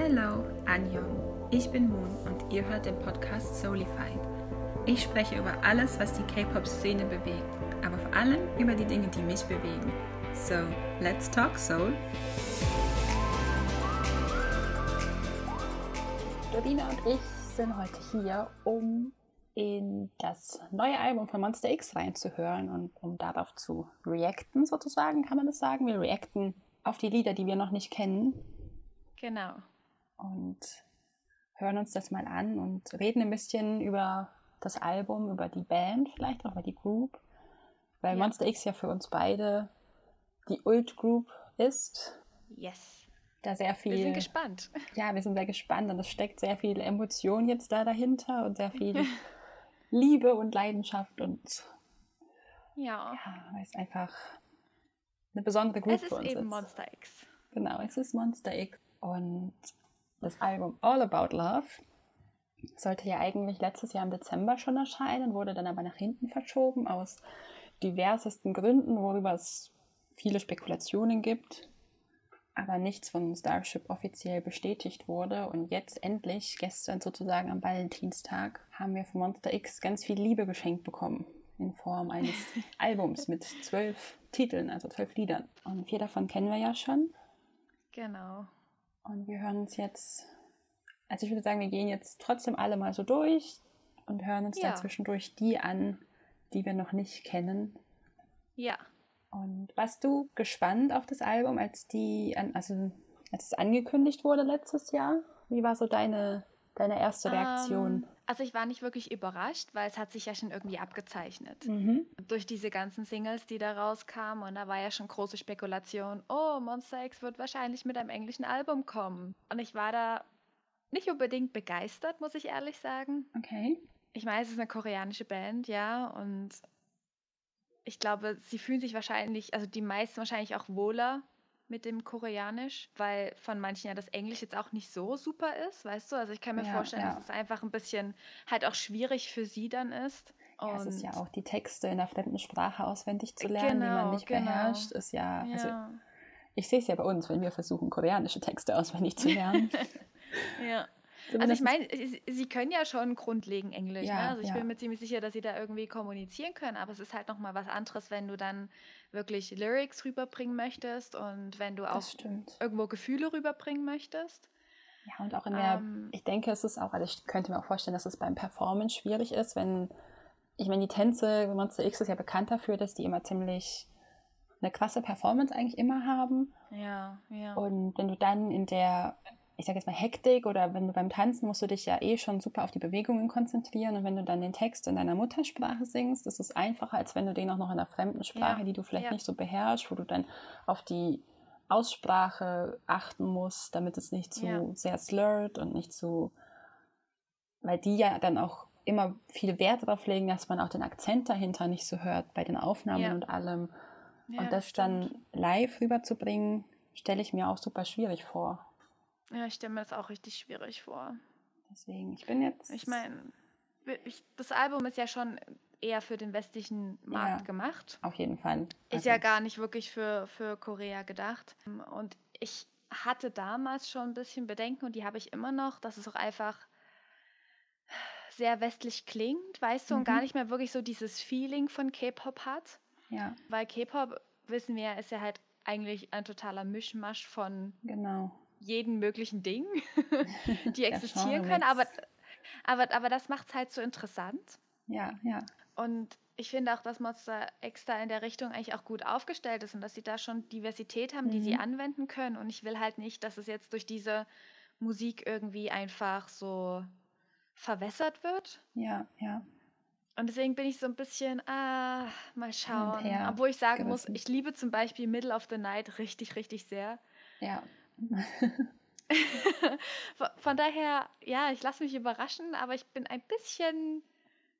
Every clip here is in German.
Hello, Anjong. Ich bin Moon und ihr hört den Podcast Soulified. Ich spreche über alles, was die K-Pop-Szene bewegt, aber vor allem über die Dinge, die mich bewegen. So, let's talk Soul. Jordina und ich sind heute hier, um in das neue Album von Monster X reinzuhören und um darauf zu reacten, sozusagen, kann man das sagen. Wir reacten auf die Lieder, die wir noch nicht kennen. Genau. Und hören uns das mal an und reden ein bisschen über das Album, über die Band, vielleicht auch über die Group. Weil Ja. Monster X ja für uns beide die Ult Group ist. Yes. Da sehr viel. Wir sind gespannt. Ja, wir sind sehr gespannt und es steckt sehr viel Emotion jetzt da dahinter und sehr viel Liebe und Leidenschaft und Ja. ja, es einfach eine besondere Group Es für ist uns eben ist. Monster X. Genau, es ist Monster X und das Album All About Love sollte ja eigentlich letztes Jahr im Dezember schon erscheinen, wurde dann aber nach hinten verschoben aus diversesten Gründen, worüber es viele Spekulationen gibt, aber nichts von Starship offiziell bestätigt wurde. Und jetzt endlich, gestern sozusagen am Valentinstag, haben wir von Monster X ganz viel Liebe geschenkt bekommen in Form eines Albums mit zwölf Titeln, also zwölf Liedern. Und vier davon kennen wir ja schon. Genau. Und wir hören uns jetzt, also ich würde sagen, wir gehen jetzt trotzdem alle mal so durch und hören uns Ja. dann zwischendurch die an, die wir noch nicht kennen. Ja. Und warst du gespannt auf das Album, als die, also als es angekündigt wurde letztes Jahr? Wie war so deine, deine erste Reaktion? Ähm, also ich war nicht wirklich überrascht, weil es hat sich ja schon irgendwie abgezeichnet. Mhm. Durch diese ganzen Singles, die da rauskamen. Und da war ja schon große Spekulation, oh, Monster X wird wahrscheinlich mit einem englischen Album kommen. Und ich war da nicht unbedingt begeistert, muss ich ehrlich sagen. Okay. Ich meine, es ist eine koreanische Band, ja, und ich glaube, sie fühlen sich wahrscheinlich, also die meisten wahrscheinlich auch wohler mit dem Koreanisch, weil von manchen ja das Englisch jetzt auch nicht so super ist, weißt du? Also ich kann mir Ja, vorstellen, ja. dass es einfach ein bisschen halt auch schwierig für sie dann ist. Ja, es ist ja auch die Texte in einer fremden Sprache auswendig zu lernen, die man Genau, nicht genau. beherrscht, ist ja, also Ja, ich sehe es ja bei uns, wenn wir versuchen, koreanische Texte auswendig zu lernen. ja. Also ich meine, sie können ja schon grundlegend Englisch. Ja, ne? Also ich ja. bin mir ziemlich sicher, dass sie da irgendwie kommunizieren können. Aber es ist halt nochmal was anderes, wenn du dann wirklich Lyrics rüberbringen möchtest und wenn du auch irgendwo Gefühle rüberbringen möchtest. Ja, und auch in der, Ähm, ich denke, es ist auch, also ich könnte mir auch vorstellen, dass es beim Performance schwierig ist, wenn, ich meine, die Tänze, Monster X ist ja bekannt dafür, dass die immer ziemlich eine krasse Performance eigentlich immer haben. Ja, ja. Und wenn du dann in der, ich sage jetzt mal Hektik oder wenn du beim Tanzen musst du dich ja eh schon super auf die Bewegungen konzentrieren und wenn du dann den Text in deiner Muttersprache singst, ist es einfacher, als wenn du den auch noch in einer fremden Sprache, Ja, die du vielleicht ja. nicht so beherrschst, wo du dann auf die Aussprache achten musst, damit es nicht zu Ja. sehr slurred und nicht zu, weil die ja dann auch immer viel Wert darauf legen, dass man auch den Akzent dahinter nicht so hört bei den Aufnahmen und allem. und das stimmt. dann live rüberzubringen, stelle ich mir auch super schwierig vor. Ja, ich stelle mir das auch richtig schwierig vor. Deswegen, ich bin jetzt. Ich meine, das Album ist ja schon eher für den westlichen Markt Ja. gemacht. Auf jeden Fall. Ist Also, ja gar nicht wirklich für, für Korea gedacht. Und ich hatte damals schon ein bisschen Bedenken und die habe ich immer noch, dass es auch einfach sehr westlich klingt, weißt du, und Mhm. gar nicht mehr wirklich so dieses Feeling von K-Pop hat. Ja, Weil K-Pop, wissen wir, ist ja halt eigentlich ein totaler Mischmasch von genau. Jeden möglichen Ding, die existieren können. Aber, aber, aber das macht es halt so interessant. Ja, ja. Und ich finde auch, dass Monster da in der Richtung eigentlich auch gut aufgestellt ist und dass sie da schon Diversität haben, die sie Mhm. anwenden können. Und ich will halt nicht, dass es jetzt durch diese Musik irgendwie einfach so verwässert wird. Ja, ja. Und deswegen bin ich so ein bisschen, ah, mal schauen. Obwohl ich sagen muss, gerissen. ich liebe zum Beispiel Middle of the Night richtig, richtig sehr. Ja. Von- daher, ja, ich lasse mich überraschen, aber ich bin ein bisschen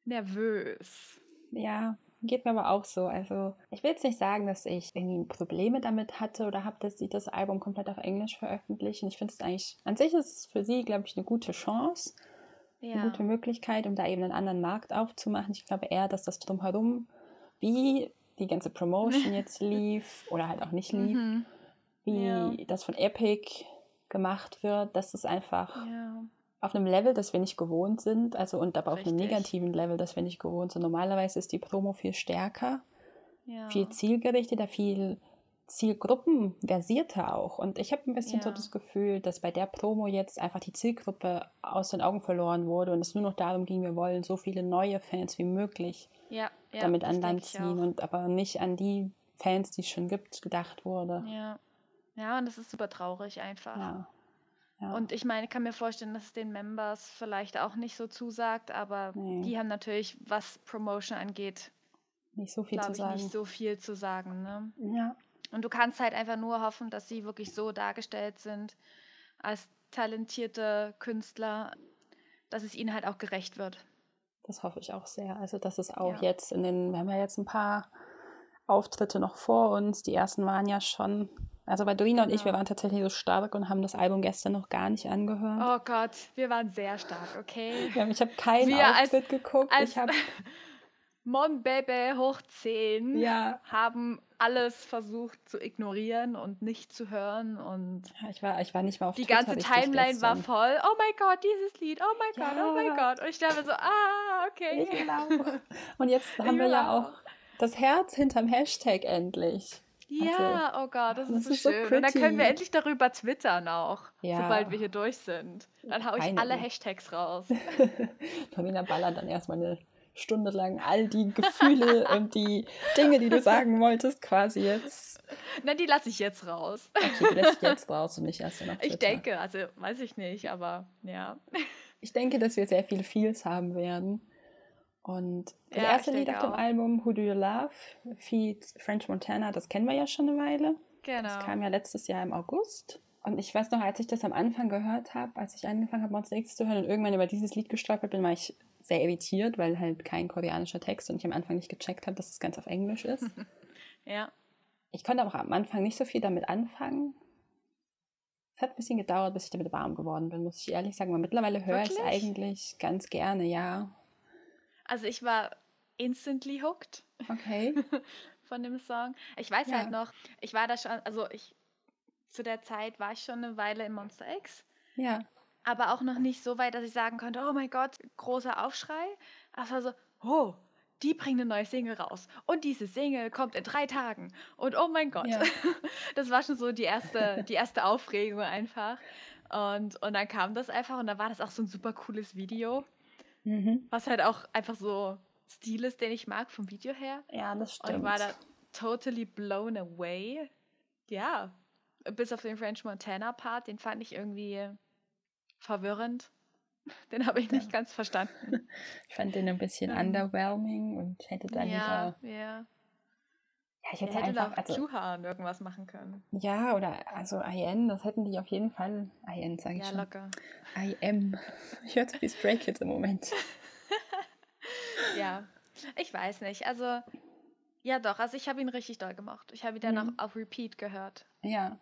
nervös. ja, geht mir aber auch so. Also, ich will jetzt nicht sagen, dass ich irgendwie Probleme damit hatte oder habe, dass sie das Album komplett auf Englisch veröffentlichen. Ich finde es eigentlich, an sich ist es für sie, glaube ich, eine gute Chance. eine Ja, gute Möglichkeit, um da eben einen anderen Markt aufzumachen. Ich glaube eher, dass das drumherum, wie die ganze Promotion jetzt lief oder halt auch nicht lief, Mhm. Wie Ja. das von Epic gemacht wird, das ist einfach Ja. auf einem Level, das wir nicht gewohnt sind, also und aber auf einem Richtig. negativen Level, das wir nicht gewohnt sind. Normalerweise ist die Promo viel stärker, Ja. viel zielgerichteter, viel zielgruppenversierter auch. Und ich habe ein bisschen so das Gefühl, dass bei der Promo jetzt einfach die Zielgruppe aus den Augen verloren wurde und es nur noch darum ging, wir wollen so viele neue Fans wie möglich damit an Land ziehen und aber nicht an die Fans, die es schon gibt, gedacht wurde. Ja. Ja, und das ist super traurig einfach. Ja. Ja. Und ich meine, ich kann mir vorstellen, dass es den Members vielleicht auch nicht so zusagt, aber Nee. die haben natürlich, was Promotion angeht, nicht so viel zu ich, sagen. nicht so viel zu sagen. Ne? ja. Und du kannst halt einfach nur hoffen, dass sie wirklich so dargestellt sind als talentierte Künstler, dass es ihnen halt auch gerecht wird. Das hoffe ich auch sehr. Also, dass es auch Ja. jetzt in den, wir haben ja jetzt ein paar Auftritte noch vor uns. Die ersten waren ja schon, also bei Dorina und ich, wir Genau. waren tatsächlich so stark und haben das Album gestern noch gar nicht angehört. Oh Gott, wir waren sehr stark, okay? Ja, ich habe keinen Wir als- Auftritt geguckt. als- ich habe, Mon Baby hoch 10 ja, haben alles versucht zu ignorieren und nicht zu hören und ja, ich war, ich war nicht mal auf die Twitter ganze Timeline war voll. Oh mein Gott, dieses Lied. Oh mein Gott, oh mein Ja. Gott. Und ich dachte so, ah, okay. Auch. Und jetzt haben wir ja auch. auch das Herz hinterm Hashtag endlich. Ja, oh Gott, das, das ist so ist so schön. und dann können wir endlich darüber twittern auch, Ja. sobald wir hier durch sind. Dann hau ich alle Finally. Hashtags raus. Dorina ballert dann erstmal eine Stunde lang all die Gefühle und die Dinge, die du sagen wolltest, quasi jetzt. Na, die lasse ich jetzt raus. Okay, die lässt ich jetzt raus und nicht erst noch Ich denke, also weiß ich nicht, aber ja. Ich denke, dass wir sehr viele Feels haben werden. Und das Ja, erste Lied auf dem auch. Album, Who Do You Love, Feed French Montana, das kennen wir ja schon eine Weile. Genau. Das kam ja letztes Jahr im August. Und ich weiß noch, als ich das am Anfang gehört habe, als ich angefangen habe, Monster X zu hören und irgendwann über dieses Lied gestolpert bin, war ich sehr irritiert, weil halt kein koreanischer Text und ich am Anfang nicht gecheckt habe, dass es ganz auf Englisch ist. Ja. Ich konnte aber auch am Anfang nicht so viel damit anfangen. Es hat ein bisschen gedauert, bis ich damit warm geworden bin, muss ich ehrlich sagen. Aber mittlerweile höre ich es eigentlich ganz gerne, ja. Also ich war instantly hooked Okay. von dem Song. Ich weiß Ja. halt noch, ich war da schon, also ich zu der Zeit war ich schon eine Weile im Monster X, Ja. aber auch noch nicht so weit, dass ich sagen konnte, oh mein Gott, großer Aufschrei. Aber es war so, oh, die bringen eine neue Single raus. Und diese Single kommt in drei Tagen. Und oh mein Gott. Ja. Das war schon so die erste, die erste Aufregung einfach. Und, und dann kam das einfach und dann war das auch so ein super cooles Video, Mhm. was halt auch einfach so Stil ist, den ich mag vom Video her. Ja, das Und stimmt. war da totally blown away. Ja, bis auf den French Montana Part, den fand ich irgendwie verwirrend. Den habe ich nicht Ja. ganz verstanden. Ich fand den ein bisschen Ähm. underwhelming und hätte da ja, ja. Ja, ich hätte hätte da einfach. auch Also, Juhan irgendwas machen können. ja, oder also IN, das hätten die auf jeden Fall. IN, sage ich Ja, schon. locker. IM. Ich höre so wie Stray Kids im Moment. Ja, ich weiß nicht. Also, ja doch, also ich habe ihn richtig doll gemacht. Ich habe ihn dann Mhm. auch auf Repeat gehört. Ja.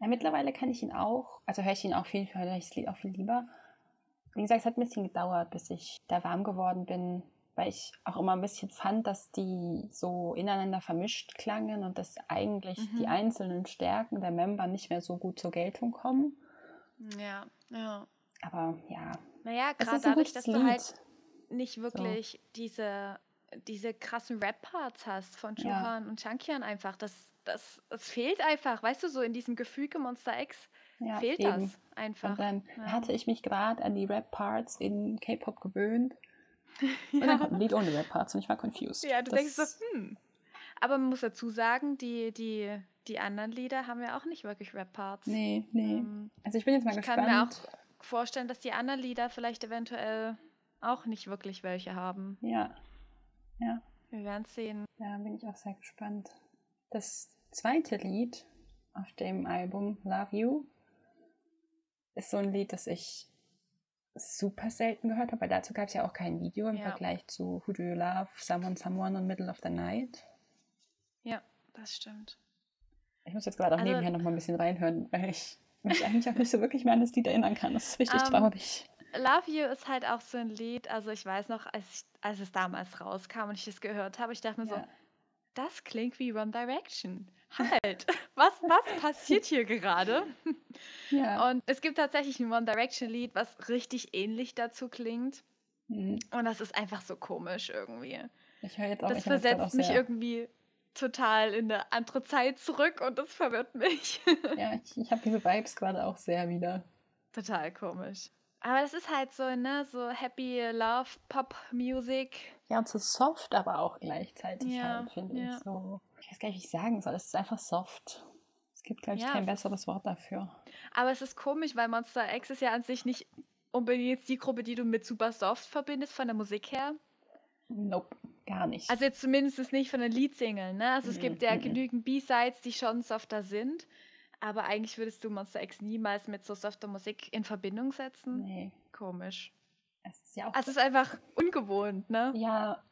ja. Mittlerweile kann ich ihn auch, also höre ich ihn auch viel, höre ich das Lied auch viel lieber. Wie gesagt, es hat ein bisschen gedauert, bis ich da warm geworden bin, weil ich auch immer ein bisschen fand, dass die so ineinander vermischt klangen und dass eigentlich Mhm. die einzelnen Stärken der Member nicht mehr so gut zur Geltung kommen. Ja, ja. Aber ja, Naja, gerade dadurch, dass Lied. du halt nicht wirklich diese, diese krassen Rap-Parts hast von Ja. Juhan und Chankian einfach. Das, das, das fehlt einfach, weißt du, so in diesem Gefüge Monster X ja, fehlt eben. das einfach. Und dann ja. hatte ich mich gerade an die Rap-Parts in K-Pop gewöhnt. Und dann kommt ein Lied ohne Rap-Parts und ich war confused. Ja, du Das- denkst so, hm. Aber man muss dazu sagen, die, die, die anderen Lieder haben ja auch nicht wirklich Rap-Parts. Nee, nee. Ähm, Also ich bin jetzt mal ich gespannt. kann mir auch vorstellen, dass die anderen Lieder vielleicht eventuell auch nicht wirklich welche haben. Ja, ja, Wir werden sehen. da bin ich auch sehr gespannt. Das zweite Lied auf dem Album Love You ist so ein Lied, das ich super selten gehört habe, weil dazu gab es ja auch kein Video im Ja. Vergleich zu Who Do You Love, Someone Someone und Middle of the Night. Ja, das stimmt. Ich muss jetzt gerade auch Also- nebenher noch mal ein bisschen reinhören, weil ich mich eigentlich auch nicht so wirklich mehr an das Lied erinnern kann. Das ist richtig Ähm, traurig. Love You ist halt auch so ein Lied, also ich weiß noch, als, ich, als es damals rauskam und ich das gehört habe, ich dachte mir so, Ja. das klingt wie One Direction. Halt, was, was passiert hier gerade? Ja. Und es gibt tatsächlich ein One Direction Lied, was richtig ähnlich dazu klingt. Mhm. Und das ist einfach so komisch irgendwie. Ich höre jetzt auch, Das ich höre jetzt grad auch versetzt mich irgendwie total in eine andere Zeit zurück und das verwirrt mich. Ja, ich, ich habe diese Vibes gerade auch sehr wieder. total komisch. Aber das ist halt so, ne, so Happy Love Pop Music. Ja, und so soft, aber auch gleichzeitig Ja, halt, finde ja. ich. So, ich weiß gar nicht, wie ich sagen soll. Es ist einfach soft. Es gibt, glaube ich, Ja, kein besseres Wort dafür. Aber es ist komisch, weil Monster X ist ja an sich nicht unbedingt jetzt die Gruppe, die du mit Super Soft verbindest von der Musik her. Nope, gar nicht. Also jetzt zumindest nicht von den Leadsingeln, ne? Also es Mhm, gibt ja mhm. genügend B-Sides, die schon softer sind. Aber eigentlich würdest du Monster X niemals mit so softer Musik in Verbindung setzen. nee, Komisch. es ist ja auch. Also es ist einfach ungewohnt, ne? ja,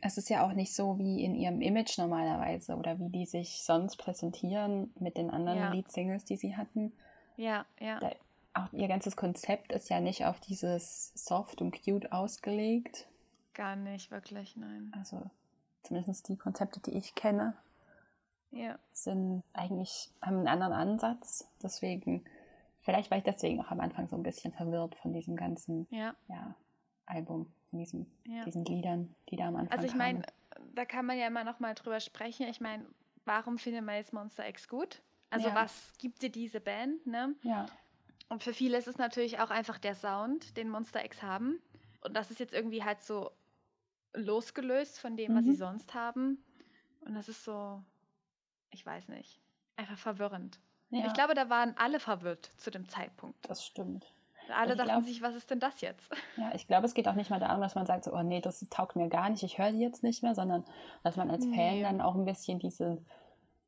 es ist ja auch nicht so wie in ihrem Image normalerweise oder wie die sich sonst präsentieren mit den anderen Ja. Lead-Singles, die sie hatten. Ja, ja. Da- Auch ihr ganzes Konzept ist ja nicht auf dieses soft und cute ausgelegt. Gar nicht, wirklich, nein. Also zumindest die Konzepte, die ich kenne. Ja. sind eigentlich, haben einen anderen Ansatz. Deswegen, vielleicht war ich deswegen auch am Anfang so ein bisschen verwirrt von diesem ganzen Ja, Album, von diesem, ja. diesen Liedern, die da am Anfang Also ich meine, da kann man ja immer noch mal drüber sprechen. Ich meine, warum findet man jetzt Monster X gut? Also Ja. was gibt dir diese Band, ne? Ja, Und für viele ist es natürlich auch einfach der Sound, den Monster X haben. Und das ist jetzt irgendwie halt so losgelöst von dem, was sie Mhm. sonst haben. Und das ist so, ich weiß nicht, einfach verwirrend. ja Ich glaube, da waren alle verwirrt zu dem Zeitpunkt. das stimmt. Alle dachten glaub- sich, was ist denn das jetzt? Ja, ich glaube, es geht auch nicht mal darum, dass man sagt, so, oh nee, das taugt mir gar nicht, ich höre die jetzt nicht mehr, sondern dass man als Fan Nee. dann auch ein bisschen diese,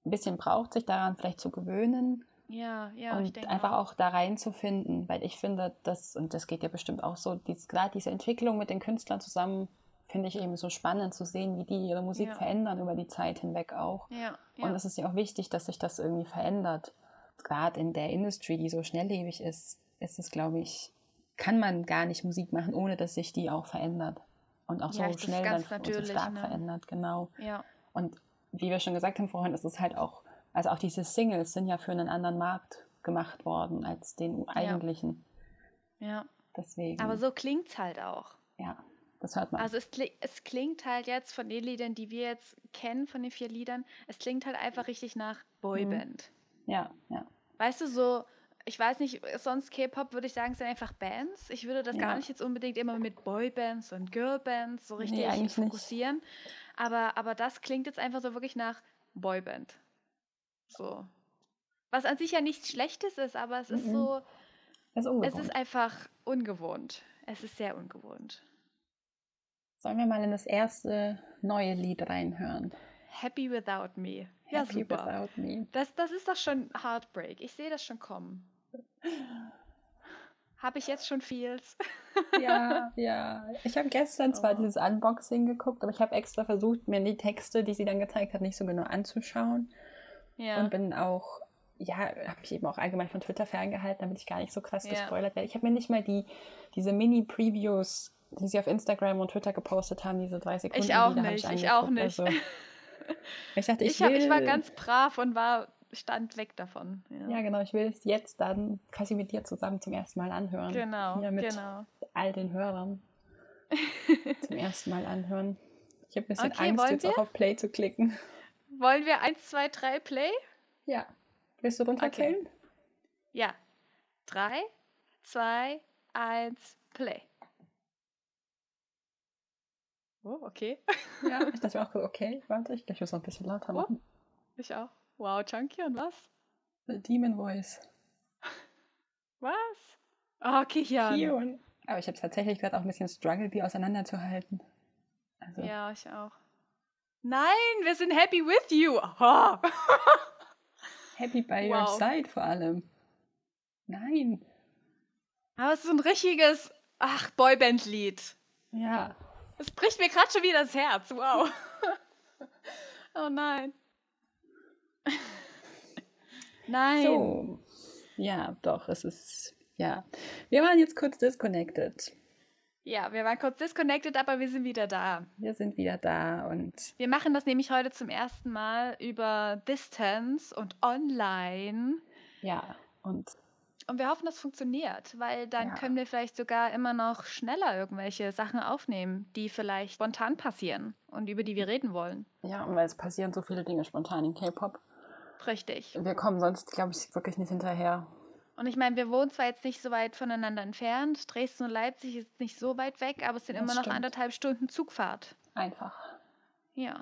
ein bisschen braucht, sich daran vielleicht zu gewöhnen Ja, ja, und einfach auch da reinzufinden, weil ich finde, das, und das geht ja bestimmt auch so, dies, gerade diese Entwicklung mit den Künstlern zusammen, finde ich eben so spannend zu sehen, wie die ihre Musik Ja. verändern über die Zeit hinweg auch. Ja, ja. Und es ist ja auch wichtig, dass sich das irgendwie verändert. Gerade in der Industrie, die so schnelllebig ist, ist es, glaube ich, kann man gar nicht Musik machen, ohne dass sich die auch verändert. Und auch Ja, so schnell ganz dann und so stark ne? verändert, genau. ja. Und wie wir schon gesagt haben vorhin, ist es halt auch, also auch diese Singles sind ja für einen anderen Markt gemacht worden als den eigentlichen. ja. Deswegen, Aber so klingt es halt auch. ja, das hört man. Also es, es klingt halt jetzt von den Liedern, die wir jetzt kennen, von den vier Liedern, es klingt halt einfach richtig nach Boyband. ja, ja. Weißt du, so, ich weiß nicht, sonst K-Pop würde ich sagen, sind einfach Bands. Ich würde das Ja. gar nicht jetzt unbedingt immer mit Boybands und Girlbands so richtig nicht. fokussieren. Aber, aber das klingt jetzt einfach so wirklich nach Boyband. So. Was an sich ja nichts Schlechtes ist, aber es ist Mhm. so, ist es ist einfach ungewohnt. Es ist sehr ungewohnt. Sollen wir mal in das erste neue Lied reinhören? Happy Without Me. Ja, Happy super. Without Me. Das, das ist doch schon Heartbreak. Ich sehe das schon kommen. Habe ich jetzt schon Feels? Ja, ja. Ich habe gestern zwar Oh. dieses Unboxing geguckt, aber ich habe extra versucht, mir die Texte, die sie dann gezeigt hat, nicht so genau anzuschauen. Ja. Und bin auch, ja, habe mich eben auch allgemein von Twitter ferngehalten, damit ich gar nicht so krass Ja. gespoilert werde. Ich habe mir nicht mal die, diese Mini-Previews, die sie auf Instagram und Twitter gepostet haben, diese drei Sekunden. Ich auch nicht, ich angeguckt. auch nicht. Also, ich dachte, ich, ich, hab, ich war will- ganz brav und war stand weg davon. Ja, Ja, genau, ich will es jetzt dann quasi mit dir zusammen zum ersten Mal anhören. genau, Hier mit genau. all den Hörern zum ersten Mal anhören. Ich habe ein bisschen Okay, Angst, jetzt wir? auch auf Play zu klicken. Wollen wir 1, 2, 3 Play? Ja. Willst du runterzählen? Ja. 3, 2, 1, Play. Oh, okay. Ja. Ich dachte mir auch, okay, warte, ich, muss noch ein bisschen lauter Oh. machen. Ich auch. Wow, Chunky und was? The Demon Voice. Was? Oh, Kian. Kion. Aber ich habe tatsächlich gerade auch ein bisschen Struggle, die auseinanderzuhalten. Also, Ja, ich auch. Nein, wir sind happy with you. Oh. happy by your Wow. side vor allem. Nein. Aber es ist ein richtiges, ach, Boyband-Lied. Ja. Es bricht mir gerade schon wieder das Herz. Wow. oh nein. Nein. So. Ja, doch, es ist. Ja. Wir waren jetzt kurz disconnected. Ja, wir waren kurz disconnected, aber wir sind wieder da. Wir sind wieder da und. Wir machen das nämlich heute zum ersten Mal über Distance und online. Ja, und. Und wir hoffen, das funktioniert, weil dann ja. können wir vielleicht sogar immer noch schneller irgendwelche Sachen aufnehmen, die vielleicht spontan passieren und über die wir reden wollen. Ja, und weil es passieren so viele Dinge spontan in K-Pop. Richtig. Wir kommen sonst, glaube ich, wirklich nicht hinterher. Und ich meine, wir wohnen zwar jetzt nicht so weit voneinander entfernt. Dresden und Leipzig ist nicht so weit weg, aber es sind das immer noch stimmt. anderthalb Stunden Zugfahrt. Einfach. Ja.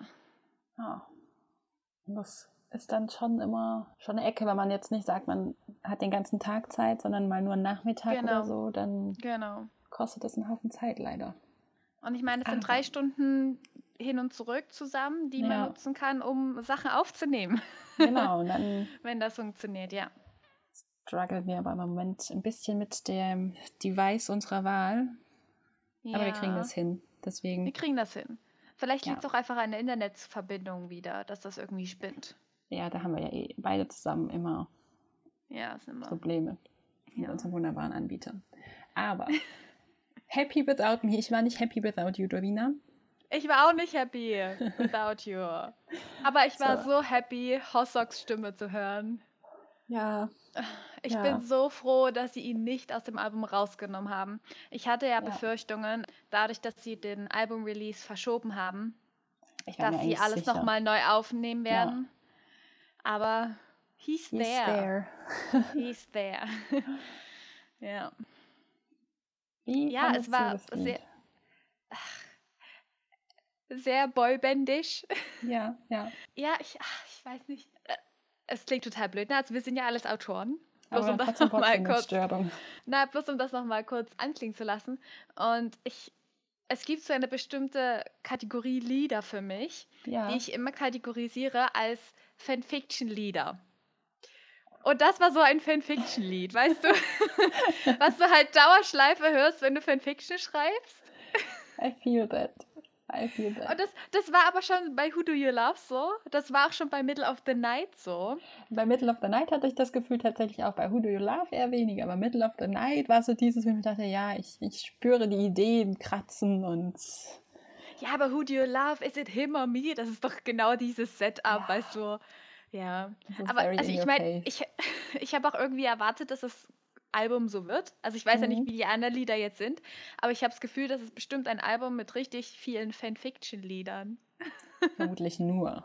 Ja. Und das ist dann schon immer schon eine Ecke, wenn man jetzt nicht sagt, man hat den ganzen Tag Zeit, sondern mal nur einen Nachmittag genau. oder so, dann genau. kostet das einen Haufen Zeit leider. Und ich meine, es sind drei Stunden hin und zurück zusammen, die ja. man nutzen kann, um Sachen aufzunehmen. Genau, dann. wenn das funktioniert, ja strugglen wir aber im Moment ein bisschen mit dem Device unserer Wahl. Ja. Aber wir kriegen das hin. Deswegen. Wir kriegen das hin. Vielleicht liegt es auch einfach an der Internetverbindung wieder, dass das irgendwie spinnt. Ja, da haben wir ja eh beide zusammen immer, ja, immer. Probleme mit ja. unserem wunderbaren Anbieter. Aber happy without me. Ich war nicht happy without you, Dorina. Ich war auch nicht happy without you. Aber ich war so, so happy, Hossoks Stimme zu hören. Ja. Ich ja. bin so froh, dass sie ihn nicht aus dem Album rausgenommen haben. Ich hatte ja, ja. Befürchtungen, dadurch, dass sie den Album-Release verschoben haben, dass sie alles nochmal neu aufnehmen werden. Ja. Aber he's, he's there. there. he's there. ja. Wie ja, es war sehr, sehr boybändisch. Ja, ja. Ja, ich, ach, ich weiß nicht es klingt total blöd, ne? Also wir sind ja alles Autoren. Bloß Aber um das noch mal kurz, na, bloß um das noch mal kurz anklingen zu lassen. Und ich, es gibt so eine bestimmte Kategorie Lieder für mich, ja. die ich immer kategorisiere als Fanfiction-Lieder. Und das war so ein Fanfiction-Lied, weißt du? Was du halt Dauerschleife hörst, wenn du Fanfiction schreibst. I feel that. Und das, das war aber schon bei Who Do You Love so. Das war auch schon bei Middle of the Night so. Bei Middle of the Night hatte ich das Gefühl tatsächlich auch bei Who Do You Love eher weniger. Aber Middle of the Night war so dieses, wo ich dachte, ja, ich, ich spüre die Ideen kratzen und. Ja, aber Who Do You Love? Is it him or me? Das ist doch genau dieses Setup, ja. weißt du. Ja. Aber also ich meine, ich, ich habe auch irgendwie erwartet, dass es Album so wird. Also ich weiß mhm. ja nicht, mhm. wie die anderen Lieder jetzt sind, aber ich habe das Gefühl, das ist bestimmt ein Album mit richtig vielen Fanfiction-Liedern. Vermutlich nur.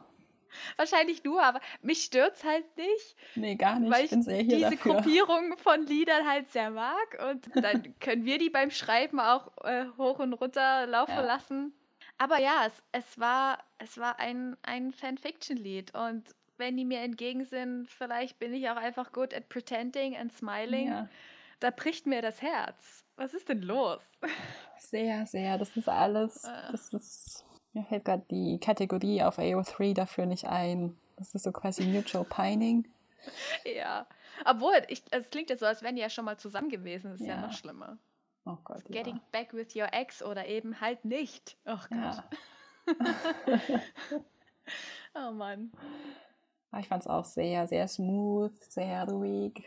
Wahrscheinlich nur, aber mich stört es halt nicht. Nee, gar nicht. Weil ich, ich diese dafür. Gruppierung von Liedern halt sehr mag und dann können wir die beim Schreiben auch äh, hoch und runter laufen ja. lassen. Aber ja, es, es war, es war ein, ein Fanfiction-Lied und wenn die mir entgegen sind, vielleicht bin ich auch einfach gut at pretending and smiling. Ja. Da bricht mir das Herz. Was ist denn los? Sehr, sehr. Das ist alles. Ah. Das ist. Mir fällt gerade die Kategorie auf AO3 dafür nicht ein. Das ist so quasi Mutual Pining. Ja. Obwohl, ich, es klingt jetzt so, als wären die ja schon mal zusammen gewesen. Das ist ja, ja noch schlimmer. Oh Gott. Getting ja. back with your ex oder eben halt nicht. Oh Gott. Ja. oh Mann. Aber ich fand es auch sehr, sehr smooth, sehr ruhig.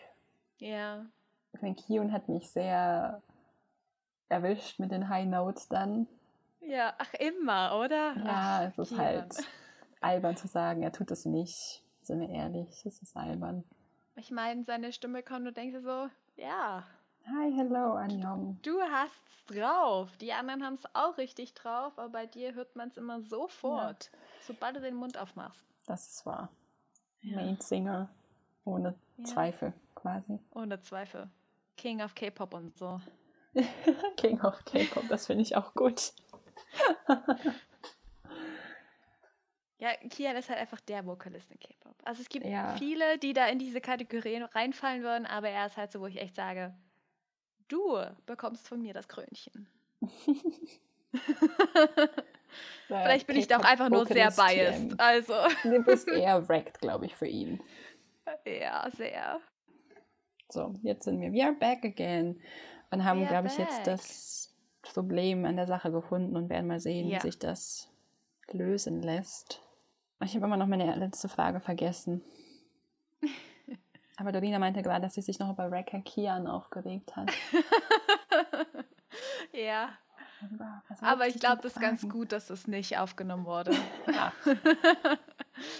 Ja. Ich meine, Kion hat mich sehr erwischt mit den High Notes dann. Ja, ach immer, oder? Ja, ach, es ist Kion. halt albern zu sagen, er tut es nicht. Sind wir ehrlich, es ist albern. Ich meine, seine Stimme kommt und denkst so, ja. Hi, hello, Anjong. Du hast's drauf. Die anderen haben es auch richtig drauf, aber bei dir hört man es immer sofort, ja. sobald du den Mund aufmachst. Das ist wahr ja. Main Singer. Ohne ja. Zweifel, quasi. Ohne Zweifel. King of K-Pop und so. King of K-Pop, das finde ich auch gut. ja, Kian ist halt einfach der Vokalist in K-Pop. Also es gibt ja. viele, die da in diese Kategorien reinfallen würden, aber er ist halt so, wo ich echt sage, du bekommst von mir das Krönchen. Vielleicht bin ich da auch einfach nur sehr biased. Also. Du bist eher wrecked, glaube ich, für ihn. Ja, sehr. So, jetzt sind wir. We are back again. Und haben, glaube ich, jetzt das Problem an der Sache gefunden und werden mal sehen, ja. wie sich das lösen lässt. Ich habe immer noch meine letzte Frage vergessen. Aber Dorina meinte gerade, dass sie sich noch über Wrecker Kian aufgeregt hat. ja, Aber ich glaube, das ist ganz gut, dass das nicht aufgenommen wurde. Ach.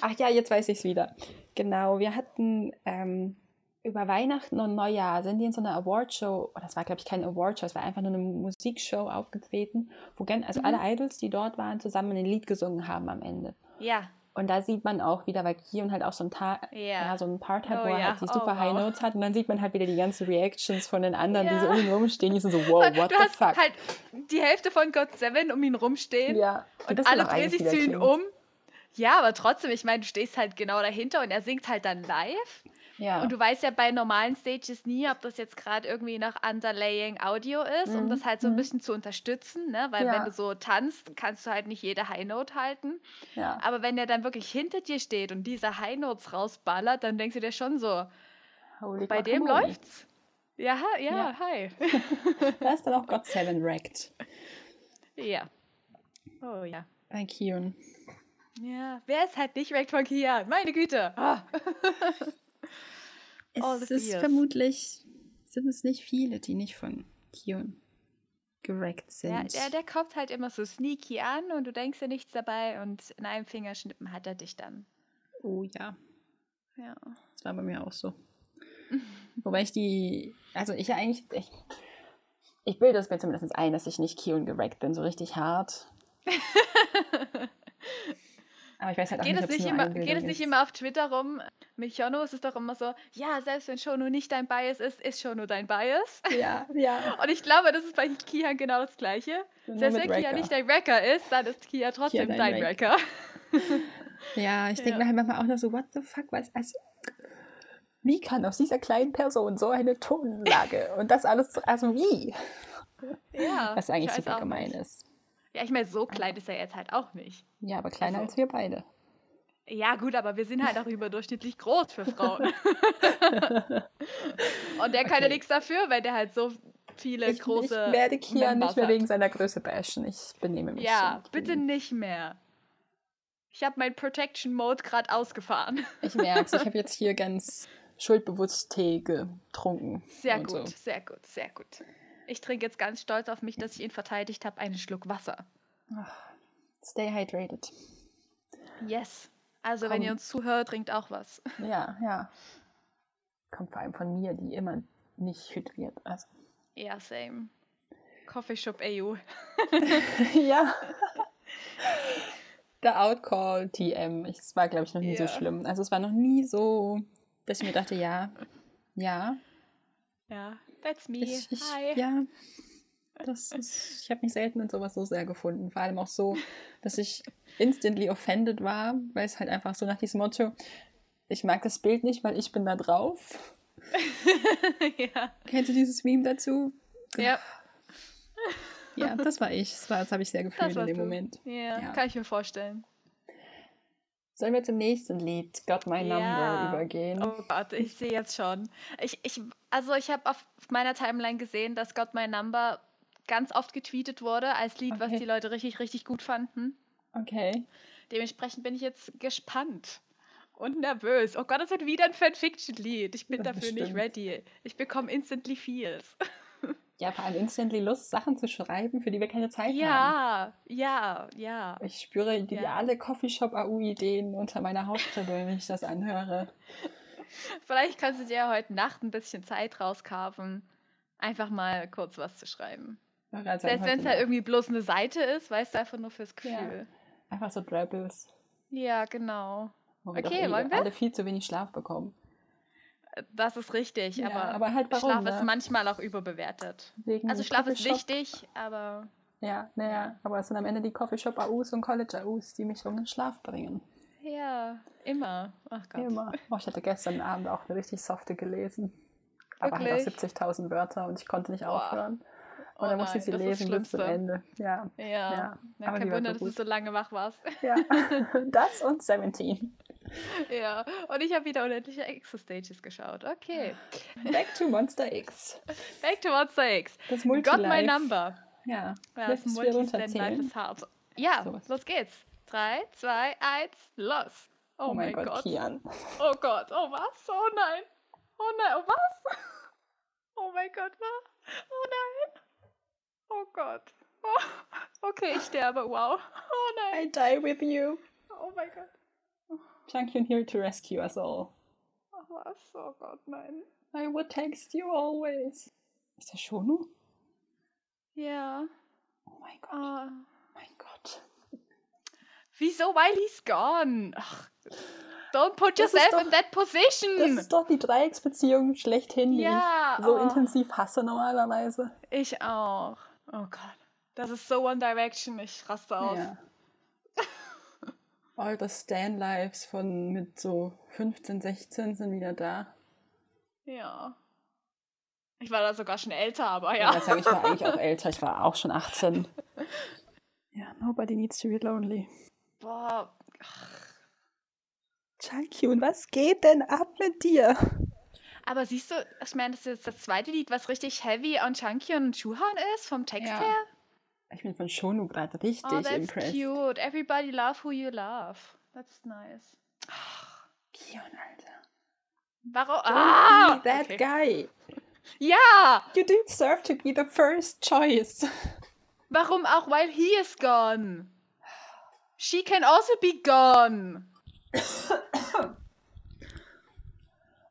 Ach ja, jetzt weiß ich es wieder. Genau, wir hatten ähm, über Weihnachten und Neujahr sind die in so einer Awardshow, oh, das war glaube ich keine Awardshow, es war einfach nur eine Musikshow aufgetreten, wo gen- also Mhm. alle Idols, die dort waren, zusammen ein Lied gesungen haben am Ende. ja, Und da sieht man auch wieder, weil Kion halt auch so ein, Ta Ja. ja, so ein Part hat, Oh wo er ja, halt die oh super High wow. Notes hat und dann sieht man halt wieder die ganzen Reactions von den anderen, die so Ja. um ihn rumstehen, die sind so, wow, what du the fuck. halt die Hälfte von God Seven um ihn rumstehen. ja, Und das alle drehen sich zu ihm um. Ja, aber trotzdem, ich meine, du stehst halt genau dahinter und er singt halt dann live. Ja. Und du weißt ja bei normalen Stages nie, ob das jetzt gerade irgendwie nach Underlaying Audio ist, um Mhm, das halt so ein mhm. bisschen zu unterstützen, ne? Weil Ja. wenn du so tanzt, kannst du halt nicht jede High Note halten. ja. Aber wenn der dann wirklich hinter dir steht und diese High Notes rausballert, dann denkst du dir schon so, Holy bei dem guacamole. läuft's. Ja, ja, Ja. hi. Da ist dann auch God Seven wrecked ja. Oh ja. bei Kion. Ja, wer ist halt nicht weg von Kia? Meine Güte. Ah. Es ist fears. vermutlich, sind es nicht viele, die nicht von Kion gerackt sind. Der, der, der kommt halt immer so sneaky an und du denkst dir nichts dabei und in einem Fingerschnippen hat er dich dann. oh ja, Ja. das war bei mir auch so. Wobei ich die, also ich ja eigentlich, ich, ich bilde es mir zumindest ein, dass ich nicht Kion gerackt bin, so richtig hart. Aber ich weiß halt auch Geht, nicht, es nicht, immer, geht es nicht ist. immer auf Twitter rum? Mit Shono ist es doch immer so, ja, selbst wenn Shono nicht dein Bias ist, ist Shono dein Bias. Ja, ja. Und ich glaube, das ist bei Kian genau das Gleiche. Nur Selbst wenn Kian Wrecker. nicht dein Wrecker ist, dann ist Kia trotzdem dein dein Wreck. Wrecker. Ja, ich denke Ja. mir halt manchmal auch nur so, what the fuck, was, also, wie kann aus dieser kleinen Person so eine Tonlage und das alles, also wie? Ja, Was eigentlich super gemein nicht. ist. Ja, ich meine, so klein ist er jetzt halt auch nicht. Ja, aber kleiner Also- als wir beide. Ja, gut, aber wir sind halt auch überdurchschnittlich groß für Frauen. Und der kann ja Okay. nichts dafür, wenn der halt so viele Ich, große. ich werde Kian nicht mehr hat. wegen seiner Größe bashen. Ich benehme mich. Ja, so. bitte nicht mehr. Ich habe meinen Protection Mode gerade ausgefahren. Ich merke es. Ich habe jetzt hier ganz schuldbewusst Tee getrunken. Sehr gut, So. sehr gut, sehr gut. Ich trinke jetzt ganz stolz auf mich, dass ich ihn verteidigt habe, einen Schluck Wasser. Stay hydrated. Yes. Also, wenn Komm. ihr uns zuhört, trinkt auch was. Ja, ja. Kommt vor allem von mir, die immer nicht hydriert. Also. Ja, same. Coffee Shop EU. ja. Der Outcall TM. Es war, glaube ich, noch nie Ja. so schlimm. Also es war noch nie so, dass ich mir dachte, ja, ja, Ja, that's me. ich, ich Hi. ja. Das ist, ich habe mich selten in sowas so sehr gefunden. Vor allem auch so, dass ich instantly offended war, weil es halt einfach so nach diesem Motto, ich mag das Bild nicht, weil ich bin da drauf. ja. Kennst du dieses Meme dazu? ja, Ja, das war ich. Das, war, das habe ich sehr gefühlt in dem du. Moment. Ja, Ja. kann ich mir vorstellen. Sollen wir zum nächsten Lied, Got My Number, Ja. übergehen? Oh Gott, ich sehe jetzt schon. Ich, ich, also ich habe auf meiner Timeline gesehen, dass Got My Number ganz oft getweetet wurde als Lied, was Okay. die Leute richtig, richtig gut fanden. Okay. Dementsprechend bin ich jetzt gespannt und nervös. Oh Gott, das wird wieder ein Fanfiction-Lied. Ich bin Ja, dafür nicht bestimmt. ready. Ich bekomme instantly feels. Ja, vor allem instantly Lust, Sachen zu schreiben, für die wir keine Zeit haben. Ja, ja, ja. Ich spüre Ja. ideale Coffeeshop-AU-Ideen unter meiner Hautkribbe, wenn ich das anhöre. Vielleicht kannst du dir heute Nacht ein bisschen Zeit rauskarven, einfach mal kurz was zu schreiben. Sagen, Selbst wenn es halt irgendwie bloß eine Seite ist, weißt du, einfach nur fürs Ja. Gefühl. Einfach so Drabbles, Ja, genau. wo wir Okay, eh wollen wir? alle viel zu wenig Schlaf bekommen. Das ist richtig, Ja, aber, aber halt warum, Schlaf ne? ist manchmal auch überbewertet. Wegen Also Schlaf ist wichtig, aber Ja, naja, aber es sind am Ende die Coffeeshop-AUs und College-AUs, die mich um den Schlaf bringen. ja, immer. Ach Gott. Immer. Oh, ich hatte gestern Abend auch eine richtig softe gelesen. Aber halt auch 70.000 Wörter und ich konnte nicht Boah. aufhören. Oh Und dann musste sie lesen bis zum Schlimmste. Ende. Ja, Ja, Ja, aber kein Wunder, so dass du so lange wach warst. ja. das und 17. ja, und ich habe wieder unendliche Exo-Stages geschaut. Okay, Back to Monster X. back to Monster X. Das Got my number. Ja, Ja, das lässt es wieder Multistand Life runterzählen. ist hart. Ja, Sowas. los geht's. 3, 2, 1, los. Oh, Oh mein Gott, Kian. Oh Gott, oh was? Oh nein. Oh nein, oh was? Oh mein Gott, was? Oh nein. Oh Gott. Oh, okay, ich sterbe. Wow. Oh nein. I die with you. Oh mein Gott. Junkyun here to rescue us all. Oh, was? Oh Gott, nein. I would text you always. Ist das Shonu? Ja. Oh mein Gott. Oh. mein Gott. Wieso? Weil he's gone. Ach, don't put yourself doch- in that position. Das ist doch die Dreiecksbeziehung schlechthin, die Ja, ich so oh. intensiv hasse normalerweise. Ich auch. Oh Gott. Das ist so One Direction. Ich raste aus. Ja. All the Stan Lives von mit so 15, 16 sind wieder da. Ja. Ich war da sogar schon älter, aber Ja. ja. Ich, war eigentlich auch älter, ich war auch schon 18. Ja, nobody needs to be lonely. Boah. Chankyun, was geht denn ab mit dir? Aber siehst du, ich meine, das ist jetzt das zweite Lied, was richtig heavy on Chunky und Chuhan ist, vom Text Ja. her. Ich bin von Shonu gerade richtig Oh, that's impressed. cute. Everybody love who you love. That's nice. Kion, Alter. Warum? Don't Ah! be that okay. guy. Ja! You deserve to be the first choice. Warum auch? While he is gone. She can also be gone.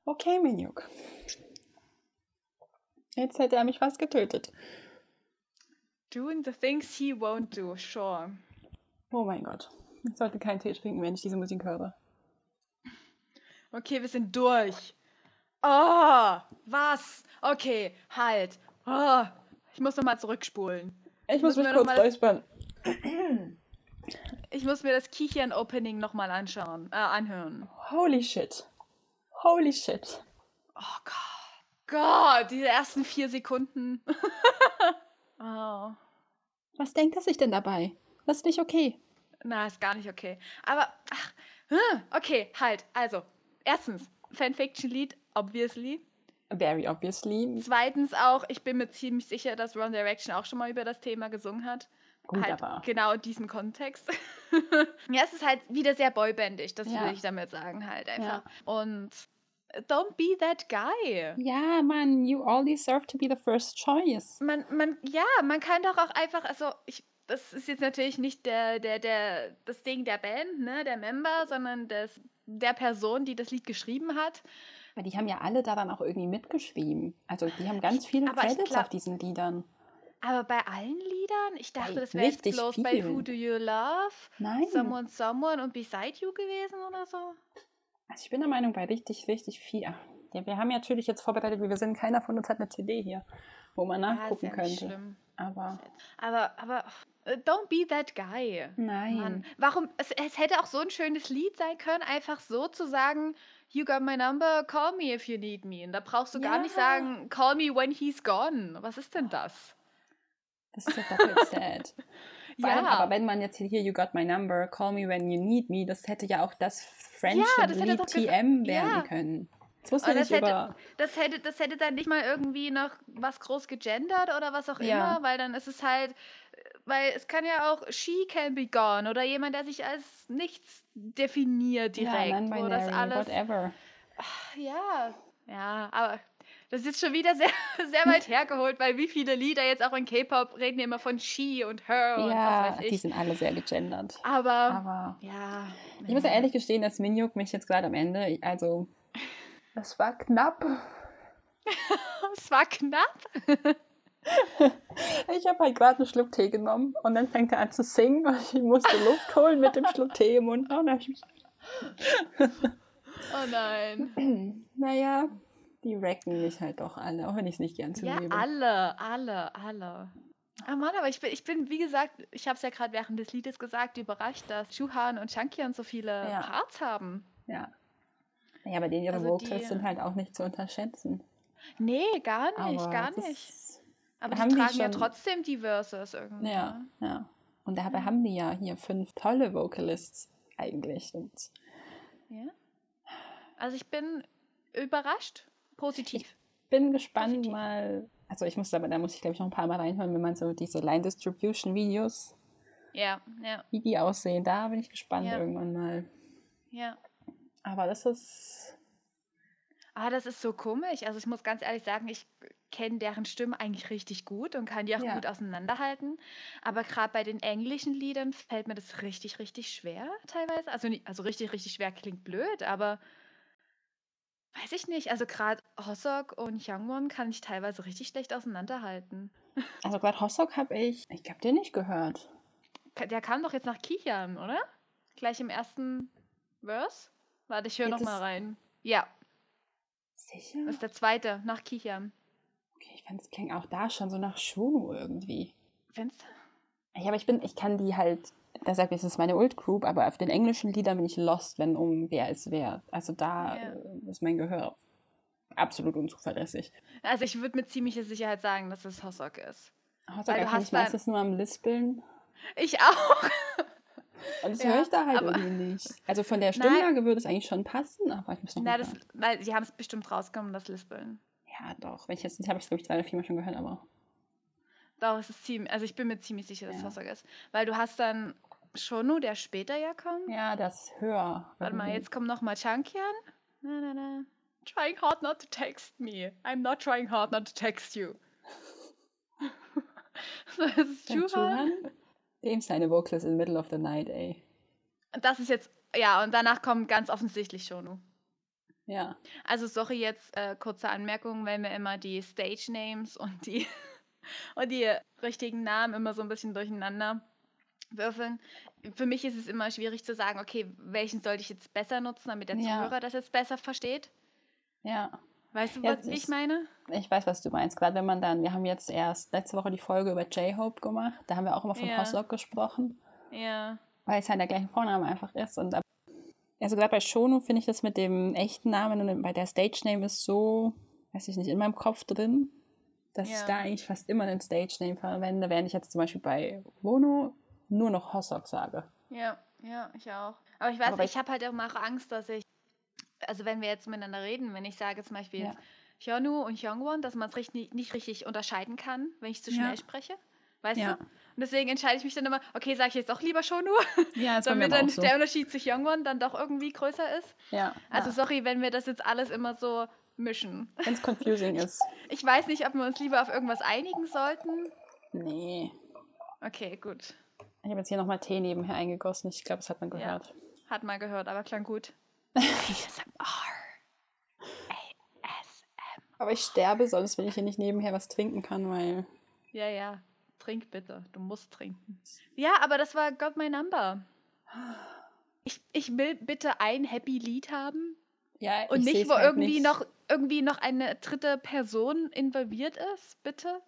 Okay, Minjuk. Jetzt hätte er mich fast getötet. Doing the things he won't do, sure. Oh mein Gott. Ich sollte keinen Tee trinken, wenn ich diese Musik höre. Okay, wir sind durch. Oh, was? Okay, halt. Oh, ich muss nochmal zurückspulen. Ich muss Müssen mich kurz räuspern. Ich muss mir das Kichern-Opening nochmal anschauen, äh, anhören. Holy shit. Holy shit. Oh Gott. Gott, diese ersten vier Sekunden. oh. Was denkt er sich denn dabei? Das ist nicht okay. Na, ist gar nicht okay. Aber, ach, hm, okay, halt. Also, erstens, Fanfiction-Lied, obviously. Very obviously. Zweitens auch, ich bin mir ziemlich sicher, dass One Direction auch schon mal über das Thema gesungen hat. Gut, halt aber. genau in diesem Kontext. ja, es ist halt wieder sehr boybändig, das Ja. will ich damit sagen halt einfach. Ja. Und don't be that guy. Ja, Mann, you all deserve to be the first choice. Man, man, ja, man kann doch auch einfach, also ich, das ist jetzt natürlich nicht der, der, der, das Ding der Band, ne, der Member, sondern des, der Person, die das Lied geschrieben hat. Weil die haben ja alle daran auch irgendwie mitgeschrieben. Also die haben ganz viele aber Credits auf diesen Liedern. Aber bei allen Liedern, ich dachte, Bei das wäre jetzt bloß bei vielen. Who Do You Love, Nein. Someone Someone und Beside You gewesen oder so. Also ich bin der Meinung, bei richtig, richtig viel. Ja, wir haben ja natürlich jetzt vorbereitet, wie wir sind. Keiner von uns hat eine CD hier, wo man Ja, nachgucken ja nicht könnte. schlimm. Aber Aber, aber äh, don't be that guy. nein. Mann, warum? Es, es hätte auch so ein schönes Lied sein können, einfach so zu sagen, You got my number, call me if you need me. Und da brauchst du gar nicht Ja. sagen, call me when he's gone. Was ist denn das? Das ist ja doppelt sad. Vor allem, Ja. aber wenn man jetzt hier You Got My Number, Call Me When You Need Me, das hätte ja auch das Friendship das hätte doch gesa- TM werden Ja. können. Das muss Aber ja das nicht hätte- über... Das hätte, das hätte dann nicht mal irgendwie noch was groß gegendert oder was auch Ja. immer, weil dann ist es halt, weil es kann ja auch she can be gone oder jemand, der sich als nichts definiert direkt, ja, wo das alles, whatever. ja, ja, aber das ist jetzt schon wieder sehr, sehr weit hergeholt, weil wie viele Lieder jetzt auch in K-Pop reden immer von she und her und Ja, was weiß die ich. sind alle sehr gegendert. Aber, Aber ja. ich muss ja ehrlich gestehen, dass Minjuk mich jetzt gerade am Ende, also das war knapp. es war knapp. Ich habe halt gerade einen Schluck Tee genommen und dann fängt er an zu singen und ich musste Luft holen mit dem Schluck Tee im Mund. Und ich mich, Oh nein. naja, die wrecken mich halt doch alle, auch wenn ich es nicht gern Ja, zugebe. alle, alle, alle. Ah Mann, aber ich bin, ich bin, wie gesagt, ich habe es ja gerade während des Liedes gesagt, überrascht, dass Shuhan und Chankian so viele Ja. Parts haben. Ja. Ja, aber denen ihre Also Vocals die- sind halt auch nicht zu unterschätzen. Nee, gar nicht, Aber gar nicht. Aber da die haben die tragen ja schon- trotzdem die Verses irgendwie. Ja, ne? ja. Und dabei haben die ja hier fünf tolle Vocalists eigentlich. Und ja. Also ich bin überrascht, positiv. bin gespannt Positiv. mal. Also ich muss aber, da muss ich glaube ich noch ein paar Mal reinhören, wenn man so diese Line Distribution Videos, Ja, ja, wie die aussehen, da bin ich gespannt Ja. irgendwann mal. ja. Aber das ist. Ah, das ist so komisch. Also ich muss ganz ehrlich sagen, ich kenne deren Stimmen eigentlich richtig gut und kann die auch Ja. gut auseinanderhalten. Aber gerade bei den englischen Liedern fällt mir das richtig, richtig schwer teilweise. Also, also richtig, richtig schwer klingt blöd, aber weiß ich nicht. Also gerade Hossok und Hyungwon kann ich teilweise richtig schlecht auseinanderhalten. Also gerade Hossok habe ich, ich habe den nicht gehört. Der kam doch jetzt nach Kicham, oder? Gleich im ersten Verse? Warte, ich höre noch mal rein. Ja, Sicher? das ist der zweite, nach Kicham. Okay, ich fand es klingt auch da schon so nach Shunu irgendwie. Findest Ja, aber ich bin, ich kann die halt, da sagt es ist meine Old Group, aber auf den englischen Liedern bin ich lost, wenn um wer ist wer. Also da Ja. äh, ist mein Gehör absolut unzuverlässig. Also ich würde mit ziemlicher Sicherheit sagen, dass es Hossok ist. Du kann ich meistens nur am Lispeln. Ich auch. Und das Ja, höre ich da halt irgendwie nicht. Also von der. Stimmlage würde es eigentlich schon passen, aber ich muss noch Na, das, weil sie haben es bestimmt rausgenommen, das Lispeln. Ja, doch. Wenn ich jetzt, habe ich glaube ich drei oder viermal schon gehört, aber Doch, es ist ziemlich, also ich bin mir ziemlich sicher, dass es Ja. Hossok ist. Weil du hast dann Shonu, der später ja kommt. ja, das höher. Warte mal, jetzt kommt noch mal Chunkian. Na, na, na. Trying hard not to text me. I'm not trying hard not to text you. so, das ist Juhan. Dem seine Vocals in the middle of the night, ey. Und das ist jetzt, ja, und danach kommt ganz offensichtlich Shonu. Ja. Also sorry jetzt, äh, kurze Anmerkung, wenn wir immer die Stage Names und die, und die richtigen Namen immer so ein bisschen durcheinander würfeln. Für mich ist es immer schwierig zu sagen, okay, welchen sollte ich jetzt besser nutzen, damit der Ja. Zuhörer das jetzt besser versteht. Ja. Weißt du, was ich ist- meine? Ich weiß, was du meinst. Gerade wenn man dann, wir haben jetzt erst letzte Woche die Folge über J-Hope gemacht. Da haben wir auch immer von Ja. Hossok gesprochen, Ja. weil es halt der gleiche Vorname einfach ist. Und also gerade bei Shonu finde ich das mit dem echten Namen und bei der Stage-Name ist so, weiß ich nicht, in meinem Kopf drin, dass ich Ja. da eigentlich fast immer einen Stage-Name verwende, während ich jetzt zum Beispiel bei Wono nur noch Hossok sage. Ja, ja, ich auch. Aber ich weiß, Aber bei- ich habe halt immer auch Angst, dass ich, also wenn wir jetzt miteinander reden, wenn ich sage zum Beispiel Ja. Hyunu und Hyungwon, dass man es richtig, nicht richtig unterscheiden kann, wenn ich zu Ja. schnell spreche. Weißt Ja. du? Und deswegen entscheide ich mich dann immer, okay, sage ich jetzt doch lieber Shonu, Ja, damit dann so. der Unterschied zu Hyungwon dann doch irgendwie größer ist. Ja, Also ja. sorry, wenn wir das jetzt alles immer so mischen. wenn es confusing ist. Ich weiß nicht, ob wir uns lieber auf irgendwas einigen sollten. Nee. Okay, gut. Ich habe jetzt hier nochmal Tee nebenher eingegossen. Ich glaube, das hat man Ja. gehört. Hat mal gehört, aber klang gut. ASMR. ASMR. Aber ich sterbe sonst, wenn ich hier nicht nebenher was trinken kann, weil. Ja, ja. Trink bitte. Du musst trinken. Ja, aber das war Got My Number. Ich, ich will bitte ein Happy Lied haben Ja, und ich nicht, wo halt irgendwie nicht. noch irgendwie noch eine dritte Person involviert ist, bitte.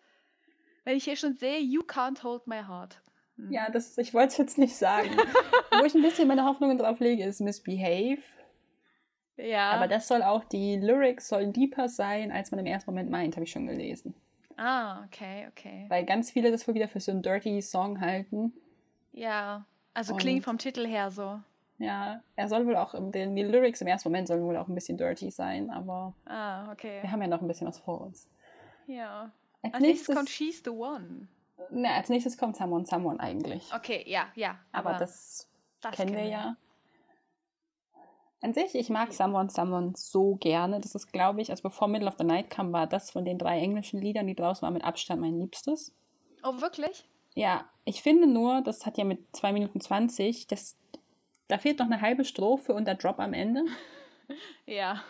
Wenn ich hier schon sehe, You Can't Hold My Heart. Ja, das, ich wollte es jetzt nicht sagen. Wo ich ein bisschen meine Hoffnungen drauf lege, ist Misbehave. ja. Aber das soll auch, die Lyrics sollen deeper sein, als man im ersten Moment meint, habe ich schon gelesen. ah, okay, okay. Weil ganz viele das wohl wieder für so einen dirty Song halten. Ja. Also Und- klingt vom Titel her so. Ja, er soll wohl auch, die, die Lyrics im ersten Moment sollen wohl auch ein bisschen dirty sein, aber Ah, okay. wir haben ja noch ein bisschen was vor uns. Ja. Als, Als nächstes nächstes, kommt She's the One. Ne, als nächstes kommt Someone Someone eigentlich. Okay, ja, ja. aber, das das kennen wir ja. An sich, ich mag Someone Someone so gerne. Das ist, glaube ich, also bevor Middle of the Night kam, war das von den drei englischen Liedern, die draußen waren, mit Abstand mein liebstes. Oh, wirklich? Ja, ich finde nur, das hat ja mit 2 Minuten 20, das, da fehlt noch eine halbe Strophe und der Drop am Ende, Ja,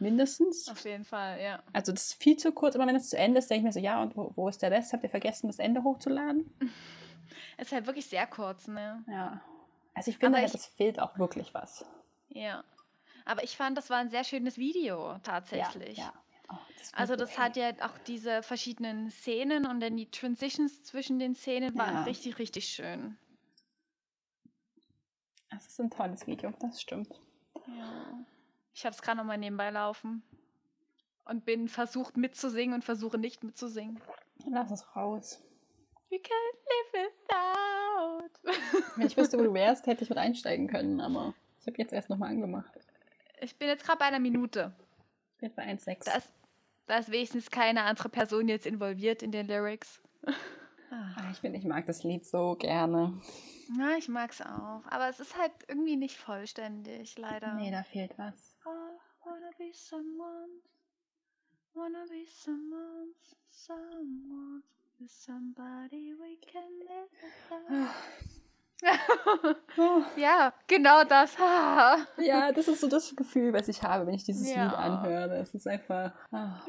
mindestens. auf jeden Fall, ja. Also das ist viel zu kurz, aber wenn es zu Ende ist, denke ich mir so, ja, und wo, wo ist der Rest? Habt ihr vergessen, das Ende hochzuladen? Es ist halt wirklich sehr kurz, ne? Ja. Also ich finde, Aber halt, es fehlt auch wirklich was. Ja. Aber ich fand, das war ein sehr schönes Video, tatsächlich. Ja, ja. Oh, das Also das hat ja auch diese verschiedenen Szenen und dann die Transitions zwischen den Szenen waren Ja. richtig, richtig schön. Das ist ein tolles Video, das stimmt. Ja. Ich habe es gerade nochmal nebenbei laufen und bin versucht mitzusingen und versuche nicht mitzusingen. Lass es raus. We can't live without. Wenn ich wüsste, wo du wärst, hätte ich mit einsteigen können, aber ich habe jetzt erst nochmal angemacht. Ich bin jetzt gerade bei einer Minute. Ich bin bei 1,6. Da ist, da ist wenigstens keine andere Person jetzt involviert in den Lyrics. Ah, Ich finde, ich mag das Lied so gerne. Ja, ich mag's auch. Aber es ist halt irgendwie nicht vollständig, leider. Nee, da fehlt was. Be someone, wanna be someone's, someone's, with somebody we can live Oh, ja, genau das. ja, das ist so das Gefühl, was ich habe, wenn ich dieses Ja. Lied anhöre. Es ist einfach. ah.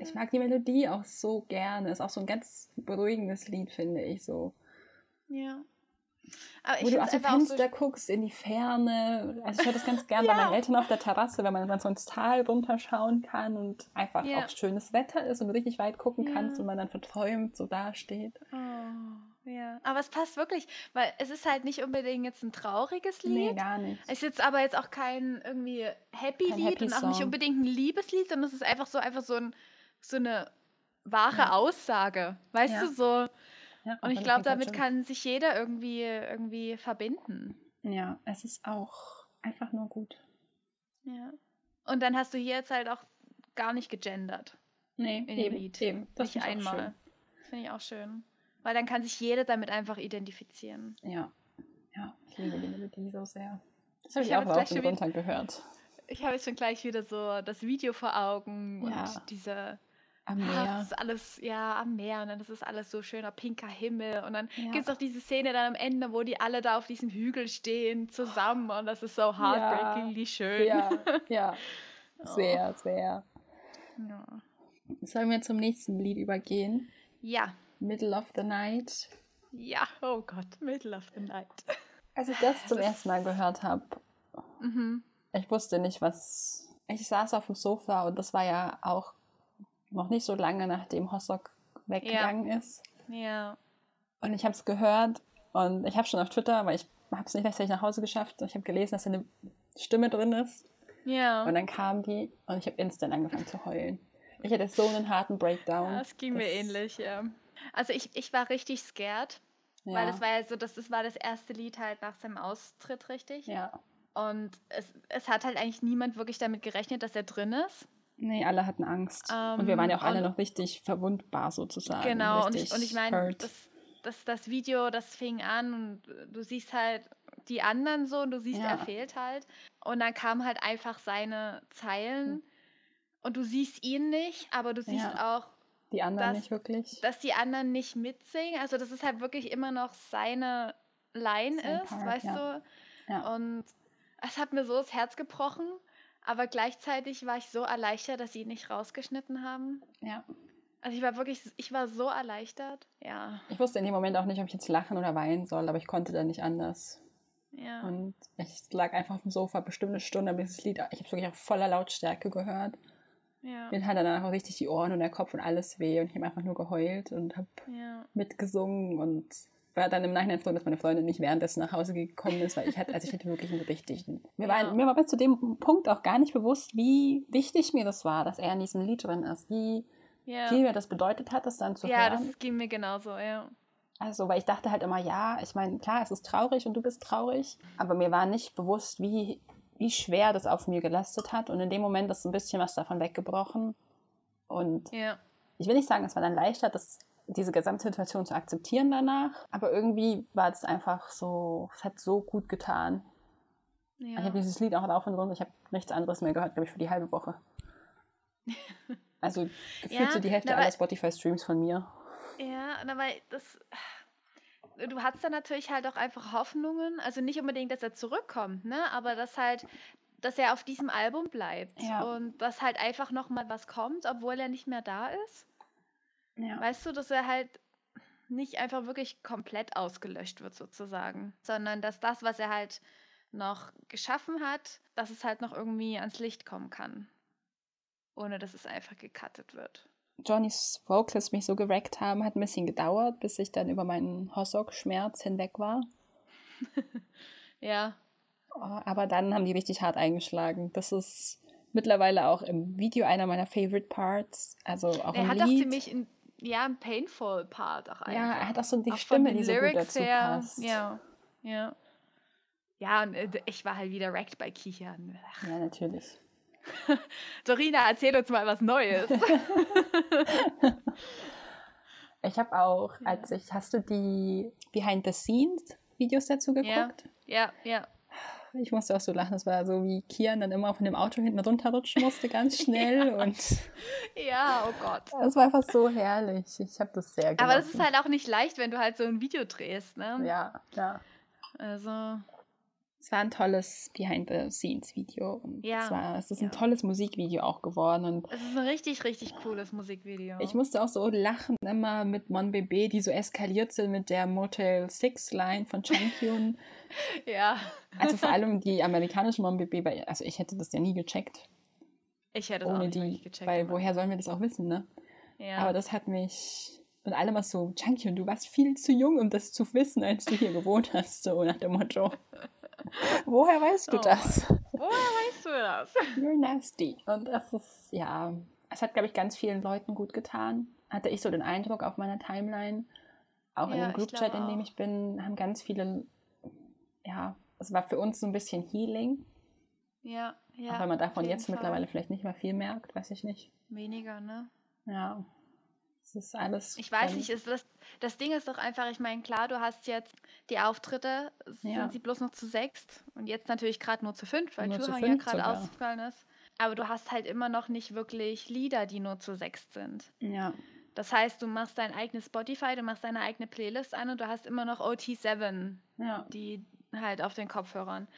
Ich mag die Melodie auch so gerne. Ist auch so ein ganz beruhigendes Lied, finde ich so. Ja. Aber ich Wo du aus dem auch so Fenster guckst in die Ferne. Also ich höre das ganz gern bei meinen Eltern auf der Terrasse, wenn man dann so ins Tal runterschauen kann und einfach Ja. auch schönes Wetter ist und richtig weit gucken Ja. kannst und man dann verträumt so dasteht. Oh, ja. Aber es passt wirklich, weil es ist halt nicht unbedingt jetzt ein trauriges Lied. Nee, gar nicht. Es ist jetzt aber jetzt auch kein irgendwie Happy Kein Lied Happy und auch nicht unbedingt ein Liebeslied, sondern es ist einfach so einfach so ein so eine wahre Ja. Aussage, weißt Ja. du so. Ja, Und ich glaube, halt damit kann sich jeder irgendwie irgendwie verbinden. Ja, es ist auch einfach nur gut. Ja. Und dann hast du hier jetzt halt auch gar nicht gegendert. Nee, In dem eben, Lied. eben. Das nicht einmal. finde ich auch schön. Weil dann kann sich jeder damit einfach identifizieren. Ja. Ja, ich liebe die Melodie so sehr. Das habe Ich ich, auch laut und runter gehört. Ich habe jetzt schon gleich wieder so das Video vor Augen Ja. und diese Am Ah, Meer. das ist alles, ja, am Meer und dann ist alles so schöner pinker Himmel und dann Ja. gibt es auch diese Szene dann am Ende, wo die alle da auf diesem Hügel stehen zusammen und das ist so heartbreakingly schön. Ja, ja. Oh. Sehr, sehr. Ja. Sollen wir zum nächsten Lied übergehen? ja, Middle of the Night. ja, oh Gott, Middle of the Night. Als ich das zum Das- ersten Mal gehört habe, Mhm. ich wusste nicht, was. Ich saß auf dem Sofa und das war ja auch noch nicht so lange, nachdem Hossok weggegangen ist. Ja, Und ich habe es gehört und ich habe schon auf Twitter, weil ich habe es nicht rechtzeitig nach Hause geschafft. Ich habe gelesen, dass da eine Stimme drin ist. ja. Und dann kam die und ich habe instant angefangen zu heulen. Ich hatte so einen harten Breakdown. Ja, Es ging mir Das- ähnlich, ja. Also ich, ich war richtig scared, Ja, weil das war ja so, das, das war das erste Lied halt nach seinem Austritt, richtig? ja. Und es, es hat halt eigentlich niemand wirklich damit gerechnet, dass er drin ist. Nee, alle hatten Angst. Ähm, und wir waren ja auch alle noch richtig verwundbar sozusagen. Genau, und ich, und ich meine, das, das, das Video, das fing an und du siehst halt die anderen so und du siehst, Ja. er fehlt halt. Und dann kamen halt einfach seine Zeilen Hm. und du siehst ihn nicht, aber du siehst Ja. auch, die anderen das- nicht wirklich. dass die anderen nicht mitsingen. Also, dass es halt wirklich immer noch seine Line Sein ist, Part, weißt ja. du? Und es hat mir so das Herz gebrochen, aber gleichzeitig war ich so erleichtert, dass sie ihn nicht rausgeschnitten haben. ja. Also ich war wirklich, ich war so erleichtert. Ja, Ich wusste in dem Moment auch nicht, ob ich jetzt lachen oder weinen soll, aber ich konnte dann nicht anders. ja. Und ich lag einfach auf dem Sofa bestimmt eine Stunde, habe dieses Lied, ich habe es wirklich auf voller Lautstärke gehört. ja, Mir hat danach auch richtig die Ohren und der Kopf und alles weh und ich habe einfach nur geheult und habe ja. mitgesungen und war dann im Nachhinein froh, dass meine Freundin nicht währenddessen nach Hause gekommen ist, weil ich hatte, also ich hatte wirklich einen richtigen. Mir, Ja. war, mir war zu dem Punkt auch gar nicht bewusst, wie wichtig mir das war, dass er in diesem Lied drin ist, wie Ja, viel mir das bedeutet hat, das dann zu ja hören. das ging mir genauso, ja. Also, weil ich dachte halt immer, ja, ich meine, klar, es ist traurig und du bist traurig, aber mir war nicht bewusst, wie, wie schwer das auf mir gelastet hat. Und in dem Moment ist ein bisschen was davon weggebrochen. Und Ja, ich will nicht sagen, es war dann leichter, das, diese Gesamtsituation zu akzeptieren danach, aber irgendwie war das einfach so, es hat so gut getan. Ich ja. habe dieses Lied auch rauf und runter, ich habe nichts anderes mehr gehört, glaube ich, für die halbe Woche. Also gefühlt Ja, so die Hälfte na, aller weil- Spotify-Streams von mir. Ja, aber das. Du hattest dann natürlich halt auch einfach Hoffnungen. Also nicht unbedingt, dass er zurückkommt, ne? Aber dass halt, dass er auf diesem Album bleibt. Ja. Und dass halt einfach nochmal was kommt, obwohl er nicht mehr da ist. Ja. Weißt du, dass er halt nicht einfach wirklich komplett ausgelöscht wird, sozusagen. Sondern dass das, was er halt noch geschaffen hat, dass es halt noch irgendwie ans Licht kommen kann. Ohne dass es einfach gecuttet wird. Johnnys Vocals mich so gerackt haben, hat ein bisschen gedauert, bis ich dann über meinen Hossok-Schmerz hinweg war. Ja, Oh, Aber dann haben die richtig hart eingeschlagen. Das ist mittlerweile auch im Video einer meiner Favorite Parts. Also auch er im hat auch Lied. ziemlich ein, ja, ein painful Part auch einfach. ja, er hat auch so die Auch Stimme, die so gut dazu her, passt. Ja, ja. Ja, und äh, ich war halt wieder wrecked bei Kichern. ja, natürlich. Dorina, erzähl uns mal was Neues. Ich habe auch, Ja. als ich, hast du die Behind the Scenes Videos dazu Ja. geguckt? ja, ja. Ich musste auch so lachen. Das war so, wie Kian dann immer von dem Auto hinten runterrutschen musste, ganz schnell. ja. Und ja, oh Gott. Das war einfach so herrlich. Ich habe das sehr genossen. Aber das ist halt auch nicht leicht, wenn du halt so ein Video drehst, ne? Ja, ja. Also. Es war ein tolles Behind-the-Scenes-Video. Ja, es, war, es ist ja. ein tolles Musikvideo auch geworden. Und Es ist ein richtig, richtig cooles Musikvideo. ich musste auch so lachen immer mit Mon Bébé, die so eskaliert sind mit der Motel 6 Line von Changkyun. ja. Also vor allem die amerikanische Mon Bébé, weil- also ich hätte das ja nie gecheckt, Ich hätte auch ohne nicht die, gecheckt. weil aber- woher sollen wir das auch wissen, ne? Ja. Aber das hat mich und alle mal so, Changkyun, du warst viel zu jung, um das zu wissen, als du hier gewohnt hast, so nach dem Motto. Woher weißt du Oh. das? Woher weißt du das? You're nasty. Und das ist, ja, es hat, glaube ich, ganz vielen Leuten gut getan. Hatte ich so den Eindruck auf meiner Timeline. Auch in Ja, dem ich Groupchat, in dem auch. ich bin, haben ganz viele, ja, es war für uns so ein bisschen Healing. Ja, ja. auch wenn man davon jetzt Fall. mittlerweile vielleicht nicht mehr viel merkt, weiß ich nicht. Weniger, ne? Ja. Es ist alles. Ich weiß nicht, ist das, das Ding ist doch einfach, ich meine, klar, du hast jetzt die Auftritte, sind Ja. sie bloß noch zu sechst und jetzt natürlich gerade nur zu fünf, weil Touring ja gerade ausgefallen ist. Aber du hast halt immer noch nicht wirklich Lieder, die nur zu sechst sind. Ja. Das heißt, du machst dein eigenes Spotify, du machst deine eigene Playlist an und du hast immer noch OT7, Ja. die halt auf den Kopfhörern.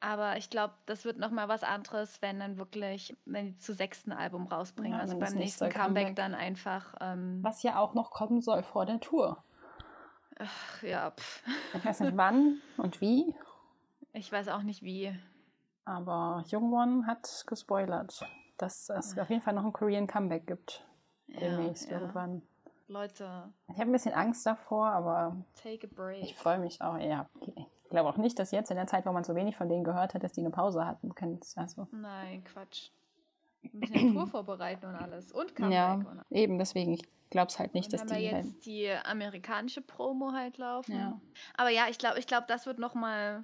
Aber ich glaube, das wird noch mal was anderes, wenn dann wirklich, wenn die zu sechsten Album rausbringen. Ja, also beim nächste nächsten Comeback, Comeback- dann einfach. Ähm, Was ja auch noch kommen soll vor der Tour. ach, ja, pff. Ich weiß nicht wann und wie, ich weiß auch nicht wie. aber Jungwon hat gespoilert, dass es auf jeden Fall noch ein Korean Comeback gibt. Ja, Demnächst ja. irgendwann. Leute, Ich habe ein bisschen Angst davor, aber take a break. ich freue mich auch. Ja, ich glaube auch nicht, dass jetzt in der Zeit, wo man so wenig von denen gehört hat, dass die eine Pause hatten. Also, Nein, Quatsch. Wir müssen ja Tour vorbereiten und alles. Und Comeback. ja, und eben deswegen. Ich glaube es halt nicht, dass haben wir die. Halt, jetzt die amerikanische Promo halt laufen. ja. Aber ja, ich glaube, ich glaub, das wird nochmal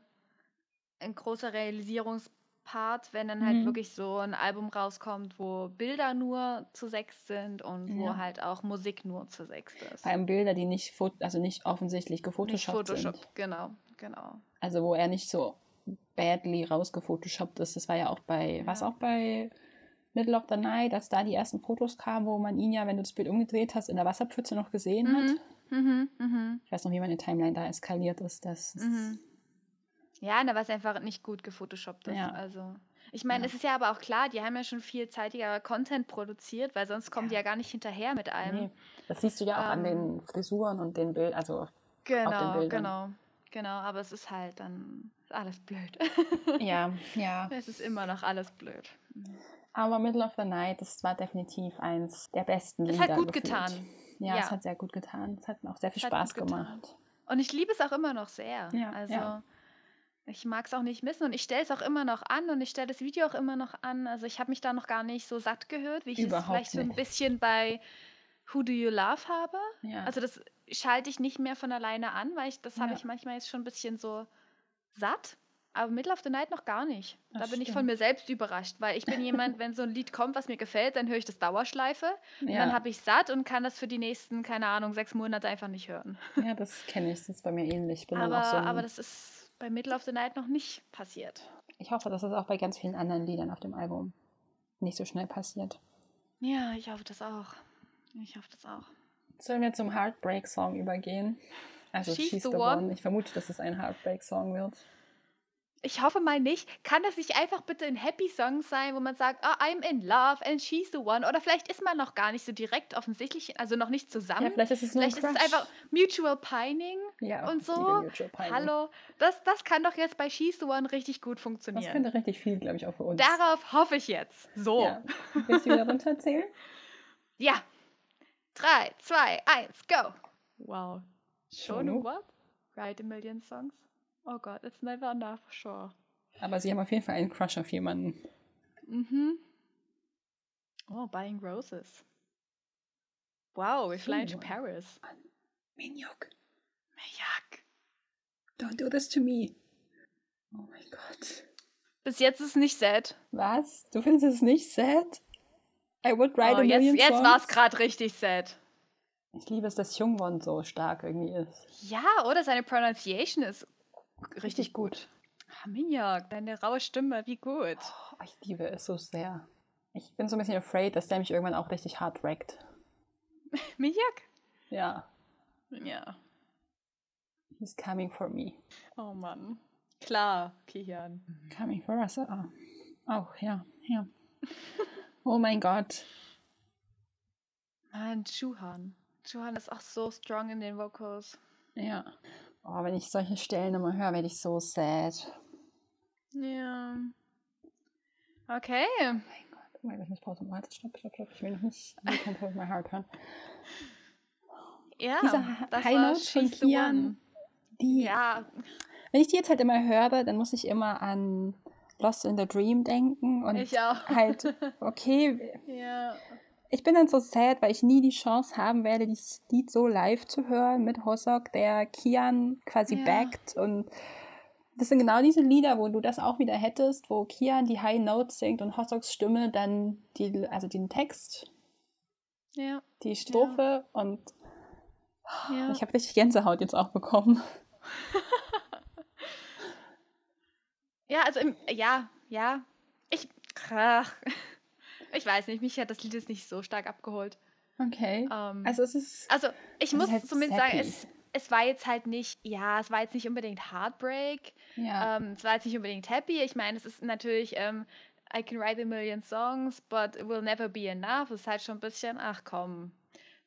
ein großer Realisierungspart, wenn dann halt Mhm. wirklich so ein Album rauskommt, wo Bilder nur zu sechs sind und wo Ja. halt auch Musik nur zu sechs ist. Vor allem Bilder, die nicht, also nicht offensichtlich Nicht gefotoshoppt Photoshop, sind. genau, genau. Also wo er nicht so badly rausgefotoshoppt ist. Das war ja auch bei, was Ja. auch bei Middle of the Night, als da die ersten Fotos kamen, wo man ihn ja, wenn du das Bild umgedreht hast, in der Wasserpfütze noch gesehen hat. Mhm, mhm, mhm. Ich weiß noch, wie meine Timeline da eskaliert ist. Das Mhm. Ja, da war es einfach nicht gut gefotoshoppt. ist. Ja. Also, ich meine, Ja. es ist ja aber auch klar, die haben ja schon viel zeitiger Content produziert, weil sonst kommen die Ja. ja gar nicht hinterher mit allem. Nee, das siehst du ja auch an Ähm, den Frisuren und den Bildern. Also, Genau, Bildern. genau. Genau, aber es ist halt dann alles blöd. ja, ja. es ist immer noch alles blöd. Aber Middle of the Night, das war definitiv eins der besten Es Lieder. hat gut gefühlt. getan. Ja, es Ja. hat sehr gut getan. Es hat mir auch sehr viel Es Spaß gut getan. gemacht. Und ich liebe es auch immer noch sehr. Ja, also ja. ich mag es auch nicht missen und ich stelle es auch immer noch an und ich stelle das Video auch immer noch an. Also ich habe mich da noch gar nicht so satt gehört, wie ich Überhaupt es vielleicht so ein nicht. bisschen bei Who Do You Love habe. Ja. Also das schalte ich nicht mehr von alleine an, weil ich das habe Ja. ich manchmal jetzt schon ein bisschen so satt. Aber Middle of the Night noch gar nicht. Da Das bin ich von stimmt. mir selbst überrascht, weil ich bin jemand, wenn so ein Lied kommt, was mir gefällt, dann höre ich das Dauerschleife. Und ja. dann habe ich satt und kann das für die nächsten, keine Ahnung, sechs Monate einfach nicht hören. ja, das kenne ich. Das ist bei mir ähnlich. Aber, so aber das ist bei Middle of the Night noch nicht passiert. Ich hoffe, dass das auch bei ganz vielen anderen Liedern auf dem Album nicht so schnell passiert. Ja, ich hoffe das auch. Ich hoffe das auch. Sollen wir zum Heartbreak-Song übergehen? Also She's She's, the the, One. one. Ich vermute, dass es ein Heartbreak-Song wird. Ich hoffe mal nicht. Kann das nicht einfach bitte ein Happy Song sein, wo man sagt, oh, I'm in love and she's the one? Oder vielleicht ist man noch gar nicht so direkt offensichtlich, also noch nicht zusammen. Ja, vielleicht ist es nur vielleicht ein ist es einfach Mutual Pining ja, und so. Pining. Hallo, das, das kann doch jetzt bei She's the One richtig gut Das funktionieren. könnte richtig viel, glaube ich, auch für uns. Darauf hoffe ich jetzt. So. Ja. Willst du wieder runterzählen? Ja. Drei, zwei, eins, go. Wow. Show Show. what? Write a million songs? Oh Gott, it's never enough, sure. Aber sie haben auf jeden Fall einen Crush auf jemanden. Mhm. Oh, buying roses. Wow, we're flying to. Paris. Minyuk, Majak. don't do this to me. Oh mein Gott. Bis jetzt ist nicht sad. Was? Du findest es nicht sad? I would write Oh, a jetzt million jetzt songs. war es gerade richtig sad. Ich liebe es, dass Jungwon so stark irgendwie ist. Ja, oder seine Pronunciation ist richtig gut. Minjok, deine raue Stimme, wie gut. Oh, ich liebe es so sehr. Ich bin so ein bisschen afraid, dass der mich irgendwann auch richtig hart wreckt. Minjok? Ja. Ja. He's coming for me. Oh Mann. Klar, Kian. Coming for us. Oh, oh ja, ja. oh mein Gott. Mann, Chuhan. Chuhan ist auch so strong in den Vocals. Ja. Oh, wenn ich solche Stellen immer höre, werde ich so sad. Ja. Okay. Oh mein Gott. Oh mein Gott, ich muss Pause machen. Stopp, stopp, stopp. Ich will noch nicht I Can't Hold My Heart hören. Ja, Diese das High von the Kian, die Ja, Wenn ich die jetzt halt immer höre, dann muss ich immer an Lost in the Dream denken und ich auch. halt, okay, ja. ich bin dann so sad, weil ich nie die Chance haben werde, dieses Lied so live zu hören mit Hosok, der Kian quasi Ja. backt und das sind genau diese Lieder, wo du das auch wieder hättest, wo Kian die High Notes singt und Hosoks Stimme dann die, also den Text, Ja. die Strophe und ja. ich habe richtig Gänsehaut jetzt auch bekommen. Ja, also im, ja, ja. Ich, ach, ich weiß nicht, mich hat das Lied jetzt nicht so stark abgeholt. Okay. Ähm, Also es ist also ich muss halt zumindest sagen, sappy. es, es war jetzt halt nicht, ja, es war jetzt nicht unbedingt Heartbreak, ja. ähm, es war jetzt nicht unbedingt happy. Ich meine, es ist natürlich, ähm, I can write a million songs, but it will never be enough. Es ist halt schon ein bisschen, ach komm.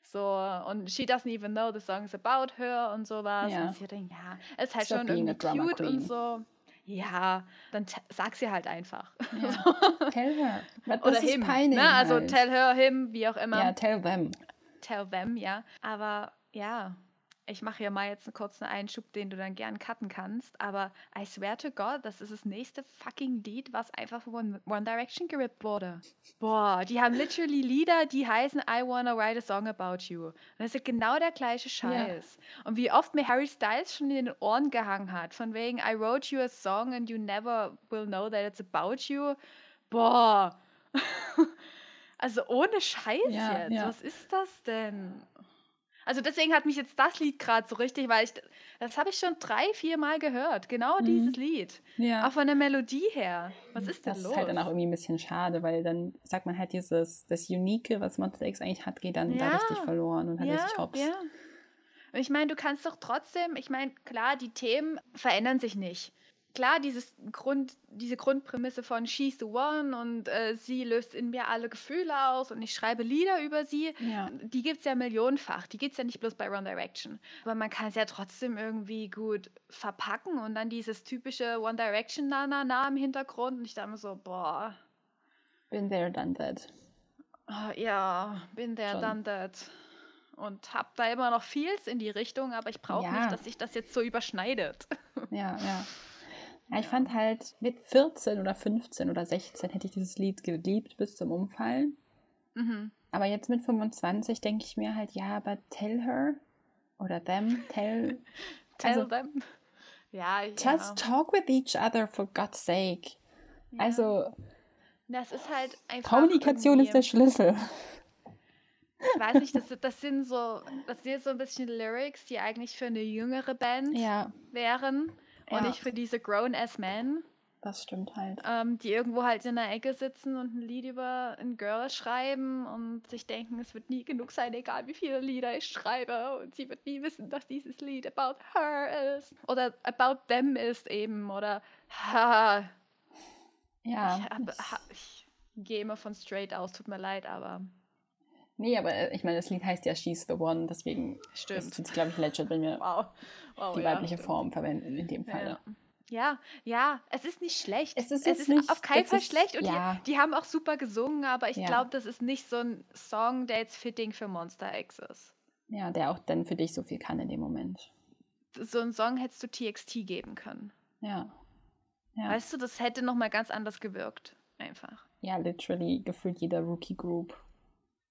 So, und she doesn't even know the song is about her und sowas. Ja. Und sie denkt, ja, es ist halt schon irgendwie cute und queen. so. Ja, dann sag sie halt einfach. Ja. Tell her. Das Oder ist him. peinlich. Ne? Also halt. tell her, him, wie auch immer. Ja, tell them. tell them, ja. Aber ja, ich mache ja mal jetzt einen kurzen Einschub, den du dann gern cutten kannst. Aber I swear to God, das ist das nächste fucking Lied, was einfach von One, Direction gerippt wurde. Boah, die haben literally Lieder, die heißen I Wanna Write a Song About You. Und das ist genau der gleiche Scheiß. Und wie oft mir Harry Styles schon in den Ohren gehangen hat, von wegen I wrote you a song and you never will know that it's about you. Boah. Also ohne Scheiß Ja, jetzt. ja. Was ist das denn? Also deswegen hat mich jetzt das Lied gerade so richtig, weil ich, das habe ich schon drei, vier Mal gehört. Genau Mhm. dieses Lied. Ja. Auch von der Melodie her. Was ist denn das los? ist halt dann auch irgendwie ein bisschen schade, weil dann sagt man halt dieses, das Unique, was Monster X eigentlich hat, geht dann da Ja. richtig verloren und hat ja, richtig hops. ja. Und ich meine, du kannst doch trotzdem, ich meine, klar, die Themen verändern sich nicht. Klar, dieses Grund, diese Grundprämisse von She's the One und äh, sie löst in mir alle Gefühle aus und ich schreibe Lieder über sie, Ja. die gibt es ja millionenfach. Die gibt es ja nicht bloß bei One Direction. Aber man kann es ja trotzdem irgendwie gut verpacken und dann dieses typische One Direction Na-Na-Na im Hintergrund. Und ich dachte mir so, boah, Been there, done that. ah, ja, bin there, Schon. done that. Und hab da immer noch vieles in die Richtung, aber ich brauche Ja. nicht, dass sich das jetzt so überschneidet. Ja, ja. Ja, ich Ja. fand halt, mit 14 oder 15 oder 16 hätte ich dieses Lied geliebt bis zum Umfallen. Mhm. Aber jetzt mit 25 denke ich mir halt, ja, aber tell her oder them, tell, Tell Also- them. Ja, ich- just ja. talk with each other for God's sake. ja. Also, das ist halt einfach. Kommunikation ist der Schlüssel. Ich weiß nicht, das, das sind so, das sind so ein bisschen Lyrics, die eigentlich für eine jüngere Band Ja, wären und Ja. nicht für diese grown-ass men, das stimmt halt. ähm, die irgendwo halt in der Ecke sitzen und ein Lied über ein Girl schreiben und sich denken, es wird nie genug sein, egal wie viele Lieder ich schreibe und sie wird nie wissen, dass dieses Lied about her ist oder about them ist eben oder ha, Ja. ich, hab, ha, ich gehe immer von straight aus, tut mir leid, aber Nee, aber äh, ich meine, das Lied heißt ja She's the One, deswegen ist stimmt. es, glaube ich, legit, wenn wir Wow. wow die ja, weibliche stimmt. Form verwenden in dem Fall. Ja. Ja, ja, es ist nicht schlecht. Es ist es ist nicht- auf keinen Fall ist- schlecht und ja. die, die haben auch super gesungen, aber ich Ja. glaube, das ist nicht so ein Song, der jetzt fitting für Monster X ist. Ja, der auch dann für dich so viel kann in dem Moment. So einen Song hättest du TXT geben können. Ja. Ja, Weißt du, das hätte nochmal ganz anders gewirkt. Einfach. ja literally gefühlt jeder Rookie Group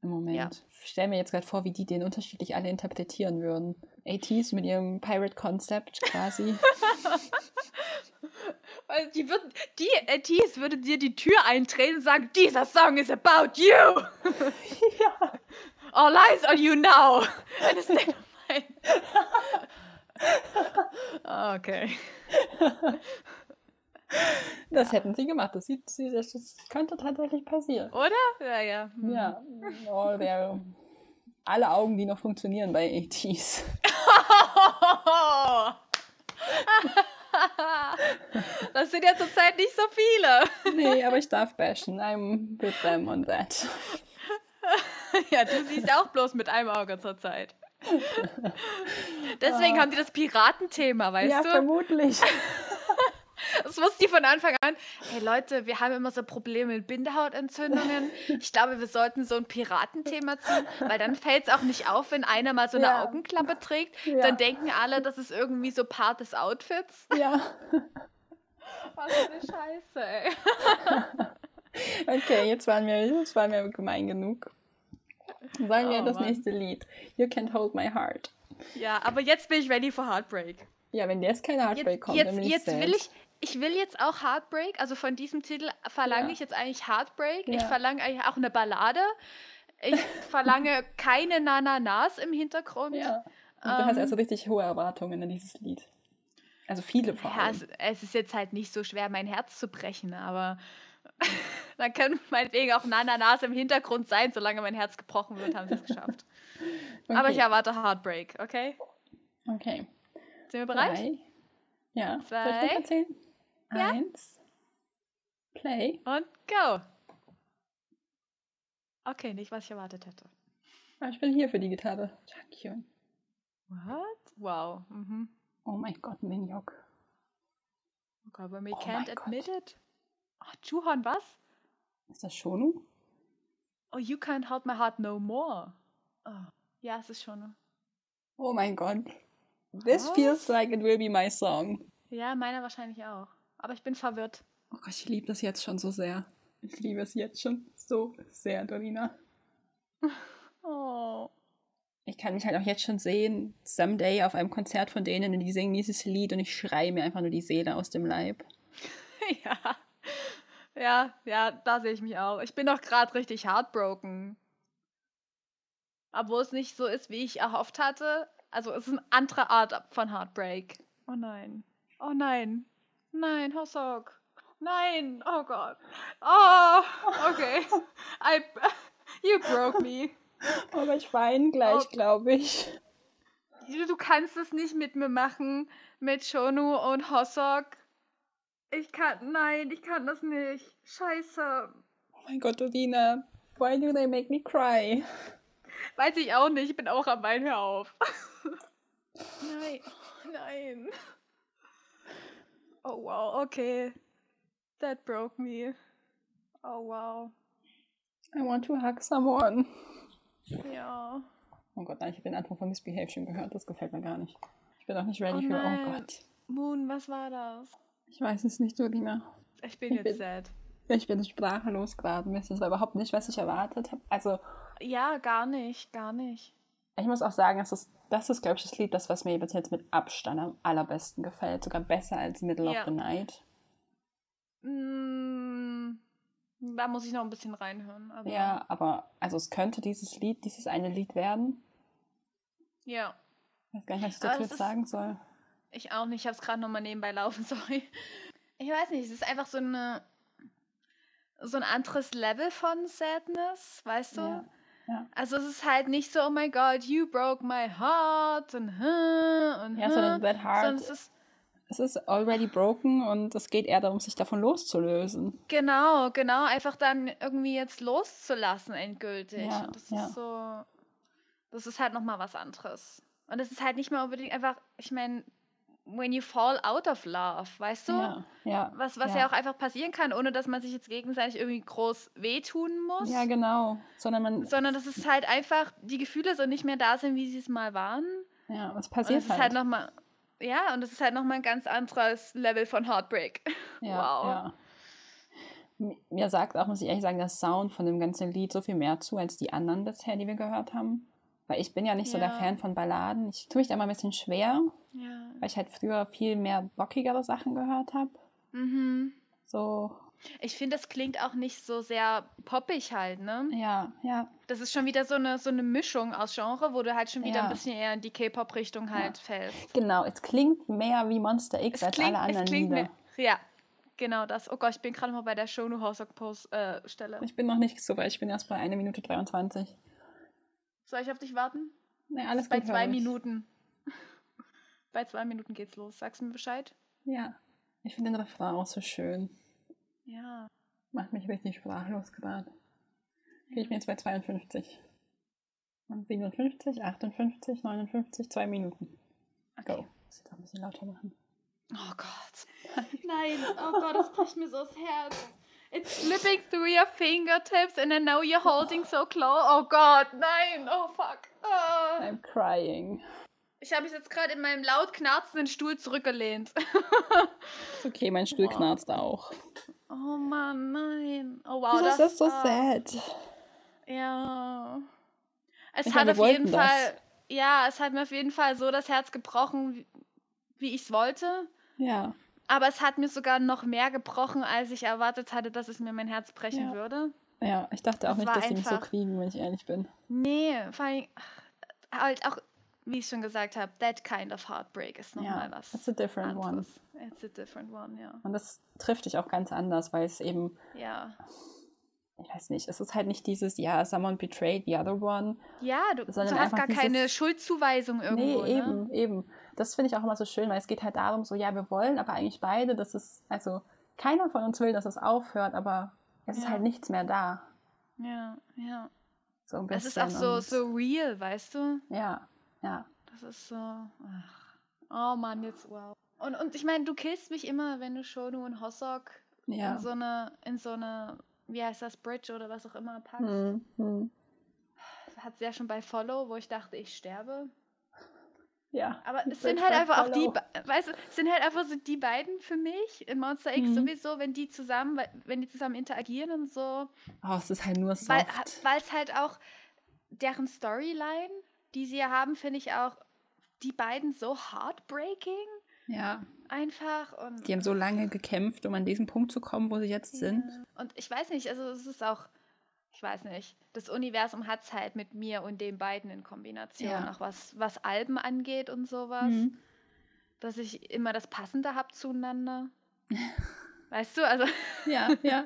im Moment. Ich stell mir jetzt gerade vor, wie die den unterschiedlich alle interpretieren würden. ATs mit ihrem Pirate Concept quasi. Weil die würden, die ATs würde dir die Tür eintreten und sagen, dieser Song is about you. ja. All eyes on you now. And it's not mine. Okay. Das hätten sie gemacht. Das, sieht, das könnte tatsächlich passieren. Oder? Ja, ja. Hm. Ja. Oh, der, alle Augen, die noch funktionieren bei ATs. Das sind ja zurzeit nicht so viele. Nee, aber ich darf bashen. I'm with them on that. Ja, du siehst auch bloß mit einem Auge zurzeit. Deswegen haben die das Piratenthema, weißt ja, du? vermutlich. Das wussten die von Anfang an. Hey Leute, wir haben immer so Probleme mit Bindehautentzündungen. Ich glaube, wir sollten so ein Piratenthema ziehen, weil dann fällt es auch nicht auf, wenn einer mal so eine Ja. Augenklappe trägt. Ja. Dann denken alle, das ist irgendwie so Part des Outfits. Ja. Was für eine Scheiße, ey. Okay, jetzt waren wir, jetzt waren wir gemein genug. Sagen wir Oh, das Mann. nächste Lied. You Can't Hold My Heart. Ja, aber jetzt bin ich ready for Heartbreak. Ja, wenn jetzt keine Heartbreak Jetzt, kommt, dann jetzt, bin ich jetzt will ich, ich will jetzt auch Heartbreak. Also von diesem Titel verlange Ja. ich jetzt eigentlich Heartbreak. Ich Ja. verlange eigentlich auch eine Ballade. Ich verlange keine Nananas im Hintergrund. Ja. Und du hast Ähm, also richtig hohe Erwartungen an dieses Lied. Also viele vor Ja, allem. es, es ist jetzt halt nicht so schwer, mein Herz zu brechen, aber dann können meinetwegen auch Nananas im Hintergrund sein, solange mein Herz gebrochen wird, haben sie es geschafft. Aber ich Okay. erwarte Heartbreak, okay? Okay. Sind wir bereit? Drei. Ja. Soll ich Zwei. das erzählen? Ja. Eins. Play. Und go! Okay, nicht, was ich erwartet hätte. Ah, ich bin hier für die Gitarre. Danke. What? Wow. Mhm. Oh mein Gott, Minjok. Okay, but we Oh can't admit it. Ach, Juhan, was? Ist das Shonu? Oh, you can't hold my heart no more. Oh. Ja, es ist schon. Oh mein Gott. This Was? feels like it will be my song. Ja, meiner wahrscheinlich auch. Aber ich bin verwirrt. Oh Gott, ich liebe das jetzt schon so sehr. Ich liebe es jetzt schon so sehr, Dorina. Oh. Ich kann mich halt auch jetzt schon sehen, someday auf einem Konzert von denen und die singen dieses Lied und ich schreie mir einfach nur die Seele aus dem Leib. Ja. Ja, ja, da sehe ich mich auch. Ich bin doch gerade richtig heartbroken. Obwohl es nicht so ist, wie ich erhofft hatte. Also es ist eine andere Art von Heartbreak. Oh nein. Oh nein. Nein, Hossok. Nein. Oh Gott. Oh, okay. I, you broke me. Aber ich weine gleich, Oh. glaube ich. Du kannst es nicht mit mir machen, mit Shonu und Hossok. Ich kann, nein, ich kann das nicht. Scheiße. Oh mein Gott, Dorina. Why do they make me cry? Weiß ich auch nicht, ich bin auch am Weinen, hör auf. nein, nein. Oh wow, okay. That broke me. Oh wow. I want to hug someone. Ja. Oh Gott, nein, ich habe den Anfang von Misbehave schon gehört. Das gefällt mir gar nicht. Ich bin auch nicht ready Oh für. nein. Oh Gott. Moon, was war das? Ich weiß es nicht, Dorina. Ich bin Ich jetzt bin- sad. Ich bin sprachlos gerade. Das überhaupt nicht, was ich erwartet habe. Also, Ja, gar nicht, gar nicht. Ich muss auch sagen, das ist, das ist glaube ich, das Lied, das, was mir bis jetzt mit Abstand am allerbesten gefällt. Sogar besser als Middle Ja. of the Night. Mm, da muss ich noch ein bisschen reinhören. Aber Ja, aber also es könnte dieses Lied, dieses eine Lied werden. Ja, Ich weiß gar nicht, was ich dazu jetzt sagen soll. ich auch nicht. Ich habe es gerade nochmal nebenbei laufen, sorry. Ich weiß nicht, es ist einfach so eine so ein anderes Level von Sadness, weißt du? Ja, ja. Also es ist halt nicht so, oh my God, you broke my heart und und Ja, sondern That Heart, sondern es ist es ist already broken und es geht eher darum, sich davon loszulösen. genau, genau, einfach dann irgendwie jetzt loszulassen endgültig. Ja, und das ja. ist so, das ist halt nochmal was anderes. Und es ist halt nicht mehr unbedingt einfach, ich meine, when you fall out of love, weißt du? Ja, ja. Was, was ja. auch einfach passieren kann, ohne dass man sich jetzt gegenseitig irgendwie groß wehtun muss. Ja, genau. Sondern man, Sondern dass es halt einfach, die Gefühle so nicht mehr da sind, wie sie es mal waren. ja, es Und passiert es ist halt. halt nochmal, ja, und es ist halt nochmal ein ganz anderes Level von Heartbreak. Ja, Wow. ja. Mir sagt auch, muss ich ehrlich sagen, der Sound von dem ganzen Lied so viel mehr zu als die anderen bisher, die wir gehört haben. Weil ich bin ja nicht so der Ja. Fan von Balladen. Ich tue mich da immer ein bisschen schwer, Ja. weil ich halt früher viel mehr bockigere Sachen gehört habe. Mhm. So, Ich finde, das klingt auch nicht so sehr poppig halt, ne? ja, ja, Das ist schon wieder so eine, so eine Mischung aus Genre, wo du halt schon wieder Ja. ein bisschen eher in die K-Pop-Richtung halt fällst. genau. Es klingt mehr wie Monster X Es als klingt, alle anderen es klingt Lieder. mir, ja, genau das. Oh Gott, ich bin gerade mal bei der Shonu Hosok Post äh, Stelle. Ich bin noch nicht so weit, ich bin erst bei 1 Minute 23. Soll ich auf dich warten? Nee, alles Bei gut, zwei. Minuten. bei zwei Minuten geht's los. Sagst du mir Bescheid? Ja, ich finde den Refrain auch so schön. Ja. Macht mich richtig sprachlos gerade. Okay, ich bin jetzt bei 52. Und 57, 58, 59, 2 Minuten. Okay. Go. Muss jetzt auch ein bisschen lauter machen. Oh Gott. Nein, oh Gott, das bricht mir so das Herz. It's slipping through your fingertips and I know you're holding so close. Oh Gott, nein, oh fuck. Ah. I'm crying. Ich habe mich jetzt gerade in meinem laut knarzenden Stuhl zurückgelehnt. Ist okay, mein Stuhl Wow. knarzt auch. oh Mann, nein. Oh wow, Wieso ist das so ah, sad? Ja. Es Ich hat auf jeden das. Fall, ja, es hat mir auf jeden Fall so das Herz gebrochen, wie, wie ich es wollte. Ja. Aber es hat mir sogar noch mehr gebrochen, als ich erwartet hatte, dass es mir mein Herz brechen Ja. würde. Ja, ich dachte auch Das nicht, dass die mich so kriegen, wenn ich ehrlich bin. Nee, vor allem halt auch, wie ich schon gesagt habe, that kind of heartbreak ist nochmal Ja, was. it's a different one. anderes. It's a different one, ja. Und das trifft dich auch ganz anders, weil es eben, Ja, ich weiß nicht, es ist halt nicht dieses, ja, someone betrayed the other one. ja du, du hast gar keine dieses- Schuldzuweisung irgendwo. nee, ne? eben, eben. Das finde ich auch immer so schön, weil es geht halt darum, so, ja, wir wollen aber eigentlich beide, dass es, also keiner von uns will, dass es aufhört, aber es ist Ja. halt nichts mehr da. Ja, ja. So ein Es bisschen. ist auch so, so real, weißt du? Ja, ja. Das ist so. Ach. Oh Mann, jetzt wow. Und, und ich meine, du killst mich immer, wenn du Shonu und Hossok Ja. in so eine, in so eine, wie heißt das, Bridge oder was auch immer packst. Hm, hm. Hat es ja schon bei Follow, wo ich dachte, ich sterbe. Ja. Aber es sind halt einfach auch die, weißt du, sind halt einfach so die beiden für mich in Monster X Mhm. sowieso, wenn die zusammen, wenn die zusammen interagieren und so. Oh, es ist halt nur soft. Weil es halt auch deren Storyline, die sie ja haben, finde ich auch die beiden so heartbreaking ja. einfach und Die haben so lange gekämpft, um an diesen Punkt zu kommen, wo sie jetzt sind. Ja. Und ich weiß nicht, also es ist auch, ich weiß nicht, das Universum hat es halt mit mir und den beiden in Kombination, Ja. auch was, was Alben angeht und sowas, Mhm. dass ich immer das Passende habe zueinander. weißt du, also, Ja, ja.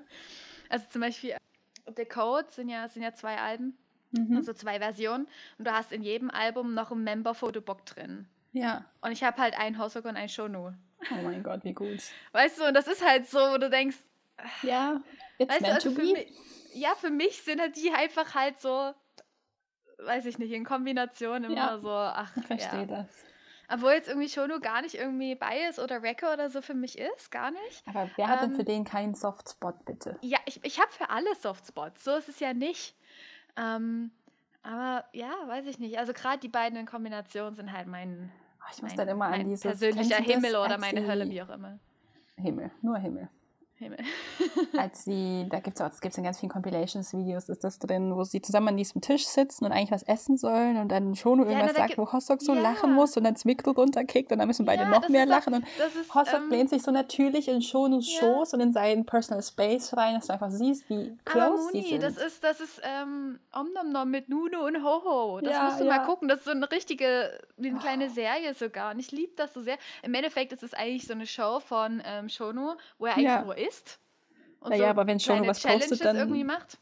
also zum Beispiel The Code sind ja, sind ja zwei Alben, Mhm. also zwei Versionen und du hast in jedem Album noch ein Member-Fotobook drin. Ja. Und ich habe halt ein Hosok und ein Shonu. Oh mein Gott, wie gut. Weißt du, und das ist halt so, wo du denkst, Ja, it's Weißt meant also to für be. mich, ja, für mich sind halt die einfach halt so, weiß ich nicht, in Kombination immer Ja, so, ach, Ich verstehe ja. das. Obwohl jetzt irgendwie Shono gar nicht irgendwie Bias oder Wrecker oder so für mich ist, gar nicht. Aber wer hat denn Ähm, für den keinen Softspot, bitte? Ja, ich, ich habe für alle Softspots, so ist es ja nicht. Ähm, aber ja, weiß ich nicht. Also gerade die beiden in Kombination sind halt mein, Oh, ich muss mein, dann immer an dieses. persönlicher Himmel oder meine Hölle, wie auch immer. Himmel, nur Himmel. Himmel. Als sie, da gibt es auch, gibt in ganz vielen Compilations-Videos, ist das drin, wo sie zusammen an diesem Tisch sitzen und eigentlich was essen sollen und dann Shono Ja, irgendwas na, da sagt, wo Hosok so Ja. lachen muss und dann das Mikro runterkickt und dann müssen beide Ja, noch mehr ist lachen und ist, Hosok ähm, lehnt sich so natürlich in Shonus Ja. Schoß und in seinen Personal Space rein, dass du einfach siehst, wie Aber close sie Moni, sind. das ist, das ist ähm, Omnomnom mit Nuno und Hoho. Das Ja, musst du ja. mal gucken. Das ist so eine richtige, wie eine Oh. kleine Serie sogar. Und ich liebe das so sehr. Im Endeffekt ist es eigentlich so eine Show von ähm, Shono, wo er eigentlich Ja. nur isst. Und Naja, aber wenn Shono was postet, Challenges dann- irgendwie macht.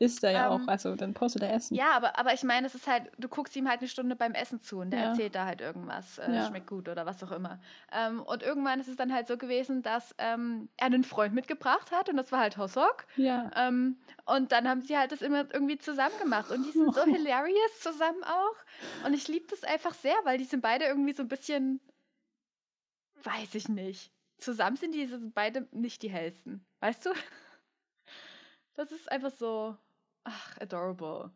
ist er ja ähm, auch, also dann postet er Essen. Ja, aber, aber ich meine, es ist halt, du guckst ihm halt eine Stunde beim Essen zu und der Ja. erzählt da halt irgendwas, äh, Ja. schmeckt gut oder was auch immer. Ähm, und irgendwann ist es dann halt so gewesen, dass ähm, er einen Freund mitgebracht hat und das war halt Hosok. Ja. Ähm, und dann haben sie halt das immer irgendwie zusammen gemacht. Und die sind so hilarious zusammen auch. Und ich liebe das einfach sehr, weil die sind beide irgendwie so ein bisschen, weiß ich nicht. Zusammen sind die sind beide nicht die hellsten. Weißt du? Das ist einfach so, ach, adorable.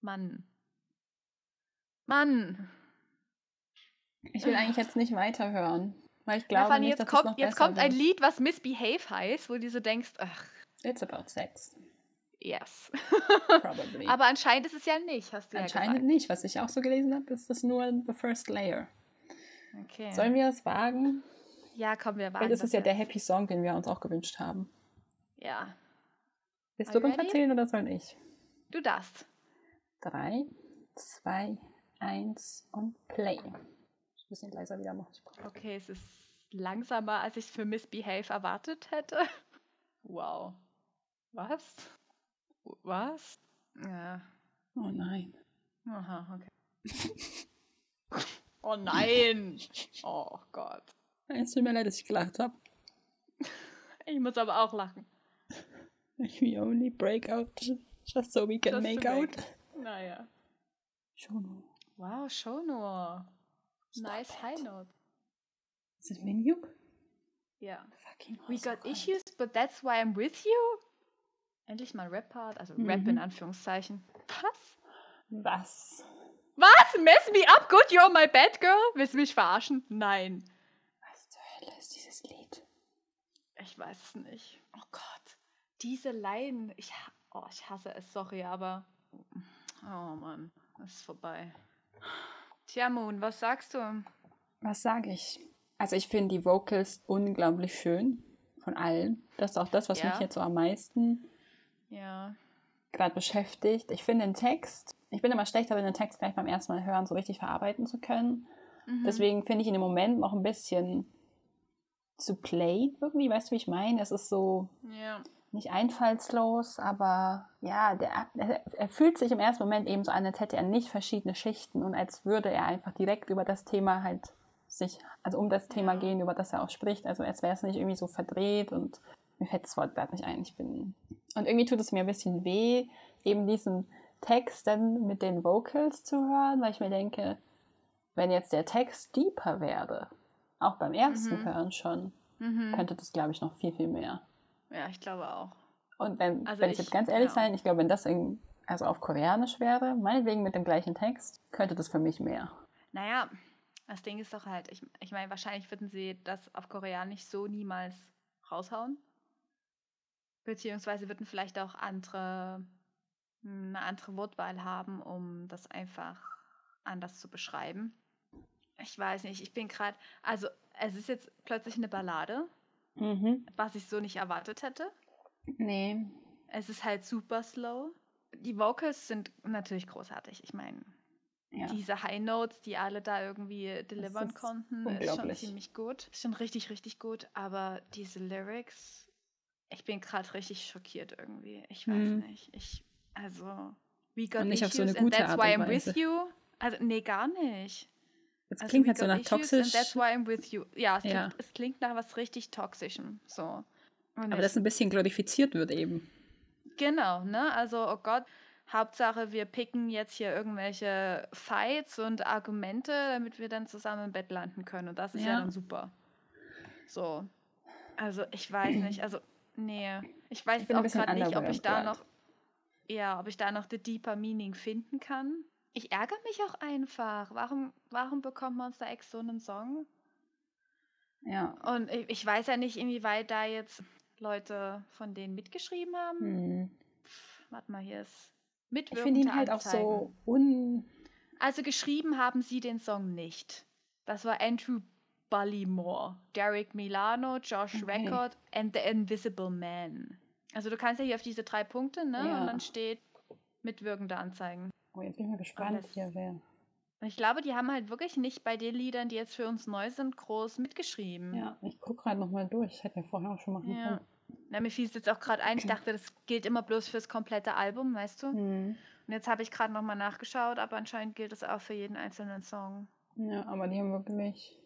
Mann. Mann. Ich will eigentlich jetzt nicht weiterhören, weil ich Ja, glaube allem nicht, jetzt kommt, jetzt kommt ein. Lied, was Misbehave heißt, wo du so denkst, ach, It's about sex, yes. probably. Aber anscheinend ist es ja nicht, hast du Anscheinend ja nicht. Was ich auch so gelesen habe, ist das nur the first layer. Okay. Sollen wir es wagen? Ja, komm, wir warten. Das ist ja der. Happy Song, den wir uns auch gewünscht haben. Ja, Willst Are du runterzählen oder soll ich? du darfst. Drei, zwei, eins und play. Ich muss ein bisschen leiser wieder machen. Okay, es ist langsamer, als ich es für Misbehave erwartet hätte. Wow. Was? Was? Ja. Oh nein. Aha, okay. oh nein! Oh Gott. Es tut mir leid, dass ich gelacht habe. Ich muss aber auch lachen. We only break out just so we can Just make out. Naja. Schon. Wow, Shonor. Stop Nice it. high note. Ist das Minjuk? Ja. Fucking We got issues, but that's why I'm with you? Endlich mal Rap-Part, also Rap in Mhm. Anführungszeichen. Was? Was? Was? Mess me up, good, you're my bad girl? Willst du mich verarschen? Nein. Hölle ist dieses Lied? Ich weiß es nicht. Oh Gott. Diese Line. Ich, ha- oh, ich hasse es, sorry, aber. Oh Mann, es ist vorbei. Tja, Moon, was sagst du? Was sage ich? Also ich finde die Vocals unglaublich schön von allen. Das ist auch das, was Ja. mich jetzt so am meisten Ja. gerade beschäftigt. Ich finde den Text, ich bin immer schlechter, den Text gleich beim ersten Mal hören so richtig verarbeiten zu können. Mhm. Deswegen finde ich ihn im Moment noch ein bisschen zu plain irgendwie, weißt du, wie ich meine? Es ist so Ja. nicht einfallslos, aber ja, der, er, fühlt sich im ersten Moment eben so an, als hätte er nicht verschiedene Schichten und als würde er einfach direkt über das Thema halt sich, also um das Thema Ja. gehen, über das er auch spricht. Also als wäre es nicht irgendwie so verdreht und mir fällt das Wort gerade nicht ein. Ich bin. Und irgendwie tut es mir ein bisschen weh, eben diesen Text dann mit den Vocals zu hören, weil ich mir denke, wenn jetzt der Text deeper wäre, auch beim ersten Mhm. Hören schon, Mhm. könnte das, glaube ich, noch viel, viel mehr. Ja, ich glaube auch. Und wenn, Also wenn ich, ich- jetzt ganz ehrlich ja. sein, ich glaube, wenn das in, also auf Koreanisch wäre, meinetwegen mit dem gleichen Text, könnte das für mich mehr. Naja, das Ding ist doch halt, ich, ich meine, wahrscheinlich würden sie das auf Koreanisch so niemals raushauen. Beziehungsweise würden vielleicht auch andere, hm, eine andere Wortwahl haben, um das einfach anders zu beschreiben. Ich weiß nicht, ich bin gerade, also es ist jetzt plötzlich eine Ballade, Mhm. was ich so nicht erwartet hätte. Nee. Es ist halt super slow. Die Vocals sind natürlich großartig. Ich meine, Ja. diese High Notes, die alle da irgendwie delivern konnten, ist schon ziemlich gut. Ist schon richtig, richtig gut. Aber diese Lyrics, ich bin gerade richtig schockiert irgendwie. Ich weiß Hm. nicht. Ich, also, we got Und nicht auf issues so eine and gute that's Art why I'm with you. Also, nee, gar nicht. Jetzt Also, klingt halt so nach toxisch, That's why I'm with you. Ja, es, Ja. Klingt, es klingt nach was richtig Toxischem. So. Und aber das ein bisschen glorifiziert wird eben. Genau, ne? Also, oh Gott, Hauptsache, wir picken jetzt hier irgendwelche Fights und Argumente, damit wir dann zusammen im Bett landen können. Und das ist ja, Ja. dann super. So. Also, ich weiß nicht. Also, nee. Ich weiß Ich auch gerade nicht, ob ich da grad. noch. Ja, ob ich da noch the deeper Meaning finden kann. Ich ärgere mich auch einfach. Warum, warum bekommt Monster X so einen Song? Ja. Und ich, ich weiß ja nicht, inwieweit da jetzt Leute von denen mitgeschrieben haben. Hm. Warte mal, hier ist Ich mitwirkende finde ihn halt auch Anzeigen. so un. Also geschrieben haben sie den Song nicht. Das war Andrew Bullymore, Derek Milano, Josh Okay. Record and The Invisible Man. Also du kannst ja hier auf diese drei Punkte, ne? Ja. Und dann steht mitwirkende Anzeigen. Oh, jetzt bin ich mal gespannt, hier wer. Und ich glaube, die haben halt wirklich nicht bei den Liedern, die jetzt für uns neu sind, groß mitgeschrieben. Ja, ich gucke gerade nochmal durch. Das hätten wir vorher auch schon machen Ja. können. Na, mir fiel es jetzt auch gerade ein, ich dachte, das gilt immer bloß fürs komplette Album, weißt du? Hm. Und jetzt habe ich gerade nochmal nachgeschaut, aber anscheinend gilt es auch für jeden einzelnen Song. Ja, aber die haben wirklich.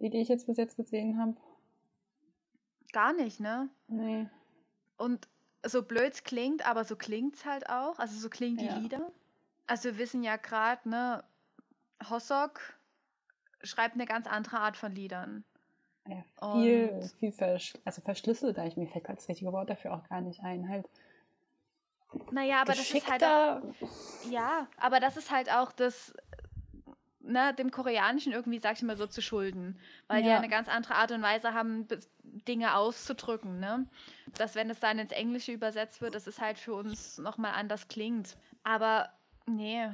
Die, die ich jetzt bis jetzt gesehen habe. Gar nicht, ne? Nee. Und so blöd es klingt, aber so klingt es halt auch. Also so klingen die Ja. Lieder. Also wir wissen ja gerade, ne, Hossok schreibt eine ganz andere Art von Liedern. Ja, viel, Und- viel versch also verschlüsselt, da ich mir fällt gerade das richtige Wort dafür auch gar nicht ein. Halt Naja, aber das ist halt auch, ja, aber das ist halt auch das, ne, dem Koreanischen irgendwie, sag ich mal so, zu schulden. Weil die ja Ja. eine ganz andere Art und Weise haben, Dinge auszudrücken, ne? Dass wenn es dann ins Englische übersetzt wird, dass es halt für uns nochmal anders klingt. Aber nee,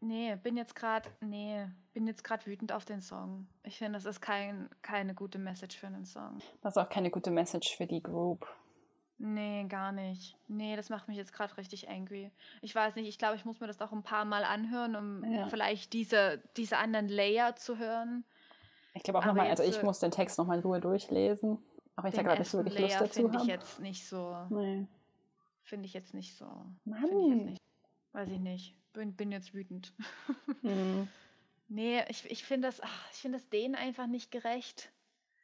nee, bin jetzt gerade, nee, bin jetzt gerade wütend auf den Song. Ich finde, das ist kein, keine gute Message für einen Song. Das ist auch keine gute Message für die Group. Nee, gar nicht. Nee, das macht mich jetzt gerade richtig angry. Ich weiß nicht, ich glaube, ich muss mir das auch ein paar Mal anhören, um Ja. vielleicht diese, diese anderen Layer zu hören. Ich glaube auch Aber nochmal, also ich äh, muss den Text nochmal in Ruhe durchlesen. Auch wenn ich da gerade nicht so wirklich Lust Layer dazu finde ich habe. jetzt nicht so. Nee. Finde ich jetzt nicht so. Mann. Ich jetzt nicht. Weiß ich nicht. Bin, bin jetzt wütend. Hm. nee, ich, ich finde das, ach, ich finde das denen einfach nicht gerecht.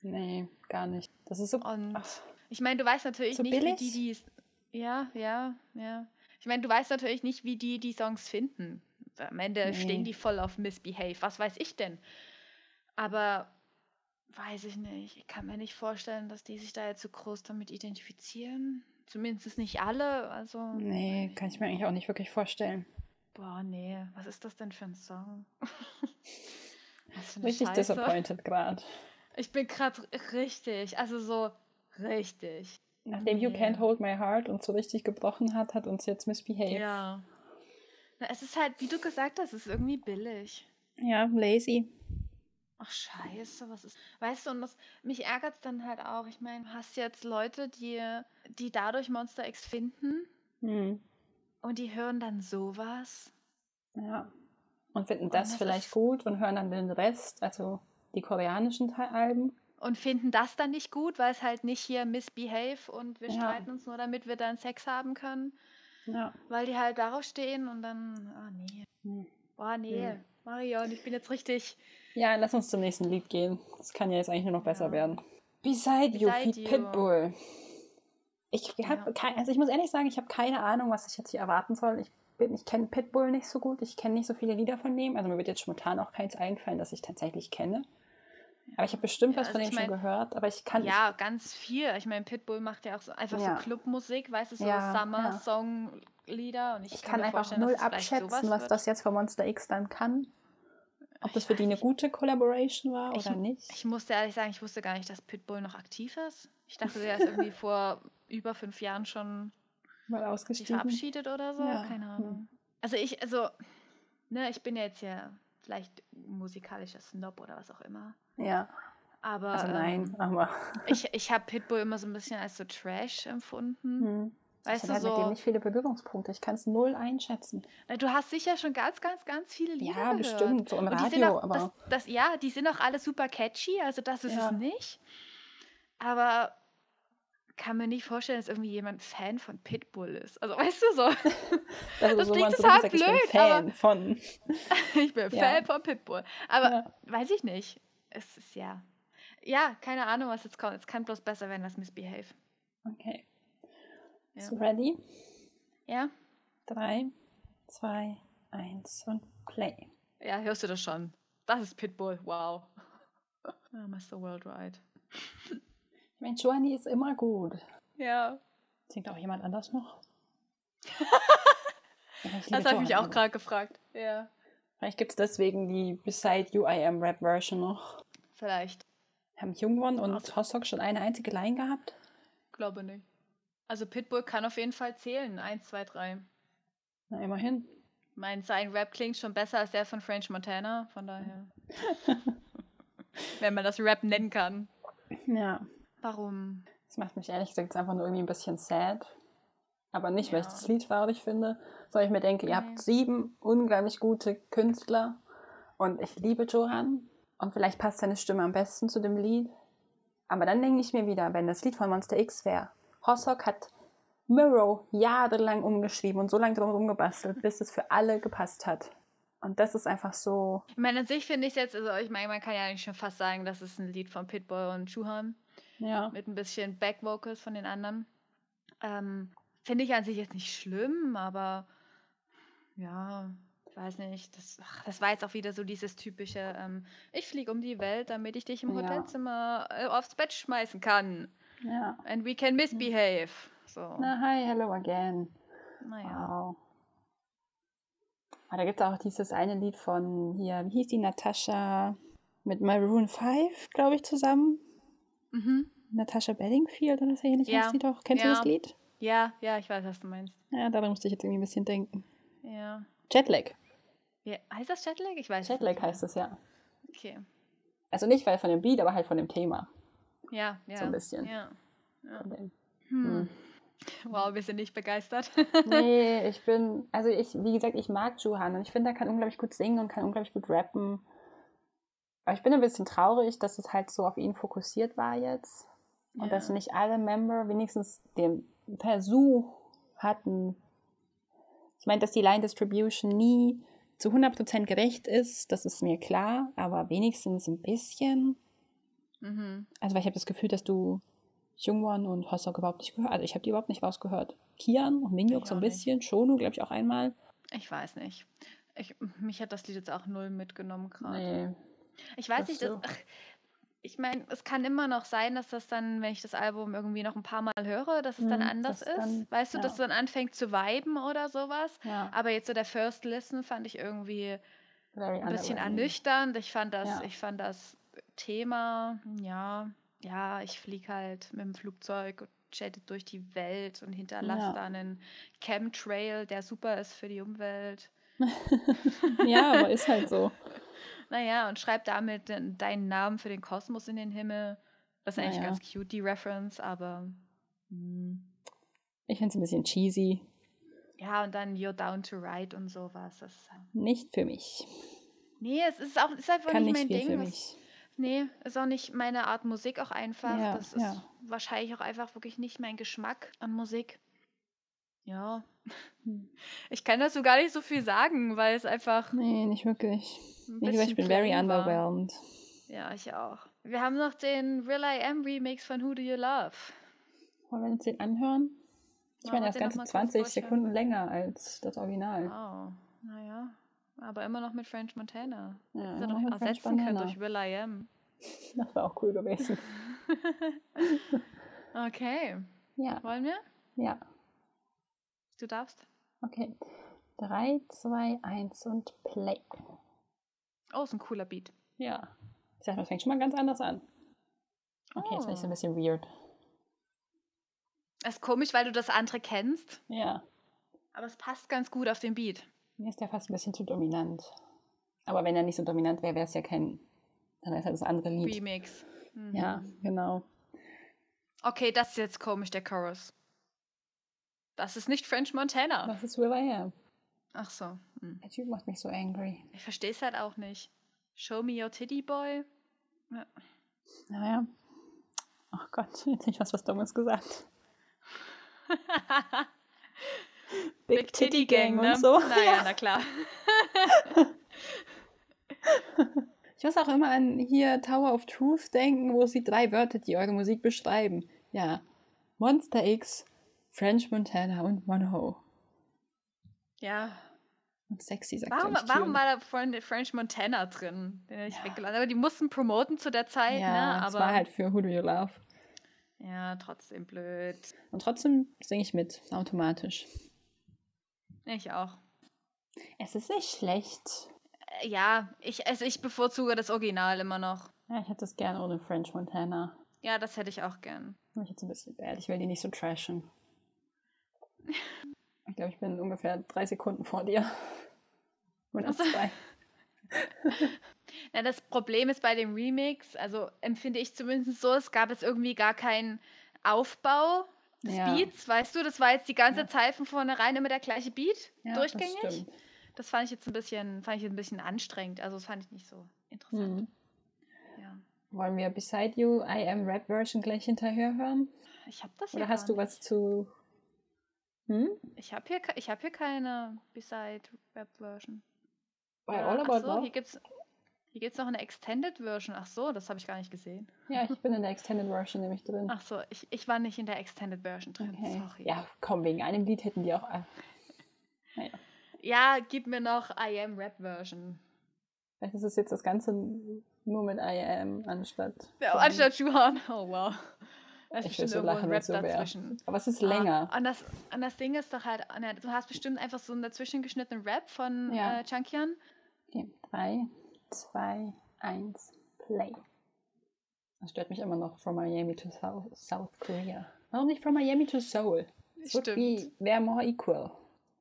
Nee, gar nicht. Das ist so. Und Ach, ich meine, du weißt natürlich So nicht, wie billig? die die. Ja, ja, ja. Ich meine, du weißt natürlich nicht, wie die die Songs finden. Am Ende Nee. stehen die voll auf Misbehave. Was weiß ich denn? Aber weiß ich nicht. Ich kann mir nicht vorstellen, dass die sich da jetzt so groß damit identifizieren. Zumindest nicht alle. Also. nee, kann ich mir eigentlich auch nicht wirklich vorstellen. Boah, nee. Was ist das denn für ein Song? Richtig Scheiße. disappointed gerade. Ich bin gerade richtig. Also so richtig. Nachdem You Nee. Can't Hold My Heart uns so richtig gebrochen hat, hat uns jetzt Misbehave. Ja. Na, es ist halt, wie du gesagt hast, es ist irgendwie billig. ja lazy. Ach scheiße, was ist. Weißt du, und das, mich ärgert es dann halt auch. Ich meine, du hast jetzt Leute, die, die dadurch Monster X finden Hm. Und die hören dann sowas. Ja. Und finden Und das das vielleicht gut und hören dann den Rest, also die koreanischen Alben. Und finden das dann nicht gut, weil es halt nicht hier misbehave und wir Ja. streiten uns nur, damit wir dann Sex haben können. Ja. Weil die halt darauf stehen und dann, ah nee, Hm. boah nee, Hm. Marion, ich bin jetzt richtig. Ja, lass uns zum nächsten Lied gehen. Das kann ja jetzt eigentlich nur noch besser Ja. werden. Beside You, Beside Feed You. Pitbull. Ich Ja. habe kein, also ich muss ehrlich sagen, ich habe keine Ahnung, was ich jetzt hier erwarten soll. Ich bin, ich kenne Pitbull nicht so gut. Ich kenne nicht so viele Lieder von dem. Also mir wird jetzt spontan auch keins einfallen, das ich tatsächlich kenne. Aber ich habe bestimmt Ja, was von also dem ich schon mein- gehört. Aber ich kann Ja, ganz viel. Ich meine, Pitbull macht ja auch so einfach Ja. so Clubmusik, weißt du, so Ja, Summer-Song-Lieder. Und ich, ich, kann, kann einfach null abschätzen, was wird. das jetzt für Monster X dann kann. Ob das für die eine gute Collaboration war Ich- oder nicht. Ich musste ehrlich sagen, ich wusste gar nicht, dass Pitbull noch aktiv ist. Ich dachte, der ist irgendwie vor über fünf Jahren schon Mal ausgestiegen. verabschiedet oder so. Ja, Keine hm. Ahnung. Also ich, also, ne, ich bin ja jetzt ja vielleicht musikalischer Snob oder was auch immer. Ja, Aber also nein, ähm, aber ich, ich habe Pitbull immer so ein bisschen als so Trash empfunden. hm. Weißt ich du, habe halt mit dem so, nicht viele Berührungspunkte. Ich kann es null einschätzen. Du hast sicher schon ganz, ganz, ganz viele Lieder Ja, gehört. bestimmt, so im Und die sind Radio, auch, aber das, das, ja, die sind auch alle super catchy, also das ist Ja. es nicht. Aber kann mir nicht vorstellen, dass irgendwie jemand Fan von Pitbull ist. Also weißt du so, das, das so klingt man so total sagt, ich bin blöd, Fan von. ich bin Ja. Fan von Pitbull. Aber Ja. weiß ich nicht. Es ist ja. Ja, keine Ahnung, was jetzt kommt. Es kann bloß besser werden als Misbehave. Okay. Ja. Ready? Ja? Drei, zwei, eins und play. Ja, hörst du das schon? Das ist Pitbull. Wow. Ah, Mr. Worldwide. Ich meine, Joanie ist immer gut. Ja. Singt auch jemand anders noch? Das habe ich mich auch gerade gefragt. Ja. Vielleicht gibt es deswegen die Beside You I Am Rap Version noch. Vielleicht. Haben Jungwon und Hossok schon eine einzige Line gehabt? Glaube nicht. Also Pitbull kann auf jeden Fall zählen. Eins, zwei, drei. Na, immerhin. Mein sein Rap klingt schon besser als der von French Montana, von daher. Wenn man das Rap nennen kann. Ja. Warum? Das macht mich ehrlich gesagt einfach nur irgendwie ein bisschen sad. Aber nicht, weil ich Ja. das Lied traurig finde, sondern ich mir denke, ihr habt sieben unglaublich gute Künstler und ich liebe Johan und vielleicht passt seine Stimme am besten zu dem Lied. Aber dann denke ich mir wieder, wenn das Lied von Monster X wäre, Hossok hat Mirror jahrelang umgeschrieben und so lange drum rumgebastelt, bis es für alle gepasst hat. Und das ist einfach so, Ich meine, an sich finde ich es jetzt, also ich meine, man kann ja eigentlich schon fast sagen, das ist ein Lied von Pitbull und Chuhan ja. mit ein bisschen Backvocals von den anderen. Ähm, finde ich an sich jetzt nicht schlimm, aber ja, ich weiß nicht. Das, ach, das war jetzt auch wieder so dieses typische, ähm, ich fliege um die Welt, damit ich dich im Ja. Hotelzimmer äh, aufs Bett schmeißen kann. Ja. And we can misbehave. So, Na, hi, hello again. naja. Wow. Aber da gibt es auch dieses eine Lied von hier, wie hieß die Natascha mit Maroon 5, glaube ich, zusammen. Mhm. Natascha Bedingfield oder so ähnlich Ja. heißt die doch. Kennst du Ja. das Lied? Ja, ja, ich weiß, was du meinst. Ja, daran musste ich jetzt irgendwie ein bisschen denken. Ja. Jetlag. Wie, heißt das Jetlag? Ich weiß Jetlag heißt es ja. Okay. Also nicht weil von dem Beat, aber halt von dem Thema. Ja, ja. So ein bisschen. Ja. ja. Dem- Hm. Wow, wir sind nicht begeistert. Nee, ich bin, also ich, wie gesagt, ich mag Juhan und ich finde, er kann unglaublich gut singen und kann unglaublich gut rappen. Aber ich bin ein bisschen traurig, dass es halt so auf ihn fokussiert war jetzt. Und Ja. dass nicht alle Member wenigstens den Versuch hatten. Ich meine, dass die Line Distribution nie zu 100% gerecht ist, das ist mir klar, aber wenigstens ein bisschen. Mhm. Also, weil ich habe das Gefühl, dass du Jungwon und Hosok überhaupt nicht gehört Also, ich habe die überhaupt nicht rausgehört. Kian und Minhyuk Ich so ein bisschen, Shonu, glaube ich, auch einmal. Ich weiß nicht. Ich, mich hat das Lied jetzt auch null mitgenommen gerade. Nee. Ich weiß Das nicht, so. ach, ich meine, es kann immer noch sein, dass das dann, wenn ich das Album irgendwie noch ein paar Mal höre, dass es dann Mhm, anders dass ist. dann- weißt du, ja. dass es dann anfängt zu viben oder sowas. Ja, Aber jetzt so der First Listen fand ich irgendwie very ein bisschen ernüchternd. Ich fand das, Ja. ich fand das Thema, ja, ja, ich fliege halt mit dem Flugzeug und jette durch die Welt und hinterlasse Ja. da einen Chemtrail, der super ist für die Umwelt. ja, aber ist halt so. Naja, und schreib damit deinen Namen für den Kosmos in den Himmel. Das ist eigentlich Naja. ganz cute, die Reference, aber. hm. Ich finde es ein bisschen cheesy. Ja, und dann You're Down to Ride und sowas. Das ist, Nicht für mich. nee, es ist auch ist einfach Kann nicht nicht mein viel Ding. mich. Nee, ist auch nicht meine Art Musik auch einfach. Ja, das ist ja. wahrscheinlich auch einfach wirklich nicht mein Geschmack an Musik. Ja. Hm. Ich kann dazu gar nicht so viel sagen, weil es einfach. Nee, nicht wirklich. ein ich bin very war. underwhelmed. Ja, ich auch. Wir haben noch den Real I Am Remix von Who Do You Love. Wollen wir uns den anhören? Ich Wollen meine, das ganze mal kurz 20 durchhören? Sekunden länger als das Original. Wow. Naja. Aber immer noch mit French Montana. Ja, sie noch doch ersetzen können durch Will I Am. Das war auch cool gewesen. Okay. Ja, Wollen wir? ja. Du darfst. Okay. 3, 2, 1 und Play. Oh, ist ein cooler Beat. Ja. Ich sag mal, das fängt schon mal ganz anders an. Okay, jetzt bin ich so Oh. ein bisschen weird. Das ist komisch, weil du das andere kennst. Ja. Aber es passt ganz gut auf den Beat. Mir ist der fast ein bisschen zu dominant. Aber wenn er nicht so dominant wäre, wäre es ja kein. Dann wäre es halt das andere Lied. Remix. Mhm. Ja, genau. Okay, das ist jetzt komisch, der Chorus. Das ist nicht French Montana. Was ist Will I Am? Ach so. Hm. Der Typ macht mich so angry. Ich verstehe es halt auch nicht. Show me your titty boy. Ja. Naja. Ach Gott, jetzt ich was, was Dummes gesagt. Big, Titty Gang ne? und so. Naja, na klar. Ich muss auch immer an hier Tower of Truth denken, wo sie drei Wörter, die eure Musik beschreiben. Ja. Monster X, French Montana und Mono. Ja. Und sexy sagt Warum, warum war da Fren- French Montana drin? Den ich Ja. weggelassen. Aber die mussten promoten zu der Zeit, Ja, ne? Aber war halt für Who Do You Love. ja, trotzdem blöd. Und trotzdem singe ich mit, automatisch. Ich auch. Es ist nicht schlecht. Äh, Ja, ich, also ich bevorzuge das Original immer noch. Ja, ich hätte es gerne ohne French Montana. Ja, das hätte ich auch gern. Bin ich jetzt ein bisschen bad. Ich will die nicht so trashen. Ich glaube, ich bin ungefähr drei Sekunden vor dir. Oder Ach so. zwei. Ja, das Problem ist bei dem Remix, also empfinde ich zumindest so, es gab jetzt irgendwie gar keinen Aufbau des Ja. Beats, weißt du? Das war jetzt die ganze Ja. Zeit von vornherein immer der gleiche Beat, Ja, durchgängig. Das. Das fand ich jetzt ein bisschen, fand ich ein bisschen anstrengend. Also das fand ich nicht so interessant. Mhm. Ja. Wollen wir Beside You, I Am Rap Version gleich hinterher hören? Ich habe das Oder hier hast du was zu. Hm? Ich habe hier, ich hab hier keine Beside Rap Version. Bei All About so, Love? hier gibt's hier gibt's noch eine Extended Version. Ach so, das habe ich gar nicht gesehen. Ja, ich bin in der Extended Version nämlich drin. Ach so, ich, ich war nicht in der Extended Version drin. okay. Sorry. Ja, komm, wegen einem Lied hätten die auch. äh, Naja. Ja, gib mir noch I Am Rap Version. Vielleicht ist es jetzt das Ganze nur mit I Am anstatt. Ja, anstatt Juhan. Oh wow. Da ist Ich will so lachen, Rap es so dazwischen. Aber es ist Ah, länger. Und das, und das Ding ist doch halt, du hast bestimmt einfach so einen dazwischen geschnittenen Rap von Ja. äh, Chunkian. Okay, 3, 2, 1, Play. Das stört mich immer noch. From Miami to South, South Korea. Warum nicht From Miami to Seoul? Es wird wie, wäre more equal.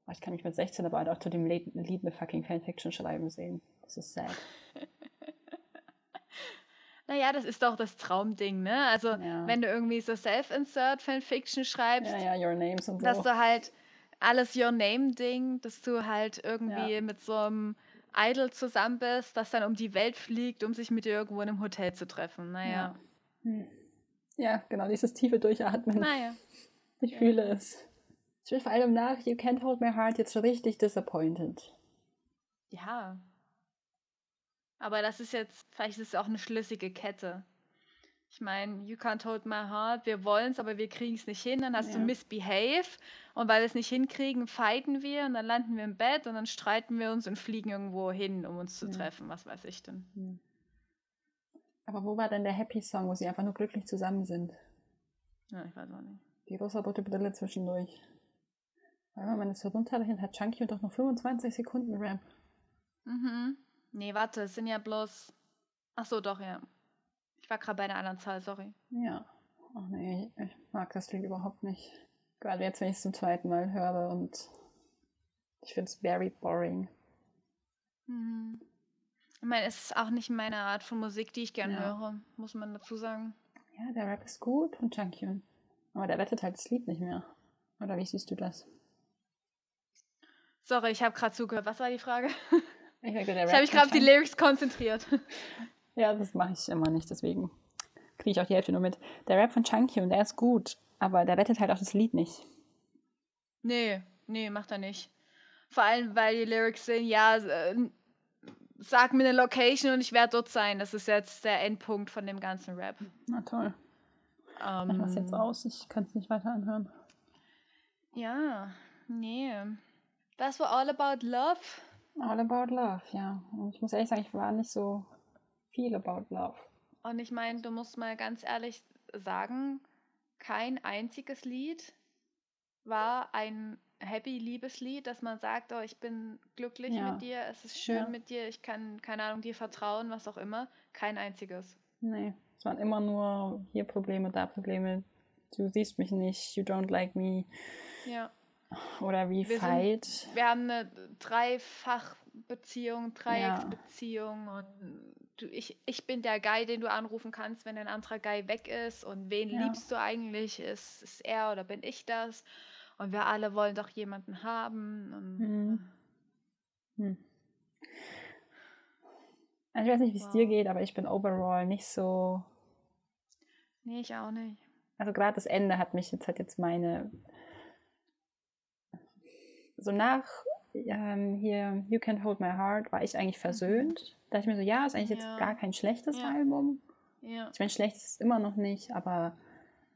Oh, Ich kann mich mit 16 aber halt auch zu dem Lied eine fucking Fanfiction schreiben sehen. Das ist sad. Naja, das ist doch das Traumding, ne? Also, Ja. wenn du irgendwie so Self-Insert Fanfiction schreibst, Ja, ja, Your Names und so. dass du halt alles Your Name-Ding, dass du halt irgendwie Ja. mit so einem Idol zusammen bist, das dann um die Welt fliegt, um sich mit dir irgendwo in einem Hotel zu treffen. Naja. Ja, hm. ja genau, dieses tiefe Durchatmen. Naja. Ich Ja. fühle es. Ich bin vor allem nach You Can't Hold My Heart jetzt so richtig disappointed. Ja. Aber das ist jetzt, vielleicht ist es auch eine schlüssige Kette. Ich meine, you can't hold my heart, wir wollen es, aber wir kriegen es nicht hin. Dann hast du Ja. misbehave und weil wir es nicht hinkriegen, fighten wir und dann landen wir im Bett und dann streiten wir uns und fliegen irgendwo hin, um uns zu Ja. treffen. Was weiß ich denn. Aber wo war denn der Happy Song, wo sie einfach nur glücklich zusammen sind? Ja, ich weiß auch nicht. Die rosa-rote Brille zwischendurch. Weil wenn man das so runterrechnet, hat Chunky doch noch 25 Sekunden Rap. Mhm. Nee, warte, es sind ja bloß. Ach so, doch, ja. Ich war gerade bei einer anderen Zahl, sorry. Ja. Ach nee, ich mag das Lied überhaupt nicht. Gerade jetzt, wenn ich es zum zweiten Mal höre und ich finde es very boring. Mhm. Ich meine, es ist auch nicht meine Art von Musik, die ich gern Ja. höre, muss man dazu sagen. Ja, der Rap ist gut von Chunkyun. Aber der rettet halt das Lied nicht mehr. Oder wie siehst du das? Sorry, ich habe gerade zugehört. Was war die Frage? Ich, Ich habe mich gerade auf die Lyrics konzentriert. Ja, das mache ich immer nicht, deswegen kriege ich auch die Hälfte nur mit. Der Rap von Chunkyun, der ist gut, aber der rettet halt auch das Lied nicht. nee, nee, macht er nicht. Vor allem, weil die Lyrics sind, ja, äh, sag mir eine Location und ich werde dort sein. Das ist jetzt der Endpunkt von dem ganzen Rap. Na toll. Ähm, Mach das jetzt aus, ich kann es nicht weiter anhören. Ja, nee. Das war All About Love. All about love, ja. Und ich muss ehrlich sagen, ich war nicht so viel about love. Und ich meine, du musst mal ganz ehrlich sagen, kein einziges Lied war ein happy Liebeslied, dass man sagt, oh, ich bin glücklich Ja. mit dir, es ist schön Ja. mit dir, ich kann, keine Ahnung, dir vertrauen, was auch immer. Kein einziges. Nee, es waren immer nur hier Probleme, da Probleme. Du siehst mich nicht, you don't like me. Ja. Oder wie Wir sind- fight. Wir haben eine Dreifachbeziehung, Dreiecksbeziehung und du, ich, ich bin der Guy, den du anrufen kannst, wenn ein anderer Guy weg ist. Und wen Ja. liebst du eigentlich? Ist, ist er oder bin ich das? Und wir alle wollen doch jemanden haben. Und, Mhm. Hm. Also ich weiß nicht, wie es dir Wow. geht, aber ich bin overall nicht so. Nee, ich auch nicht. Also gerade das Ende hat mich jetzt hat jetzt meine. So nach ähm, hier You Can Hold My Heart war ich eigentlich versöhnt. Da dachte ich mir so, ja, ist eigentlich Mhm. Ja. jetzt gar kein schlechtes Ja. Album. Ja. Ich meine, schlecht ist es immer noch nicht, aber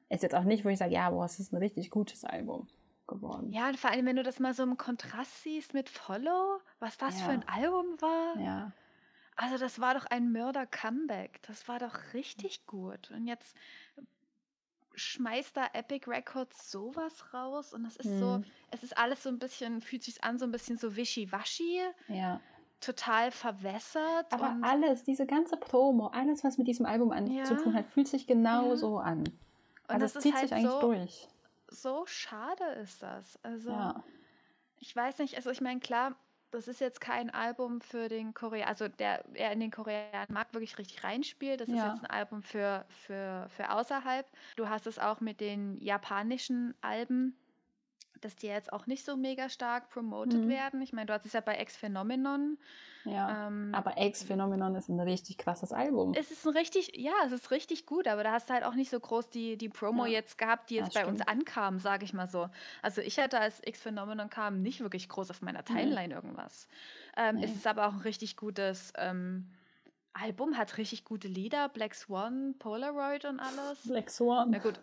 es ist jetzt auch nicht, wo ich sage, ja, boah, es ist ein richtig gutes Album geworden. Ja, und vor allem, wenn du das mal so im Kontrast siehst mit Follow, was das für Ja. ein Album war. Ja. Also das war doch ein Mörder-Comeback. Das war doch richtig gut. Und jetzt schmeißt da Epic Records sowas raus und es ist so, Mhm. es ist alles so ein bisschen, fühlt sich an so ein bisschen so wischiwaschi, ja. total verwässert. Aber alles, diese ganze Promo, alles, was mit diesem Album an Ja. zu tun hat, fühlt sich genau Ja. so an. und Also das es ist zieht halt sich eigentlich so, durch. so schade ist das. Also Ja. ich weiß nicht, also ich meine, klar, das ist jetzt kein Album für den Korea, also der er in den koreanischen Markt wirklich richtig reinspielt. Das ist Ja. jetzt ein Album für, für, für außerhalb. Du hast es auch mit den japanischen Alben, dass die jetzt auch nicht so mega stark promoted Mhm. werden. Ich meine, du hast es ja bei Ex Phenomenon. ja. Ähm, Aber X-Phenomenon ist ein richtig krasses Album. es ist ein richtig, ja, es ist richtig gut, aber da hast du halt auch nicht so groß die, die Promo Ja. jetzt gehabt, die jetzt bei uns stimmt. ankam, sage ich mal so. Also ich hatte, als X-Phenomenon kam, nicht wirklich groß auf meiner Timeline irgendwas. Ähm, Es Nee. ist aber auch ein richtig gutes ähm, Album, hat richtig gute Lieder, Black Swan, Polaroid und alles. Black Swan. Na gut.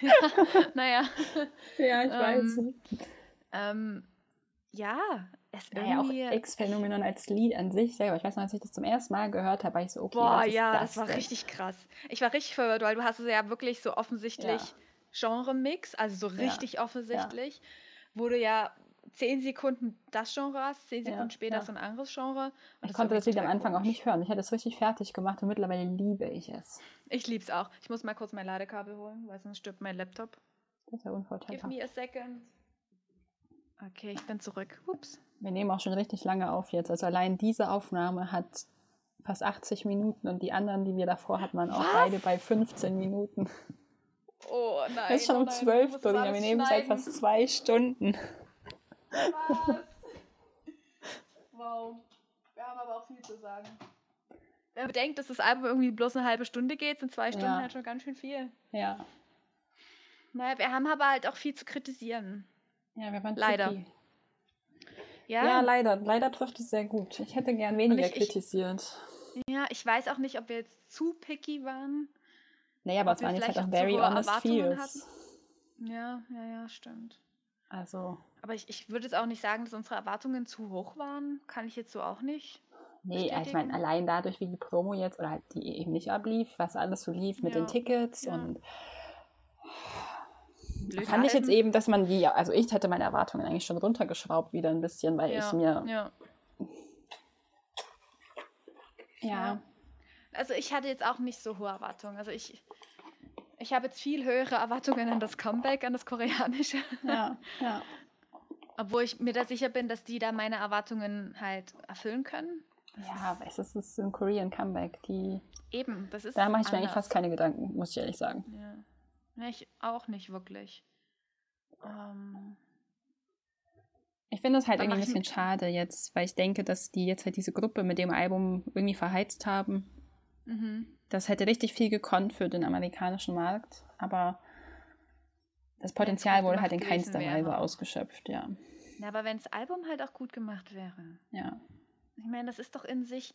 naja. Ja, ich Ähm, weiß. Ähm, ja, es Naja, auch irgendwie. X-Phänomenon als Lied an sich selber. Ich weiß noch, als ich das zum ersten Mal gehört habe, war ich so, okay, Boah, was ist ja, das das war denn? richtig krass. Ich war richtig verwirrt, weil du hast es ja wirklich so offensichtlich Genre-Mix, also so Ja, richtig offensichtlich, wo du ja zehn Sekunden das Genre hast, zehn Ja, Sekunden später ja. so ein anderes Genre. Ich konnte war das Lied am Anfang auch komisch. nicht hören. Ich hatte es richtig fertig gemacht und mittlerweile liebe ich es. Ich lieb's auch. Ich muss mal kurz mein Ladekabel holen, weil sonst stirbt mein Laptop. Das ist ja Give unvorteilhaft. me a second. Okay, ich bin zurück. Ups. Wir nehmen auch schon richtig lange auf jetzt. Also allein diese Aufnahme hat fast 80 Minuten und die anderen, die wir davor hatten, waren auch Was? beide bei 15 Minuten. Oh nein. Es ist schon um nein, 12 ich muss Uhr. das Wir nehmen seit fast zwei Stunden. Was? wow. viel zu sagen. Wenn man bedenkt, dass das Album irgendwie bloß eine halbe Stunde geht, sind zwei Stunden Ja. halt schon ganz schön viel. Ja. Naja, wir haben aber halt auch viel zu kritisieren. Ja, wir waren Leider. picky. Ja, Ja, ja, leider. Leider trifft es sehr gut. Ich hätte gern weniger ich- ich- kritisiert. ich weiß auch nicht, ob wir jetzt zu picky waren. Naja, aber es waren jetzt halt vielleicht auch very hohe honest Erwartungen feels. Ja, ja, ja, stimmt. Also, Aber ich, ich würde jetzt auch nicht sagen, dass unsere Erwartungen zu hoch waren. Kann ich jetzt so auch nicht. Nee, ich Bestätigen? meine, allein dadurch, wie die Promo jetzt, oder halt die eben nicht ablief, was alles so lief mit Ja, den Tickets ja. und Blöd fand ich jetzt halten. eben, dass man die, also ich hätte meine Erwartungen eigentlich schon runtergeschraubt wieder ein bisschen, weil ja, ich mir, Ja. ja, Also ich hatte jetzt auch nicht so hohe Erwartungen. Also ich, ich habe jetzt viel höhere Erwartungen an das Comeback, an das Koreanische. ja, ja. Obwohl ich mir da sicher bin, dass die da meine Erwartungen halt erfüllen können. Ja, aber es ist, ein Korean Comeback. Die, Eben, das ist da mache ich mir eigentlich anders. fast keine Gedanken, muss ich ehrlich sagen. Ja. Ich auch nicht wirklich. Ähm, Ich finde es halt irgendwie ein bisschen schade jetzt, weil ich denke, dass die jetzt halt diese Gruppe mit dem Album irgendwie verheizt haben. mhm. Das hätte richtig viel gekonnt für den amerikanischen Markt, aber das Potenzial wurde halt in keinster wäre. Weise ausgeschöpft, ja. Ja, aber wenn das Album halt auch gut gemacht wäre. Ja. Ich meine, das ist doch in sich,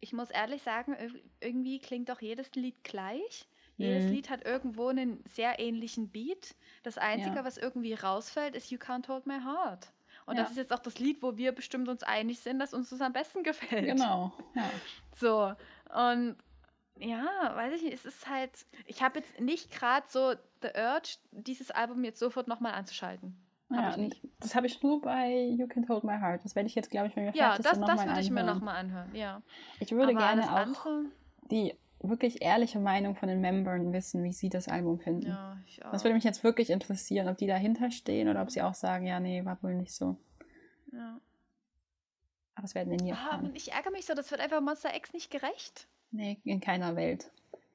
ich muss ehrlich sagen, ir- irgendwie klingt doch jedes Lied gleich. Jedes Mhm. Lied hat irgendwo einen sehr ähnlichen Beat. Das Einzige, Ja. was irgendwie rausfällt, ist You Can't Hold My Heart. Und Ja. das ist jetzt auch das Lied, wo wir bestimmt uns einig sind, dass uns das am besten gefällt. Genau. Ja. So. Und ja, weiß ich nicht, es ist halt, ich habe jetzt nicht gerade so the urge, dieses Album jetzt sofort nochmal anzuschalten. Hab ja ich nicht. das habe ich nur bei You Can Hold My Heart. Das werde ich jetzt, glaube ich, wenn wir Ja, das, das nochmal würde ich mir nochmal anhören, ja. Ich würde Aber gerne auch andere, die wirklich ehrliche Meinung von den Membern wissen, wie sie das Album finden. ja, ich auch. Das würde mich jetzt wirklich interessieren, ob die dahinter stehen oder ob sie auch sagen, ja, nee, war wohl nicht so. ja. Aber das werden wir nie Ah, erfahren. und ich ärgere mich so, das wird einfach Monster X nicht gerecht. Nee, in keiner Welt.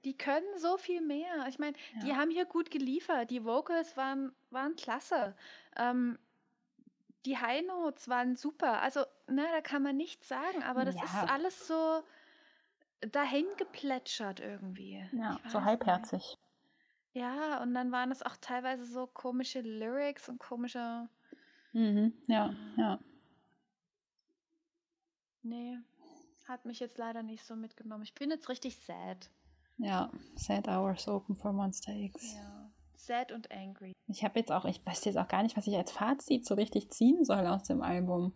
Die können so viel mehr. Ich meine, die Ja. haben hier gut geliefert. Die Vocals waren, waren klasse. Ähm, die High Notes waren super. Also, ne, da kann man nichts sagen, aber das ist Ja. alles so dahin geplätschert irgendwie. Ja, so halbherzig. nicht. Ja, und dann waren es auch teilweise so komische Lyrics und komische. Mhm. Ja, ja. Nee, hat mich jetzt leider nicht so mitgenommen. Ich bin jetzt richtig sad. Ja, Sad Hours Open for Monster X. Ja. Sad und angry. Ich habe jetzt auch, ich weiß jetzt auch gar nicht, was ich als Fazit so richtig ziehen soll aus dem Album.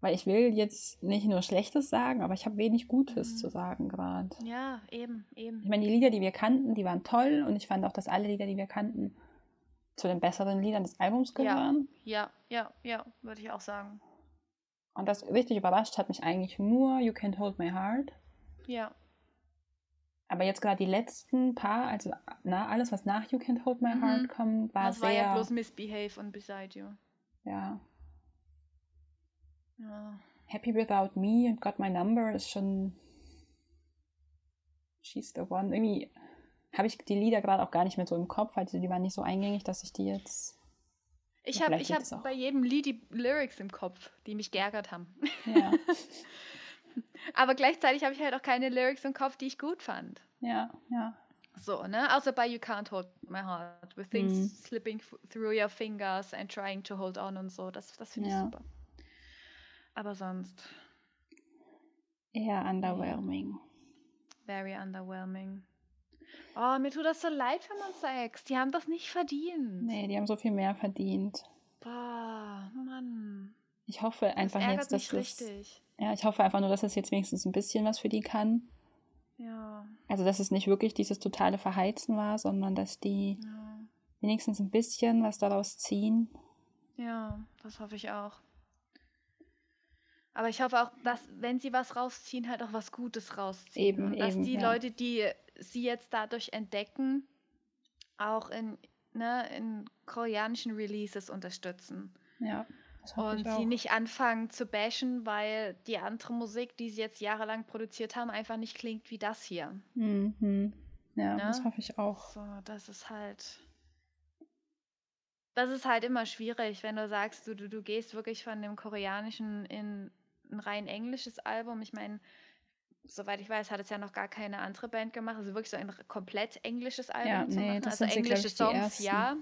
Weil ich will jetzt nicht nur Schlechtes sagen, aber ich habe wenig Gutes Mhm. zu sagen gerade. Ja, eben, eben. Ich meine, die Lieder, die wir kannten, die waren toll und ich fand auch, dass alle Lieder, die wir kannten, zu den besseren Liedern des Albums Ja. gehören. Ja, ja, ja, würde ich auch sagen. Und das richtig überrascht hat mich eigentlich nur You Can't Hold My Heart. Ja, Aber jetzt gerade die letzten paar, also na, alles, was nach You Can't Hold My Mhm. Heart kommt, war das war sehr, ja bloß Misbehave und Beside You. ja, Ja. Happy Without Me und Got My Number ist schon She's the One. Irgendwie habe ich die Lieder gerade auch gar nicht mehr so im Kopf, also die waren nicht so eingängig, dass ich die jetzt, Ich habe ich hab bei jedem Lied die Lyrics im Kopf, die mich geärgert haben. ja, Aber gleichzeitig habe ich halt auch keine Lyrics im Kopf, die ich gut fand. ja, ja, So, ne? Außer bei You Can't Hold My Heart. With things Mhm. slipping through your fingers and trying to hold on und so. Das, das finde ich Ja. super. Aber sonst, eher underwhelming. very underwhelming. Oh, mir tut das so leid für Monster X. Die haben das nicht verdient. Nee, die haben so viel mehr verdient. Boah, Mann. Ich hoffe Das einfach ärgert jetzt, dass das, richtig. Ja, ich hoffe einfach nur, dass es jetzt wenigstens ein bisschen was für die kann. Ja, Also, dass es nicht wirklich dieses totale Verheizen war, sondern dass die ja. wenigstens ein bisschen was daraus ziehen. Ja, das hoffe ich auch. Aber ich hoffe auch, dass, wenn sie was rausziehen, halt auch was Gutes rausziehen. Eben, Und dass eben, die ja. Leute, die sie jetzt dadurch entdecken, auch in, ne, in koreanischen Releases unterstützen. Ja, Und sie nicht anfangen zu bashen, weil die andere Musik, die sie jetzt jahrelang produziert haben, einfach nicht klingt wie das hier. Mhm. Ja, Ne? das hoffe ich auch. So, das ist halt. Das ist halt immer schwierig, wenn du sagst, du, du, du gehst wirklich von dem Koreanischen in ein rein englisches Album. Ich meine, soweit ich weiß, hat es ja noch gar keine andere Band gemacht. Also wirklich so ein komplett englisches Album Ja, zu nee, machen. das Also sie, englische die Songs, ja.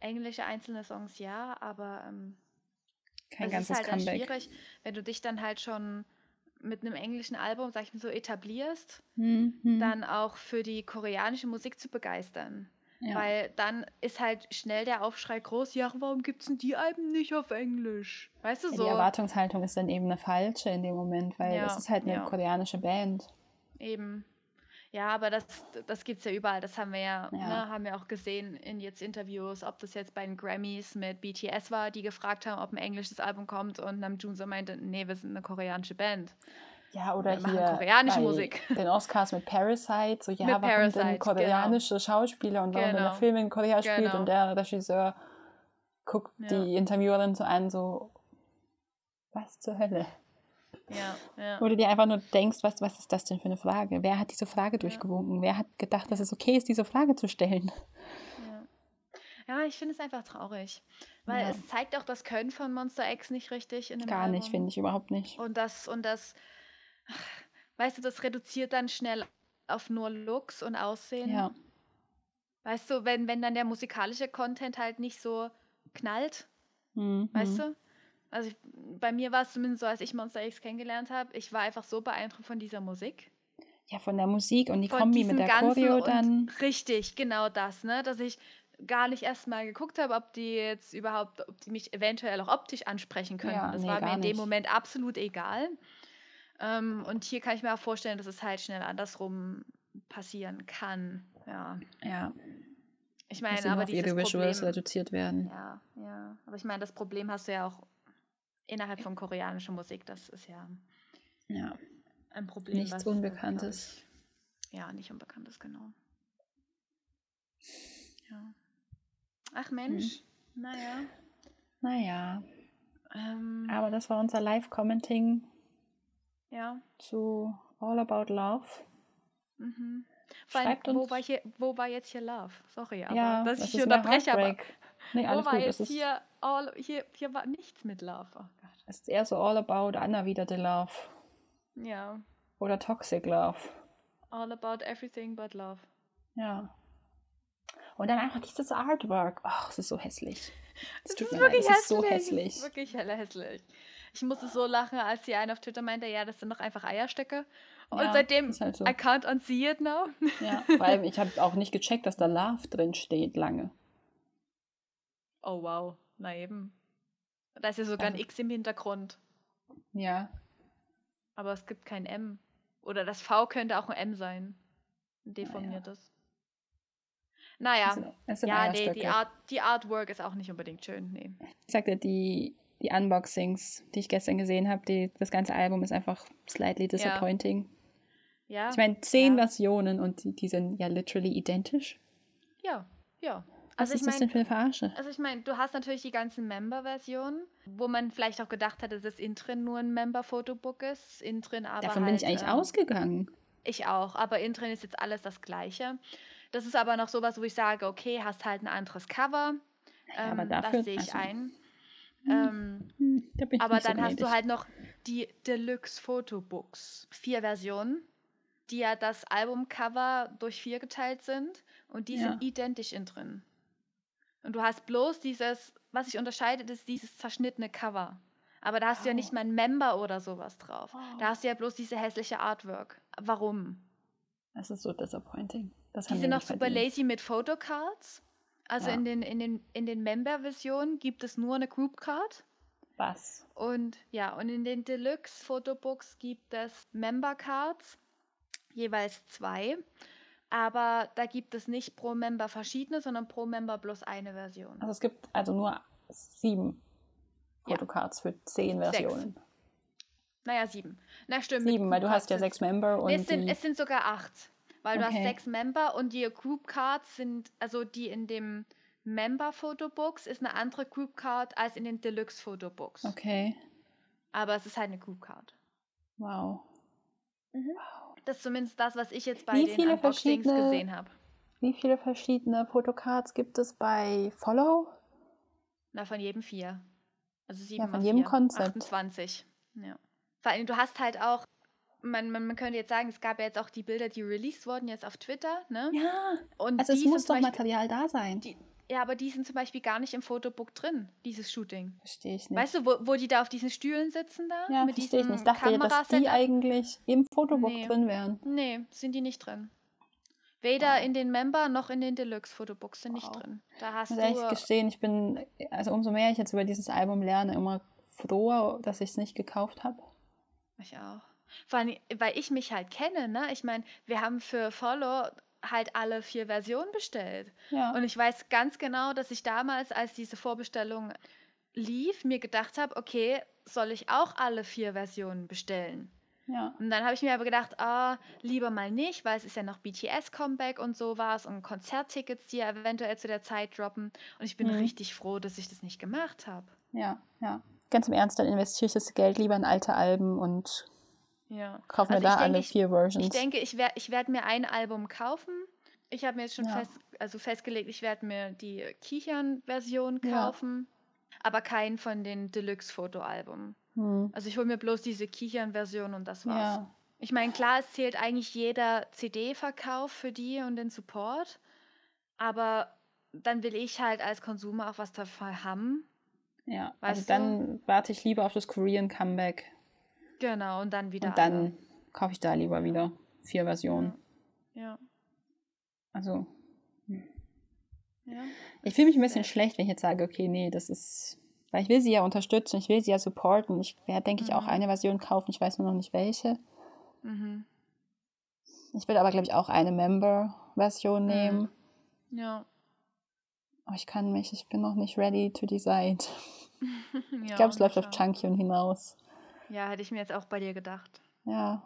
Englische einzelne Songs, ja, aber ähm, Kein es ganzes ist halt dann Comeback. schwierig, wenn du dich dann halt schon mit einem englischen Album, sag ich mal so, etablierst, Hm, hm. dann auch für die koreanische Musik zu begeistern. ja. Weil dann ist halt schnell der Aufschrei groß, ja, warum gibt's denn die Alben nicht auf Englisch? Weißt du so? Die Erwartungshaltung ist dann eben eine falsche in dem Moment, weil Ja, es ist halt eine ja. koreanische Band. Eben. Ja, aber das, das gibt es ja überall. Das haben wir ja, Ja. Ne, haben wir auch gesehen in jetzt Interviews, ob das jetzt bei den Grammys mit BTS war, die gefragt haben, ob ein englisches Album kommt und Namjoon so meinte, nee, wir sind eine koreanische Band. Ja, oder Wir hier koreanische bei Musik. den Oscars mit Parasite, so ja, Mit warum Parasite, denn genau. koreanische Schauspieler und warum denn der Genau. Film in Korea spielt Genau. und der Regisseur guckt Ja. die Interviewerin so an, so was zur Hölle? Ja, ja. Wo du dir einfach nur denkst, was, was ist das denn für eine Frage? Wer hat diese Frage durchgewunken? Wer hat gedacht, dass es okay ist, diese Frage zu stellen? Ja, ja ich finde es einfach traurig. Weil Ja. es zeigt auch das Können von Monster X nicht richtig in dem Gar nicht, Album. finde ich überhaupt nicht. Und das, und das, weißt du, das reduziert dann schnell auf nur Looks und Aussehen. Ja, Weißt du, wenn, wenn dann der musikalische Content halt nicht so knallt, Mhm. weißt du? Also ich, bei mir war es zumindest so, als ich Monster X kennengelernt habe, ich war einfach so beeindruckt von dieser Musik. Ja, von der Musik und die Von Kombi mit der Choreo dann. Richtig, genau das, ne? Dass ich gar nicht erst mal geguckt habe, ob die jetzt überhaupt, ob die mich eventuell auch optisch ansprechen können. Ja, das nee, war mir in dem nicht. Moment absolut egal. Ähm, und hier kann ich mir auch vorstellen, dass es halt schnell andersrum passieren kann. Ja. Ja, Ich meine, aber auf ihre Visuals Problem, reduziert werden. Ja, ja. Aber ich meine, das Problem hast du ja auch innerhalb von koreanischer Musik. Das ist ja Ja. ein Problem. Nichts was, glaub Unbekanntes. Ich, ja, nicht Unbekanntes, genau. Ja. Ach Mensch, naja. Naja, Ähm, aber das war unser Live-Commenting ja. zu All About Love. Mhm. Vor allem, Schreibt wo uns. war, hier, wo war jetzt hier Love? Sorry, aber ja, dass das ich hier unterbreche, aber. Nee, wo alles war gut. Jetzt hier, all, hier, hier war nichts mit Love. Oh Gott. es ist eher so All About Anna wieder the Love. Ja. Oder Toxic Love. All about everything but love. Ja. Und dann einfach dieses Artwork. Ach, es ist so hässlich. Es ist mir leid, wirklich es ist so hässlich. hässlich. Es ist wirklich hässlich. Ich musste so lachen, als die eine auf Twitter meinte, ja, das sind doch einfach Eierstöcke. Und Ja, seitdem, halt so. I can't unsee it now. Ja, allem, ich habe auch nicht gecheckt, dass da Love drin steht lange. Oh wow, na eben. Da ist ja sogar ein Also- X im Hintergrund, Ja. aber es gibt kein M. Oder das V könnte auch ein M sein. Ein deformiertes. Naja, es sind ja, nee, die, Art, die Artwork ist auch nicht unbedingt schön. Nee. Ich sagte, die, die Unboxings, die ich gestern gesehen habe, das ganze Album ist einfach slightly disappointing. Ja, Ich meine, zehn ja. Versionen und die, die sind ja literally identisch. ja, ja. Was Also ist ich das meine, denn für eine Verarsche? Also ich meine, du hast natürlich die ganzen Member-Versionen, wo man vielleicht auch gedacht hat, dass das Intrin nur ein Member-Fotobook ist. Intrin aber Davon halt, bin ich eigentlich ähm, ausgegangen. Ich auch, aber Intrin ist jetzt alles das Gleiche. Das ist aber noch sowas, wo ich sage, okay, hast halt ein anderes Cover. Ja, aber ähm, dafür- das sehe ich also- ein. Hm. Ähm, Hm, da aber nicht so dann hast du halt noch die Deluxe Photobooks. Vier Versionen, die ja das Albumcover durch vier geteilt sind und die Ja. sind identisch in drin. Und du hast bloß dieses, was sich unterscheidet, ist dieses zerschnittene Cover. Aber da hast du ja nicht mal ein Member oder sowas drauf. Oh. Da hast du ja bloß diese hässliche Artwork. Warum? Das ist so disappointing. Das Die haben sind noch super lazy mit Photocards. Also Ja. in den, in den, in den Member-Versionen gibt es nur eine Group Card. Was? Und ja, und in den Deluxe Photobooks gibt es Member Cards, jeweils zwei. Aber da gibt es nicht pro Member verschiedene, sondern pro Member bloß eine Version. Also es gibt also nur sieben Ja. Fotocards für zehn Sechs. Versionen. Naja, sieben. Na stimmt. Sieben, weil du hast ja sechs Member und es, sind, die, es sind sogar acht. Weil du hast Okay. sechs Member und die Group Cards sind, also die in dem Member Photobooks ist eine andere Group Card als in den Deluxe Photobooks. Okay. Aber es ist halt eine Group Card. Wow. Das ist zumindest das, was ich jetzt bei Wie den Unboxings gesehen habe. Wie viele verschiedene Fotocards gibt es bei Follow? Na, von jedem vier. Also sieben von mal jedem. Konzept. 28. Ja. Vor allem, du hast halt auch, man, man, man könnte jetzt sagen, es gab ja jetzt auch die Bilder, die released wurden jetzt auf Twitter, ne? Ja, Und also es muss doch Beispiel- Material da sein. Die, ja, aber die sind zum Beispiel gar nicht im Fotobook drin, dieses Shooting. Verstehe ich nicht. Weißt du, wo, wo die da auf diesen Stühlen sitzen da? ja, mit verstehe ich nicht. Ich dachte ja, dass die eigentlich im Fotobook Nee. drin wären. Nee, sind die nicht drin. Weder Wow. in den Member noch in den Deluxe-Fotobooks sind nicht Wow. drin. Da hast Ich du. muss ehrlich gestehen, ich bin, also umso mehr ich jetzt über dieses Album lerne, immer froher, dass ich es nicht gekauft habe. Ich auch. Vor allem, weil ich mich halt kenne, ne? Ich meine, wir haben für Follow halt alle vier Versionen bestellt. Ja. Und ich weiß ganz genau, dass ich damals, als diese Vorbestellung lief, mir gedacht habe, okay, soll ich auch alle vier Versionen bestellen? ja. Und dann habe ich mir aber gedacht, ah, lieber mal nicht, weil es ist ja noch BTS-Comeback und sowas und Konzerttickets, die ja eventuell zu der Zeit droppen. Und ich bin Mhm. richtig froh, dass ich das nicht gemacht habe. Ja, ja. Ganz im Ernst, dann investiere ich das Geld lieber in alte Alben und Ja. kaufe mir Also da ich denke, alle ich- vier Versions. Ich denke, ich werde ich werd mir ein Album kaufen. Ich habe mir jetzt schon Ja. fest, also festgelegt, ich werde mir die Kichern-Version Ja. kaufen, aber keinen von den Deluxe-Fotoalben. hm. Also ich hole mir bloß diese Kichern-Version und das war's. Ja, Ich meine, klar, es zählt eigentlich jeder CD-Verkauf für die und den Support, aber dann will ich halt als Konsumer auch was davon haben. ja. Also Weißt du? dann warte ich lieber auf das Korean Comeback Genau, und dann wieder und dann kaufe ich da lieber wieder vier alle. Versionen. Ja, Also ja. ich fühle mich ein bisschen Sehr- schlecht, wenn ich jetzt sage, okay, nee, das ist, weil ich will sie ja unterstützen, ich will sie ja supporten. Ich werde, denke ich, auch Mhm. eine Version kaufen, ich weiß nur noch nicht welche. Mhm. Ich will aber, glaube ich, auch eine Member-Version Mhm. nehmen. Ja. Aber ich kann mich, ich bin noch nicht ready to decide. ja. Ich glaube, es läuft auf schau. Chunkyun hinaus. Ja, hätte ich mir jetzt auch bei dir gedacht. Ja.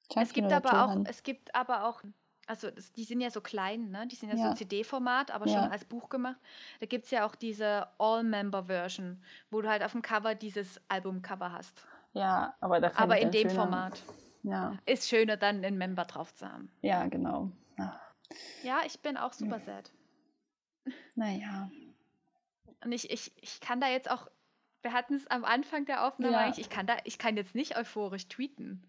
Es Chunkyun gibt aber auch, es gibt aber auch, also das, die sind ja so klein, ne? Die sind ja, Ja. so CD-Format, aber Ja. schon als Buch gemacht. Da gibt es ja auch diese All-Member-Version, wo du halt auf dem Cover dieses Albumcover hast. Ja, aber da Aber in dem schöner- Format. Ja, Ist schöner, dann einen Member drauf zu haben. ja, genau. Ach, Ja, ich bin auch super sad. naja. Und ich, ich, ich kann da jetzt auch, wir hatten es am Anfang der Aufnahme Ja. eigentlich, ich kann da, ich kann jetzt nicht euphorisch tweeten.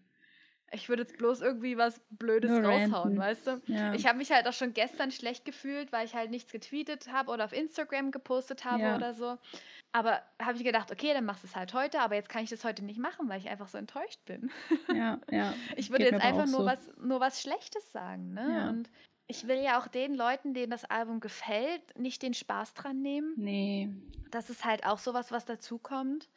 Ich würde jetzt bloß irgendwie was Blödes Nur raushauen, ranten. weißt du? Ja. Ich habe mich halt auch schon gestern schlecht gefühlt, weil ich halt nichts getweetet habe oder auf Instagram gepostet habe Ja. oder so. Aber habe ich gedacht, okay, dann machst du es halt heute, aber jetzt kann ich das heute nicht machen, weil ich einfach so enttäuscht bin. ja, ja. Ich würde Geht jetzt einfach nur so. was, nur was Schlechtes sagen, ne? Ja. Und ich will ja auch den Leuten, denen das Album gefällt, nicht den Spaß dran nehmen. Nee. Das ist halt auch sowas, was dazukommt.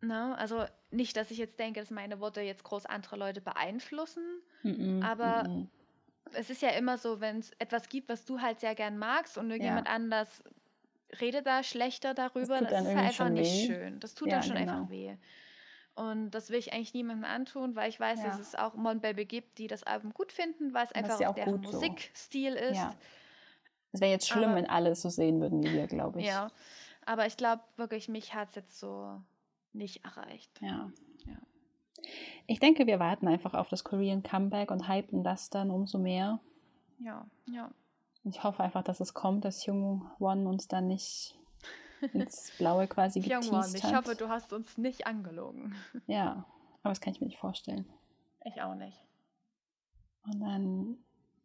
Ne? Also nicht, dass ich jetzt denke, dass meine Worte jetzt groß andere Leute beeinflussen. Mm-mm, Aber mm-mm. Es ist ja immer so, wenn es etwas gibt, was du halt sehr gern magst und irgendjemand anders redet da schlechter darüber, das, dann ist halt einfach schon nicht weh. schön. Das tut Ja, dann schon genau. einfach weh. Und das will ich eigentlich niemandem antun, weil ich weiß, Ja. dass es auch Mon Baby gibt, die das Album gut finden, weil es das einfach ja auch deren gut so. Musikstil ist. Ja. Es wäre jetzt schlimm, Aber- wenn alle es so sehen würden wie wir, glaube ich. Ja, aber ich glaube wirklich, mich hat es jetzt so nicht erreicht. Ja. Ja. Ich denke, wir warten einfach auf das Korean Comeback und hypen das dann umso mehr. Ja, ja. Ich hoffe einfach, dass es kommt, dass Jung Won uns dann nicht ins Blaue quasi geteased ich hoffe, du hast uns nicht angelogen. Ja, aber das kann ich mir nicht vorstellen. Ich auch nicht. Und dann,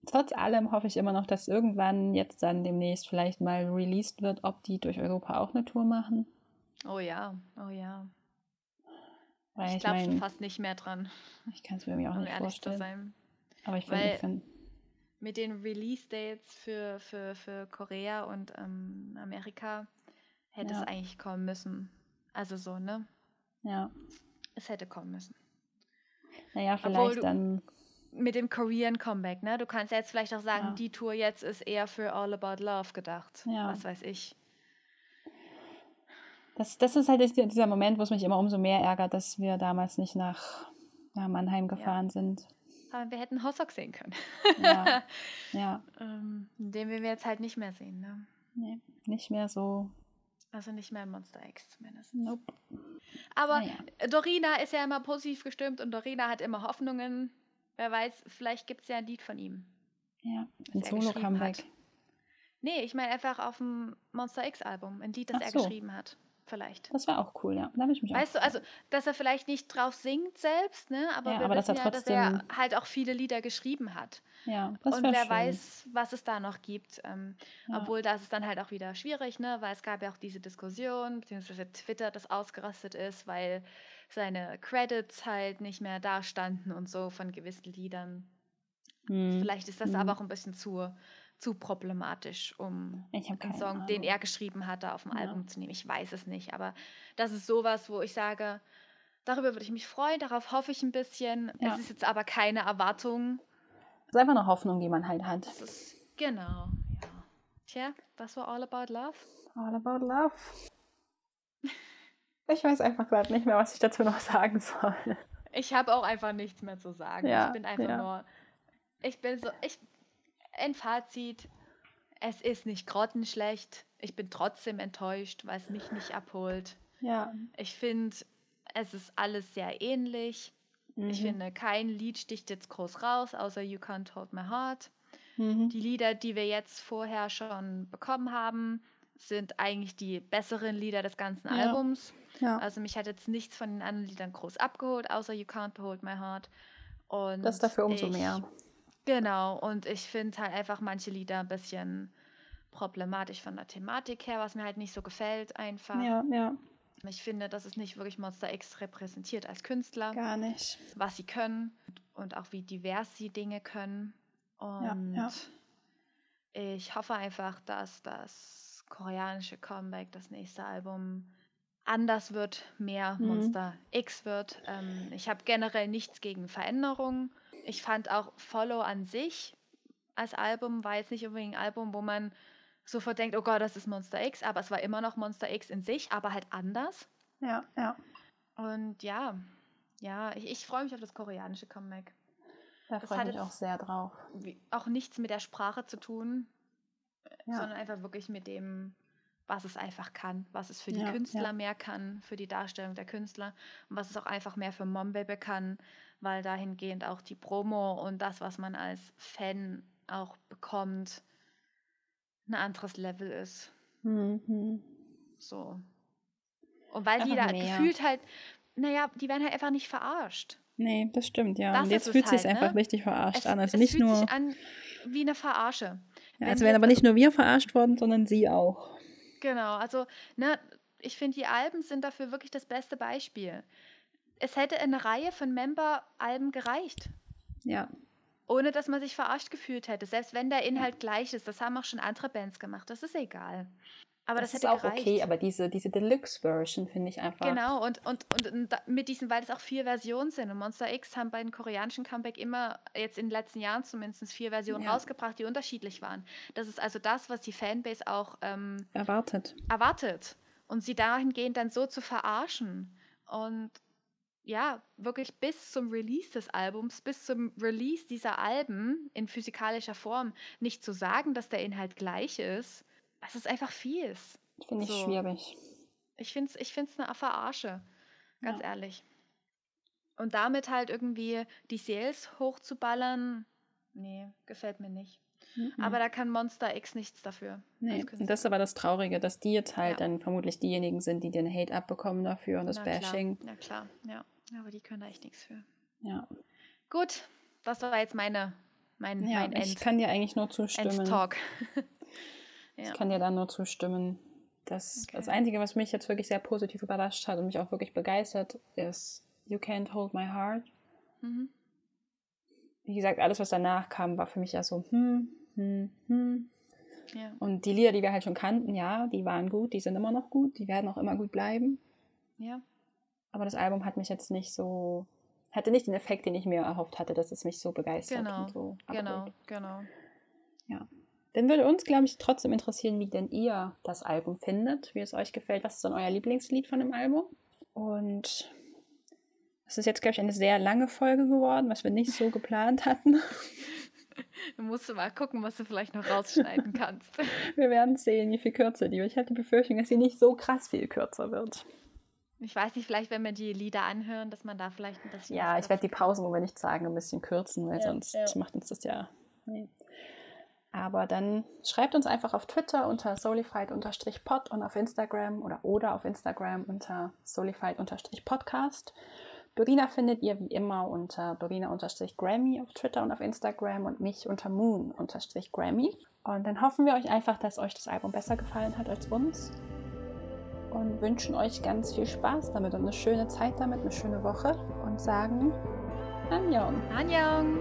trotz allem hoffe ich immer noch, dass irgendwann jetzt dann demnächst vielleicht mal released wird, ob die durch Europa auch eine Tour machen. Oh ja, oh ja. Weil ich ich, glaube schon meine, fast nicht mehr dran, ich kann es mir auch um nicht vorstellen. Aber ich finde, find, Mit den Release-Dates für, für, für Korea und ähm, Amerika hätte Ja. es eigentlich kommen müssen. Also so, ne? ja. Es hätte kommen müssen. Naja, vielleicht du- dann, Mit dem Korean Comeback, ne? Du kannst ja jetzt vielleicht auch sagen, Ja. die Tour jetzt ist eher für All About Love gedacht. Ja. Was weiß ich. das, das ist halt dieser Moment, wo es mich immer umso mehr ärgert, dass wir damals nicht nach, nach Mannheim gefahren sind. Aber wir hätten Hossok sehen können. Ja, ja, ähm, den wir jetzt halt nicht mehr sehen, ne? nee, nicht mehr so. Also nicht mehr in Monster X zumindest. Nope. Aber Naja. Dorina ist ja immer positiv gestimmt und Dorina hat immer Hoffnungen. Wer weiß, vielleicht gibt es ja ein Lied von ihm. Ja, ein Solo-Comeback. Nee, ich meine einfach auf dem Monster X-Album, ein Lied, das Ach er so. geschrieben hat. Vielleicht. Das wäre auch cool, ja. Da ich mich weißt auch du, also, dass er vielleicht nicht drauf singt selbst, ne? aber ja, aber dass er ja, dass er trotzdem. halt auch viele Lieder geschrieben hat. Ja, das Und wer schön. weiß, was es da noch gibt. Ähm, Ja. Obwohl, das ist dann halt auch wieder schwierig, ne? weil es gab ja auch diese Diskussion, beziehungsweise Twitter, das ausgerastet ist, weil seine Credits halt nicht mehr da standen und so von gewissen Liedern. Hm. Vielleicht ist das Hm. aber auch ein bisschen zu, zu problematisch, um einen Song, den Ahnung. er geschrieben hatte, auf dem Ja. Album zu nehmen. Ich weiß es nicht, aber das ist sowas, wo ich sage, darüber würde ich mich freuen, darauf hoffe ich ein bisschen. Ja. Es ist jetzt aber keine Erwartung. Das ist einfach eine Hoffnung, die man halt hat. Es ist, genau, ja. Tja, das war All About Love. All about love. Ich weiß einfach gerade nicht mehr, was ich dazu noch sagen soll. Ich habe auch einfach nichts mehr zu sagen. Ja, ich bin einfach ja. nur, ich bin so, ich, ein Fazit, es ist nicht grottenschlecht. Ich bin trotzdem enttäuscht, weil es mich nicht abholt. Ja. Ich finde, es ist alles sehr ähnlich. Ich Mhm. finde, kein Lied sticht jetzt groß raus, außer You Can't Hold My Heart. Mhm. Die Lieder, die wir jetzt vorher schon bekommen haben, sind eigentlich die besseren Lieder des ganzen Ja. Albums. Ja. Also mich hat jetzt nichts von den anderen Liedern groß abgeholt, außer You Can't Hold My Heart. Und Das dafür umso ich, mehr. Genau, und ich finde halt einfach manche Lieder ein bisschen problematisch von der Thematik her, was mir halt nicht so gefällt einfach. Ja, ja, Ich finde, dass es nicht wirklich Monster X repräsentiert als Künstler, gar nicht. was sie können und auch wie divers sie Dinge können. Und ja. ich hoffe einfach, dass das koreanische Comeback, das nächste Album, anders wird, mehr Mhm. Monster X wird. Ähm, ich habe generell nichts gegen Veränderungen. Ich fand auch Follow an sich als Album war jetzt nicht unbedingt ein Album, wo man sofort denkt, oh Gott, das ist Monster X, aber es war immer noch Monster X in sich, aber halt anders. Ja, ja. Und ja, ja, ich, ich freue mich auf das koreanische Comeback. Da freue ich mich auch sehr drauf. Auch nichts mit der Sprache zu tun, Ja. sondern einfach wirklich mit dem, was es einfach kann, was es für die Ja, Künstler ja. mehr kann, für die Darstellung der Künstler und was es auch einfach mehr für Mombaby kann, weil dahingehend auch die Promo und das, was man als Fan auch bekommt, ein anderes Level ist. Mhm. So. Und weil die Einfach da mehr. gefühlt halt, naja, die werden halt einfach nicht verarscht. Nee, das stimmt, ja. Das Und jetzt es fühlt es sich halt, ne? einfach richtig verarscht Es, an. Also es nicht fühlt nur, sich an wie eine Verarsche. ja, wenn also die werden aber nicht nur wir verarscht worden, sondern sie auch. Genau, also ne, ich finde, die Alben sind dafür wirklich das beste Beispiel. Es hätte eine Reihe von Member-Alben gereicht, Ja, ohne dass man sich verarscht gefühlt hätte. Selbst wenn der Inhalt gleich ist, das haben auch schon andere Bands gemacht, das ist egal. Aber das, das, ist hätte auch gereicht. okay, aber diese, diese Deluxe-Version finde ich einfach. Genau, und, und, und, und mit diesen, weil es auch vier Versionen sind. Und Monster X haben bei den koreanischen Comeback immer, jetzt in den letzten Jahren zumindest, vier Versionen Ja. rausgebracht, die unterschiedlich waren. Das ist also das, was die Fanbase auch ähm, Erwartet. erwartet. Und sie dahingehend dann so zu verarschen. Und ja, wirklich bis zum Release des Albums, bis zum Release dieser Alben in physikalischer Form nicht zu sagen, dass der Inhalt gleich ist, das ist einfach fies. Finde ich So. schwierig. Ich finde es ich find's eine Verarsche, ganz Ja. ehrlich. Und damit halt irgendwie die Sales hochzuballern, nee, gefällt mir nicht. Mhm. Aber da kann Monster X nichts dafür. Nee, und das ist aber das Traurige, dass die jetzt halt Ja. dann vermutlich diejenigen sind, die den Hate abbekommen dafür und das Na Bashing. Klar, na klar, ja. Aber die können da echt nichts für. Ja, Gut, das war jetzt meine, mein, ja mein ich End, kann dir eigentlich nur zustimmen. End-Talk. Ich ja. kann dir da nur zustimmen. Das, das Okay. Einzige, was mich jetzt wirklich sehr positiv überrascht hat und mich auch wirklich begeistert, ist You Can't Hold My Heart. Mhm. Wie gesagt, alles, was danach kam, war für mich ja so, hm, hm, hm. ja. Und die Lieder, die wir halt schon kannten, ja, die waren gut, die sind immer noch gut, die werden auch immer gut bleiben. ja. Aber das Album hat mich jetzt nicht so, hatte nicht den Effekt, den ich mir erhofft hatte, dass es mich so begeistert Genau, und so Genau, abholt. genau. Dann würde uns, glaube ich, trotzdem interessieren, wie denn ihr das Album findet, wie es euch gefällt. Was ist dann euer Lieblingslied von dem Album? Und es ist jetzt, glaube ich, eine sehr lange Folge geworden, was wir nicht so geplant hatten. Du musst mal gucken, was du vielleicht noch rausschneiden kannst. Wir werden sehen, wie viel kürzer die wird. Ich habe die Befürchtung, dass sie nicht so krass viel kürzer wird. Ich weiß nicht, vielleicht, wenn wir die Lieder anhören, dass man da vielleicht ein bisschen. Ja, ich werde die Pausen, wo wir nichts sagen, ein bisschen kürzen, weil Ja, sonst ja. macht uns das ja. Nee. Aber dann schreibt uns einfach auf Twitter unter solified-pod und auf Instagram oder oder auf Instagram unter solified-podcast. Dorina findet ihr wie immer unter Dorina-Grammy auf Twitter und auf Instagram und mich unter Moon-Grammy. Und dann hoffen wir euch einfach, dass euch das Album besser gefallen hat als uns. Und wünschen euch ganz viel Spaß damit und eine schöne Zeit damit, eine schöne Woche. Und sagen Annyeong. Annyeong.